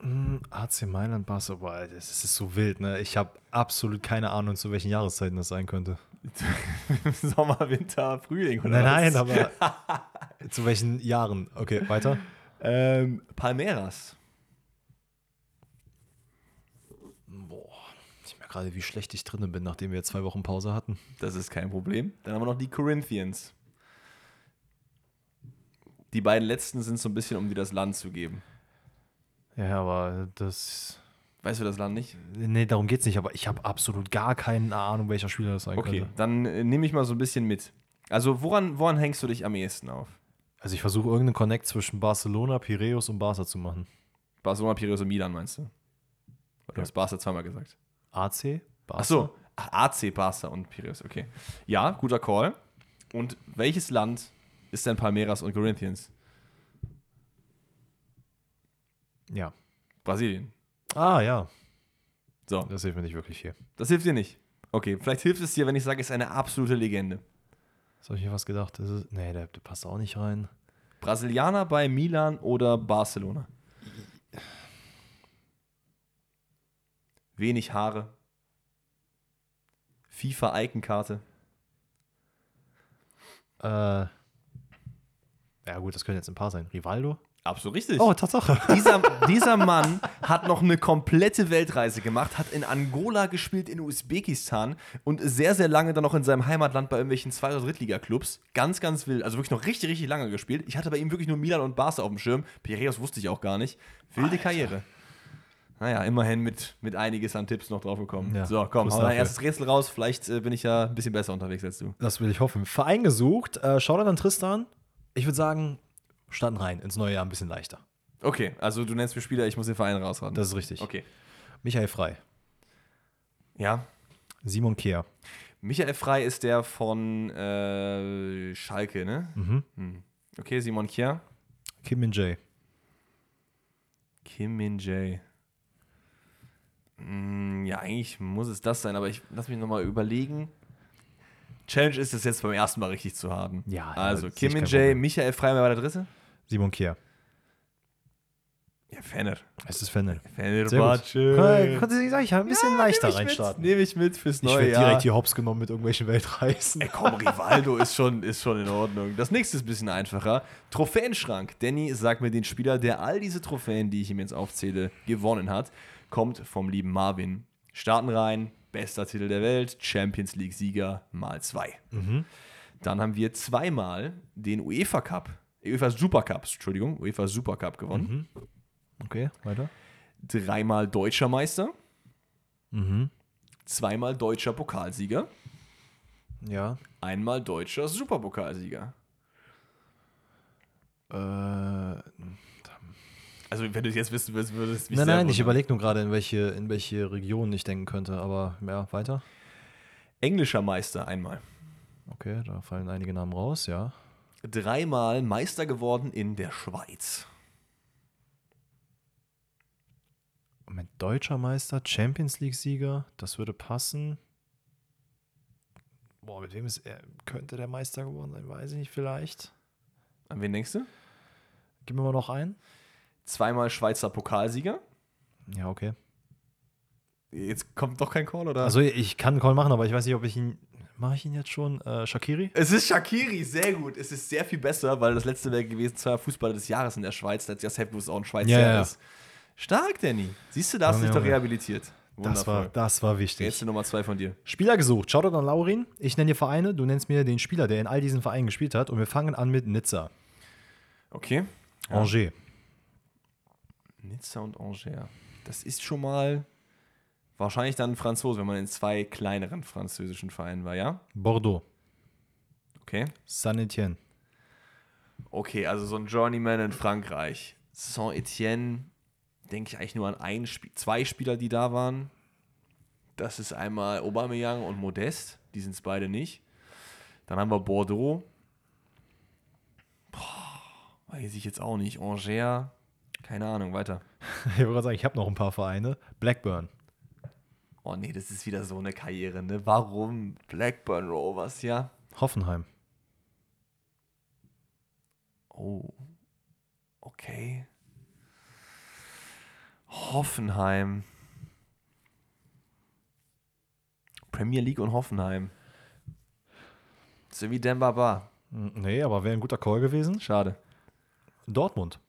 Hm, AC Mailand, Barca, boah, das ist so wild, ne? Ich habe absolut keine Ahnung, zu welchen Jahreszeiten das sein könnte. [laughs] Sommer, Winter, Frühling oder Nein, nein, aber [laughs] zu welchen Jahren? Okay, weiter. Ähm, Palmeiras. Boah, ich merke gerade, wie schlecht ich drinnen bin, nachdem wir jetzt zwei Wochen Pause hatten. Das ist kein Problem. Dann haben wir noch die Corinthians. Die beiden letzten sind so ein bisschen, um dir das Land zu geben. Ja, aber das. Weißt du das Land nicht? Nee, darum geht's nicht, aber ich habe absolut gar keine Ahnung, welcher Spieler das sein Okay, könnte. dann äh, nehme ich mal so ein bisschen mit. Also, woran, woran hängst du dich am ehesten auf? Also ich versuche irgendeinen Connect zwischen Barcelona, Piraeus und Barca zu machen. Barcelona, Piraeus und Milan meinst du? Oder du Ja. hast Barca zweimal gesagt. AC? Barca? Ach so, AC, Barca und Piraeus, okay. Ja, guter Call. Und welches Land ist denn Palmeiras und Corinthians? Ja. Brasilien. Ah, ja. So, Das hilft mir nicht wirklich viel. das hilft dir nicht. Okay, vielleicht hilft es dir, wenn ich sage, es ist eine absolute Legende. Was habe ich mir was gedacht? Das ist, nee, der, der passt auch nicht rein. Brasilianer bei Milan oder Barcelona? Wenig Haare. FIFA-Eikenkarte. Äh, ja gut, das könnte jetzt ein paar sein. Rivaldo? Absolut richtig. Oh, Tatsache. [laughs] Dieser, dieser Mann hat noch eine komplette Weltreise gemacht, hat in Angola gespielt, in Usbekistan und sehr, sehr lange dann noch in seinem Heimatland bei irgendwelchen Zwei- oder Drittliga-Clubs. Ganz, ganz wild. Also wirklich noch richtig, richtig lange gespielt. Ich hatte bei ihm wirklich nur Milan und Barca auf dem Schirm. Piraeus wusste ich auch gar nicht. Wilde Karriere. Naja, immerhin mit, mit einiges an Tipps noch drauf gekommen. Ja, so, komm, hau dein erstes Rätsel raus. Vielleicht äh, bin ich ja ein bisschen besser unterwegs als du. Das will ich hoffen. Verein gesucht. Äh, Shoutout an Tristan. Ich würde sagen, starten rein. Ins neue Jahr ein bisschen leichter. Okay, also du nennst mir Spieler, ich muss den Verein rausraten. Das ist richtig. okay. Michael Frei. Ja, Simon Kehr. Michael Frei ist der von äh, Schalke, ne? Mhm. Hm. Okay, Simon Kier. Kim Min Jae. Kim Min Jae. Hm, ja, eigentlich muss es das sein, aber ich lass mich nochmal überlegen. Challenge ist es jetzt beim ersten Mal richtig zu haben. Ja, Also, Kim Min Jae. Michael Frei, wer war der dritte? Simon Kehr. Ja, Fenner. Es ist Fennel. Fenerbahce. Konnte ich sagen, ich habe ein bisschen leichter reinstarten. Nehme ich mit fürs Ich neue werde Jahr. direkt hier hops genommen mit irgendwelchen Weltreisen. Ey, komm, Rivaldo ist schon, ist schon in Ordnung. Das nächste ist ein bisschen einfacher. Trophäenschrank. Danny sagt mir den Spieler, der all diese Trophäen, die ich ihm jetzt aufzähle, gewonnen hat, kommt vom lieben Marvin. Starten rein, bester Titel der Welt, Champions League-Sieger mal zwei. Dann haben wir zweimal den UEFA Cup, UEFA Super Cup, Entschuldigung, UEFA Super Cup gewonnen. Okay, weiter. Dreimal deutscher Meister, Mhm. zweimal deutscher Pokalsieger, Ja. einmal deutscher Superpokalsieger. Äh, Also, wenn du es jetzt wissen würdest, würdest du nein, nein, ich wundern. überlege nur gerade, in welche, in welche Region ich denken könnte, aber ja, weiter. Englischer Meister einmal. Okay, da fallen einige Namen raus, ja. Dreimal Meister geworden in der Schweiz. Moment, deutscher Meister, Champions League-Sieger, das würde passen. Boah, mit wem ist er? Könnte der Meister geworden sein? Weiß ich nicht, vielleicht. An wen denkst du? Gib mir mal noch einen. Zweimal Schweizer Pokalsieger. Ja, okay. Jetzt kommt doch kein Call, oder? Also ich kann einen Call machen, aber ich weiß nicht, ob ich ihn. Mache ich ihn jetzt schon? Äh, Shakiri? es ist Shakiri, sehr gut. Es ist sehr viel besser, weil das letzte wäre gewesen, zwar Fußballer des Jahres in der Schweiz, das ja selbstbewusst auch ein Schweizer Ja, ja, ist. Stark, Danny. Siehst du, da hast du dich doch rehabilitiert. Das war, das war wichtig. Jetzt die Nummer zwei von dir. Spieler gesucht. Shoutout an Laurin. Ich nenne dir Vereine, du nennst mir den Spieler, der in all diesen Vereinen gespielt hat. Und wir fangen an mit Nizza. Okay. Ja. Angers. Nizza und Angers. Das ist schon mal wahrscheinlich dann Franzose, wenn man in zwei kleineren französischen Vereinen war, ja? Bordeaux. Okay. Saint-Etienne. Okay, also so ein Journeyman in Frankreich. Saint-Etienne, denke ich eigentlich nur an ein Spiel, zwei Spieler, die da waren. Das ist einmal Aubameyang und Modest. Die sind es beide nicht. Dann haben wir Bordeaux. Boah, weiß ich jetzt auch nicht. Angers. Keine Ahnung, weiter. [laughs] Ich wollte gerade sagen, ich habe noch ein paar Vereine. Blackburn. Oh nee, das ist wieder so eine Karriere, ne? Warum Blackburn Rovers, ja? Hoffenheim. Oh. Okay. Hoffenheim. Premier League und Hoffenheim. So wie Dembaba. Hm, Nee, aber wäre ein guter Call gewesen. Schade. Dortmund.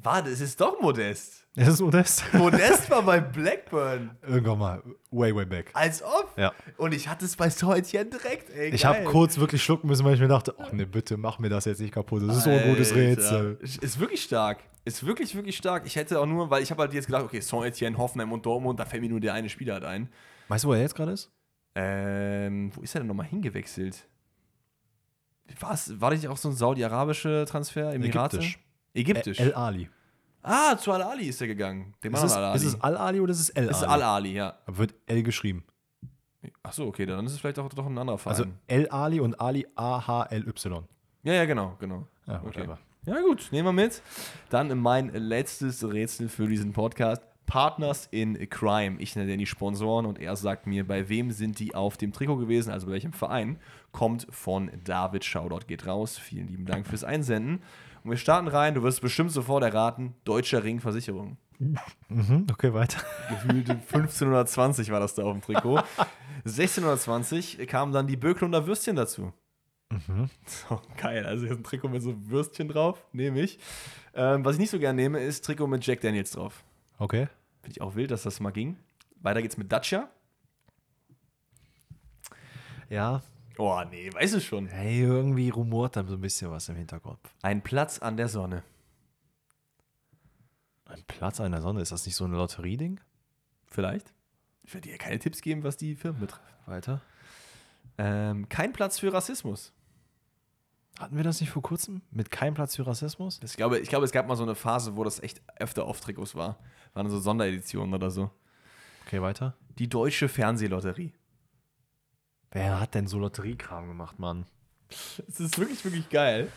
Warte, es ist doch Modest. Es ist Modest. [laughs] Modest war bei Blackburn. Irgendwann mal. Way, way back. Als ob. Ja. Und ich hatte es bei Saint-Etienne direkt, ey. Ich habe kurz wirklich schlucken müssen, weil ich mir dachte, oh ne, bitte mach mir das jetzt nicht kaputt. Das ist so ein gutes. Rätsel. Ist wirklich stark. Ist wirklich, wirklich stark. Ich hätte auch nur, weil ich habe halt jetzt gedacht, okay, Saint-Etienne, Hoffenheim und Dortmund, da fällt mir nur der eine Spieler halt ein. Weißt du, wo er jetzt gerade ist? Ähm, wo ist er denn nochmal hingewechselt? Was? War das nicht auch so ein saudi-arabischer Transfer? Emirate? Ägyptisch. Ägyptisch. El Ali. ah, zu Al-Ali ist er gegangen. Dem Ist es, Al-Ali. ist es Al-Ali oder ist es El-Ali? Ist Al-Ali, ja. Aber Wird L geschrieben. Achso, okay, dann ist es vielleicht auch doch ein anderer Verein. Also El-Ali und Ali A-H-L-Y. ja, ja, genau, genau. Ja, Okay. whatever. Ja, gut, nehmen wir mit. Dann mein letztes Rätsel für diesen Podcast. Partners in Crime. Ich nenne die Sponsoren und er sagt mir, bei wem sind die auf dem Trikot gewesen, also bei welchem Verein. Kommt von David. Shoutout geht raus. Vielen lieben Dank fürs Einsenden. Und wir starten rein. Du wirst bestimmt sofort erraten. Deutscher Ringversicherung. Mhm, okay, weiter. Gefühlt 1520 [laughs] war das da auf dem Trikot. 1620 kamen dann die Böklunder Würstchen dazu. Mhm. So, geil. Also hier ist ein Trikot mit so Würstchen drauf, nehme ich. Ähm, was ich nicht so gerne nehme, ist Trikot mit Jack Daniels drauf. Okay. Finde ich auch wild, dass das mal ging. Weiter geht's mit Dacia. Ja. Oh, nee, weiß es schon. Hey, irgendwie rumort da so ein bisschen was im Hinterkopf. Ein Platz an der Sonne. Ein Platz an der Sonne, ist das nicht so ein Lotterieding? Vielleicht. Ich werde dir keine Tipps geben, was die Firmen betrifft. Weiter. Ähm, kein Platz für Rassismus. Hatten wir das nicht vor kurzem? Mit keinem Platz für Rassismus? Ich glaube, ich glaube, es gab mal so eine Phase, wo das echt öfter auf Trikots war. Waren so Sondereditionen oder so. Okay, weiter. Die Deutsche Fernsehlotterie. Wer hat denn so Lotteriekram gemacht, Mann? Es ist wirklich, wirklich geil.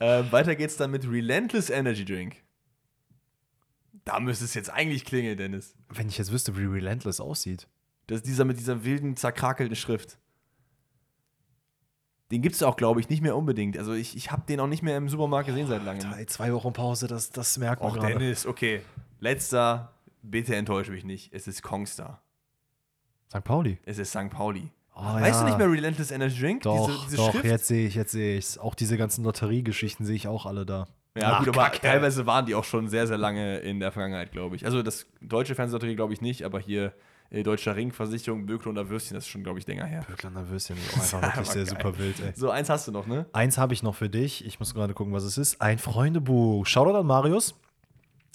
Ähm, weiter geht's dann mit Relentless Energy Drink. Da müsste es jetzt eigentlich klingeln, Dennis. Wenn ich jetzt wüsste, wie Relentless aussieht. Das ist dieser mit dieser wilden, zerkrakelten Schrift. Den gibt es auch, glaube ich, nicht mehr unbedingt. Also ich, ich habe den auch nicht mehr im Supermarkt gesehen seit langem. Drei, zwei Wochen Pause, das, das merkt man Och, gerade. Dennis, okay. Letzter, bitte enttäusche mich nicht. Es ist Kongstar. St. Pauli. Es ist St. Pauli. Oh, weißt du ja. nicht mehr Relentless Energy Drink? Doch, diese, diese doch, Schrift? jetzt sehe ich, jetzt sehe ich Auch diese ganzen Lotteriegeschichten sehe ich auch alle da. Ja, Ach, gut, aber Kacke. teilweise waren die auch schon sehr, sehr lange in der Vergangenheit, glaube ich. Also das deutsche Fernsehlotterie glaube ich nicht, aber hier äh, Deutscher Ring, Versicherung, Bökle und der Würstchen, das ist schon, glaube ich, länger her. Böcklander Würstchen [laughs] ist auch einfach wirklich sehr geil. super wild, ey. So, eins hast du noch, ne? Eins habe ich noch für dich. Ich muss gerade gucken, was es ist. Ein Freundebuch. Shoutout an Marius.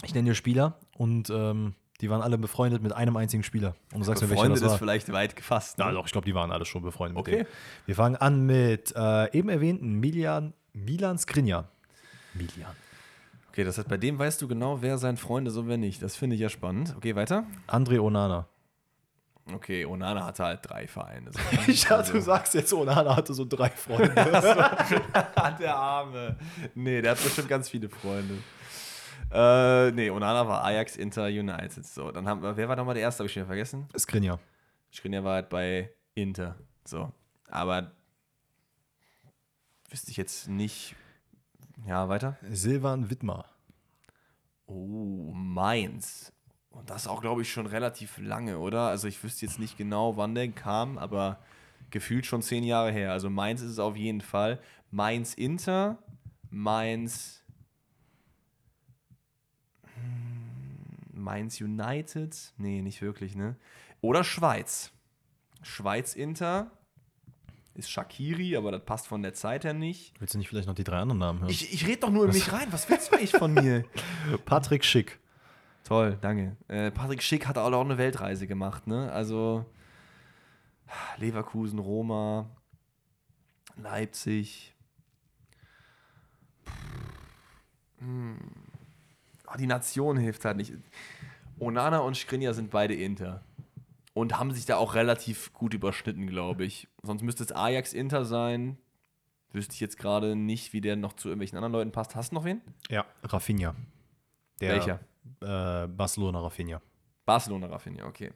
Ich nenne dir Spieler und ähm, die waren alle befreundet mit einem einzigen Spieler. Und du sagst mir, welcher Freunde das ist war. vielleicht weit gefasst. Ne? Ja, doch, ich glaube, die waren alle schon befreundet Okay. mit dem. Wir fangen an mit äh, eben erwähnten Milian, Milan Skriniar. Milian. Okay, das heißt, bei dem weißt du genau, wer sein Freund ist und wer nicht. Das finde ich ja spannend. Okay, weiter. André Onana. Okay, Onana hatte halt drei Vereine. So. [laughs] Ich dachte, du sagst jetzt, Onana hatte so drei [laughs] Freunde. der Arme. Nee, der hat bestimmt ganz viele Freunde. Äh, nee, Onana war Ajax, Inter, United. So, dann haben wir, wer war nochmal der erste? Habe ich schon wieder vergessen. Skriniar. Skriniar war halt bei Inter. So, aber wüsste ich jetzt nicht. Ja, weiter. Silvan Wittmar. Oh, Mainz. Und das auch, glaube ich, schon relativ lange, oder? Also ich wüsste jetzt nicht genau, wann der kam, aber gefühlt schon zehn Jahre her. Also Mainz ist es auf jeden Fall. Mainz Inter, Mainz. Mainz United? Nee, nicht wirklich, ne? Oder Schweiz. Schweiz Inter ist Shakiri, aber das passt von der Zeit her nicht. Willst du nicht vielleicht noch die drei anderen Namen hören? Ich, ich rede doch nur in mich [laughs] rein. Was willst du eigentlich von mir? [laughs] Patrick Schick. Toll, danke. Äh, Patrick Schick hat auch noch eine Weltreise gemacht, ne? Also Leverkusen, Roma, Leipzig. Hm. Ah, die Nation hilft halt nicht. Onana und Skriniar sind beide Inter. Und haben sich da auch relativ gut überschnitten, glaube ich. Sonst müsste es Ajax Inter sein. Wüsste ich jetzt gerade nicht, wie der noch zu irgendwelchen anderen Leuten passt. Hast du noch wen? Ja. Rafinha. Der, Welcher? Äh, Barcelona Rafinha. Barcelona Rafinha, okay.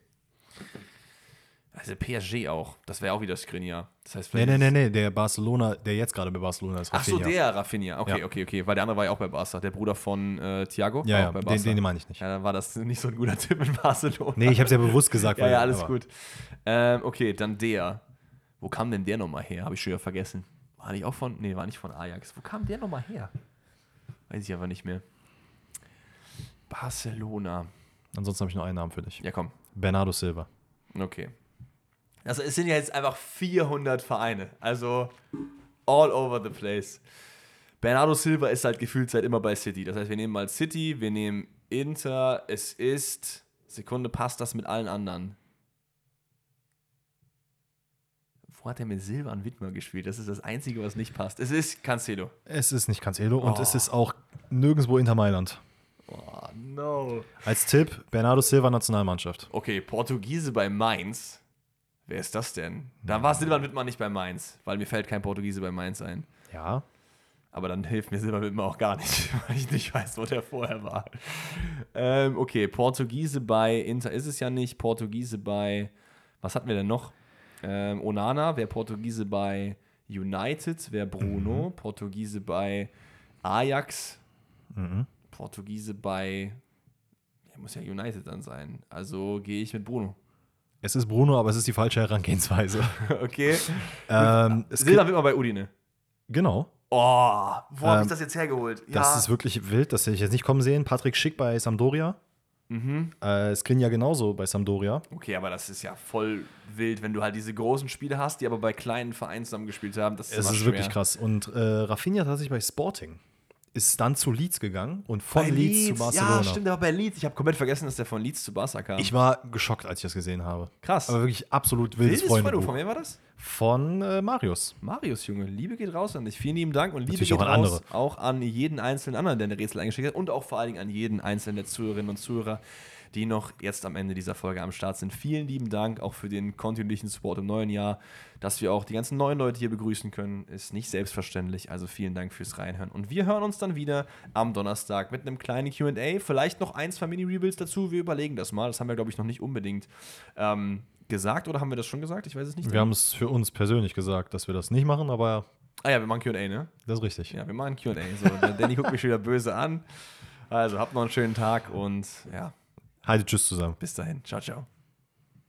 Also PSG auch. Das wäre auch wieder Skriniar. Das heißt, Nee, nee, nee, nee, der Barcelona, der jetzt gerade bei Barcelona ist. Ach so, Rafinha. der Rafinha. Okay, Ja. okay, okay. Weil der andere war ja auch bei Barca. Der Bruder von äh, Thiago. Ja, ja, bei den, Barca. den meine ich nicht. Ja, dann war das [laughs] nicht so ein guter Tipp in Barcelona. Nee, ich habe es ja bewusst gesagt. ja, ja, alles aber- gut. Ähm, okay, dann der. Wo kam denn der nochmal her? Habe ich schon wieder vergessen. War nicht auch von. Nee, war nicht von Ajax. Wo kam der nochmal her? Weiß ich aber nicht mehr. Barcelona. Ansonsten habe ich noch einen Namen für dich. Ja, komm. Bernardo Silva. Okay. Also es sind ja jetzt einfach 400 Vereine. Also all over the place. Bernardo Silva ist halt gefühlt seit immer bei City. Das heißt, wir nehmen mal City, wir nehmen Inter. Es ist, Sekunde, passt das mit allen anderen? Wo hat er mit Silva und Wittmer gespielt? Das ist das Einzige, was nicht passt. Es ist Cancelo. Es ist nicht Cancelo und Oh. es ist auch nirgendwo Inter Mailand. Oh, no. Als Tipp, Bernardo Silva Nationalmannschaft. Okay, Portugiese bei Mainz. Wer ist das denn? Da war Silva und Wittmer nicht bei Mainz, weil mir fällt kein Portugiese bei Mainz ein. Ja. Aber dann hilft mir Silber Wittmer auch gar nicht, [laughs] weil ich nicht weiß, wo der vorher war. Ähm, okay, Portugiese bei Inter ist es ja nicht. Portugiese bei, was hatten wir denn noch? Ähm, Onana wäre Portugiese bei United, wäre Bruno. Portugiese bei Ajax. Mhm. Portugiese bei, ja, muss ja United dann sein. Also gehe ich mit Bruno. Es ist Bruno, aber es ist die falsche Herangehensweise. [laughs] okay. ähm, es Silber gibt, Wittmer bei Udine. genau. Oh, wo habe ich Ähm, das jetzt hergeholt? Das ist wirklich wild, das hätte ich jetzt nicht kommen sehen. Patrick Schick bei Sampdoria. Mhm. Äh, Skriniar genauso bei Sampdoria. Okay, aber das ist ja voll wild, wenn du halt diese großen Spiele hast, die aber bei kleinen Vereinen zusammengespielt haben. Das ist, Es ist wirklich schwer. krass. Und äh, Rafinha tatsächlich bei Sporting. Ist dann zu Leeds gegangen und von Bei Leeds, zu Barcelona. Ja, stimmt, aber bei Leeds. Ich habe komplett vergessen, dass der von Leeds zu Barca kam. Ich war geschockt, als ich das gesehen habe. Krass. Aber wirklich absolut wildes Wildes Freunde. Freundebuch. Von wem war das? Von äh, Marius. Marius, Junge. Liebe geht raus an dich. Vielen lieben Dank und Liebe Natürlich geht auch an raus auch an jeden einzelnen anderen, der eine Rätsel eingeschickt hat und auch vor allen Dingen an jeden einzelnen der Zuhörerinnen und Zuhörer, die noch jetzt am Ende dieser Folge am Start sind. Vielen lieben Dank auch für den kontinuierlichen Support im neuen Jahr. Dass wir auch die ganzen neuen Leute hier begrüßen können, ist nicht selbstverständlich. Also vielen Dank fürs Reinhören. Und wir hören uns dann wieder am Donnerstag mit einem kleinen QA. Vielleicht noch ein, zwei Mini-Rebuilds dazu. Wir überlegen das mal. Das haben wir, glaube ich, noch nicht unbedingt ähm, gesagt oder haben wir das schon gesagt? Ich weiß es nicht. Wir haben es für uns persönlich gesagt, dass wir das nicht machen, aber ah ja, wir machen QA, ne? das ist richtig. Ja, wir machen QA. So, Danny guckt mich wieder böse an. Also habt noch einen schönen Tag und ja, Haltet tschüss zusammen. bis dahin. Ciao, ciao.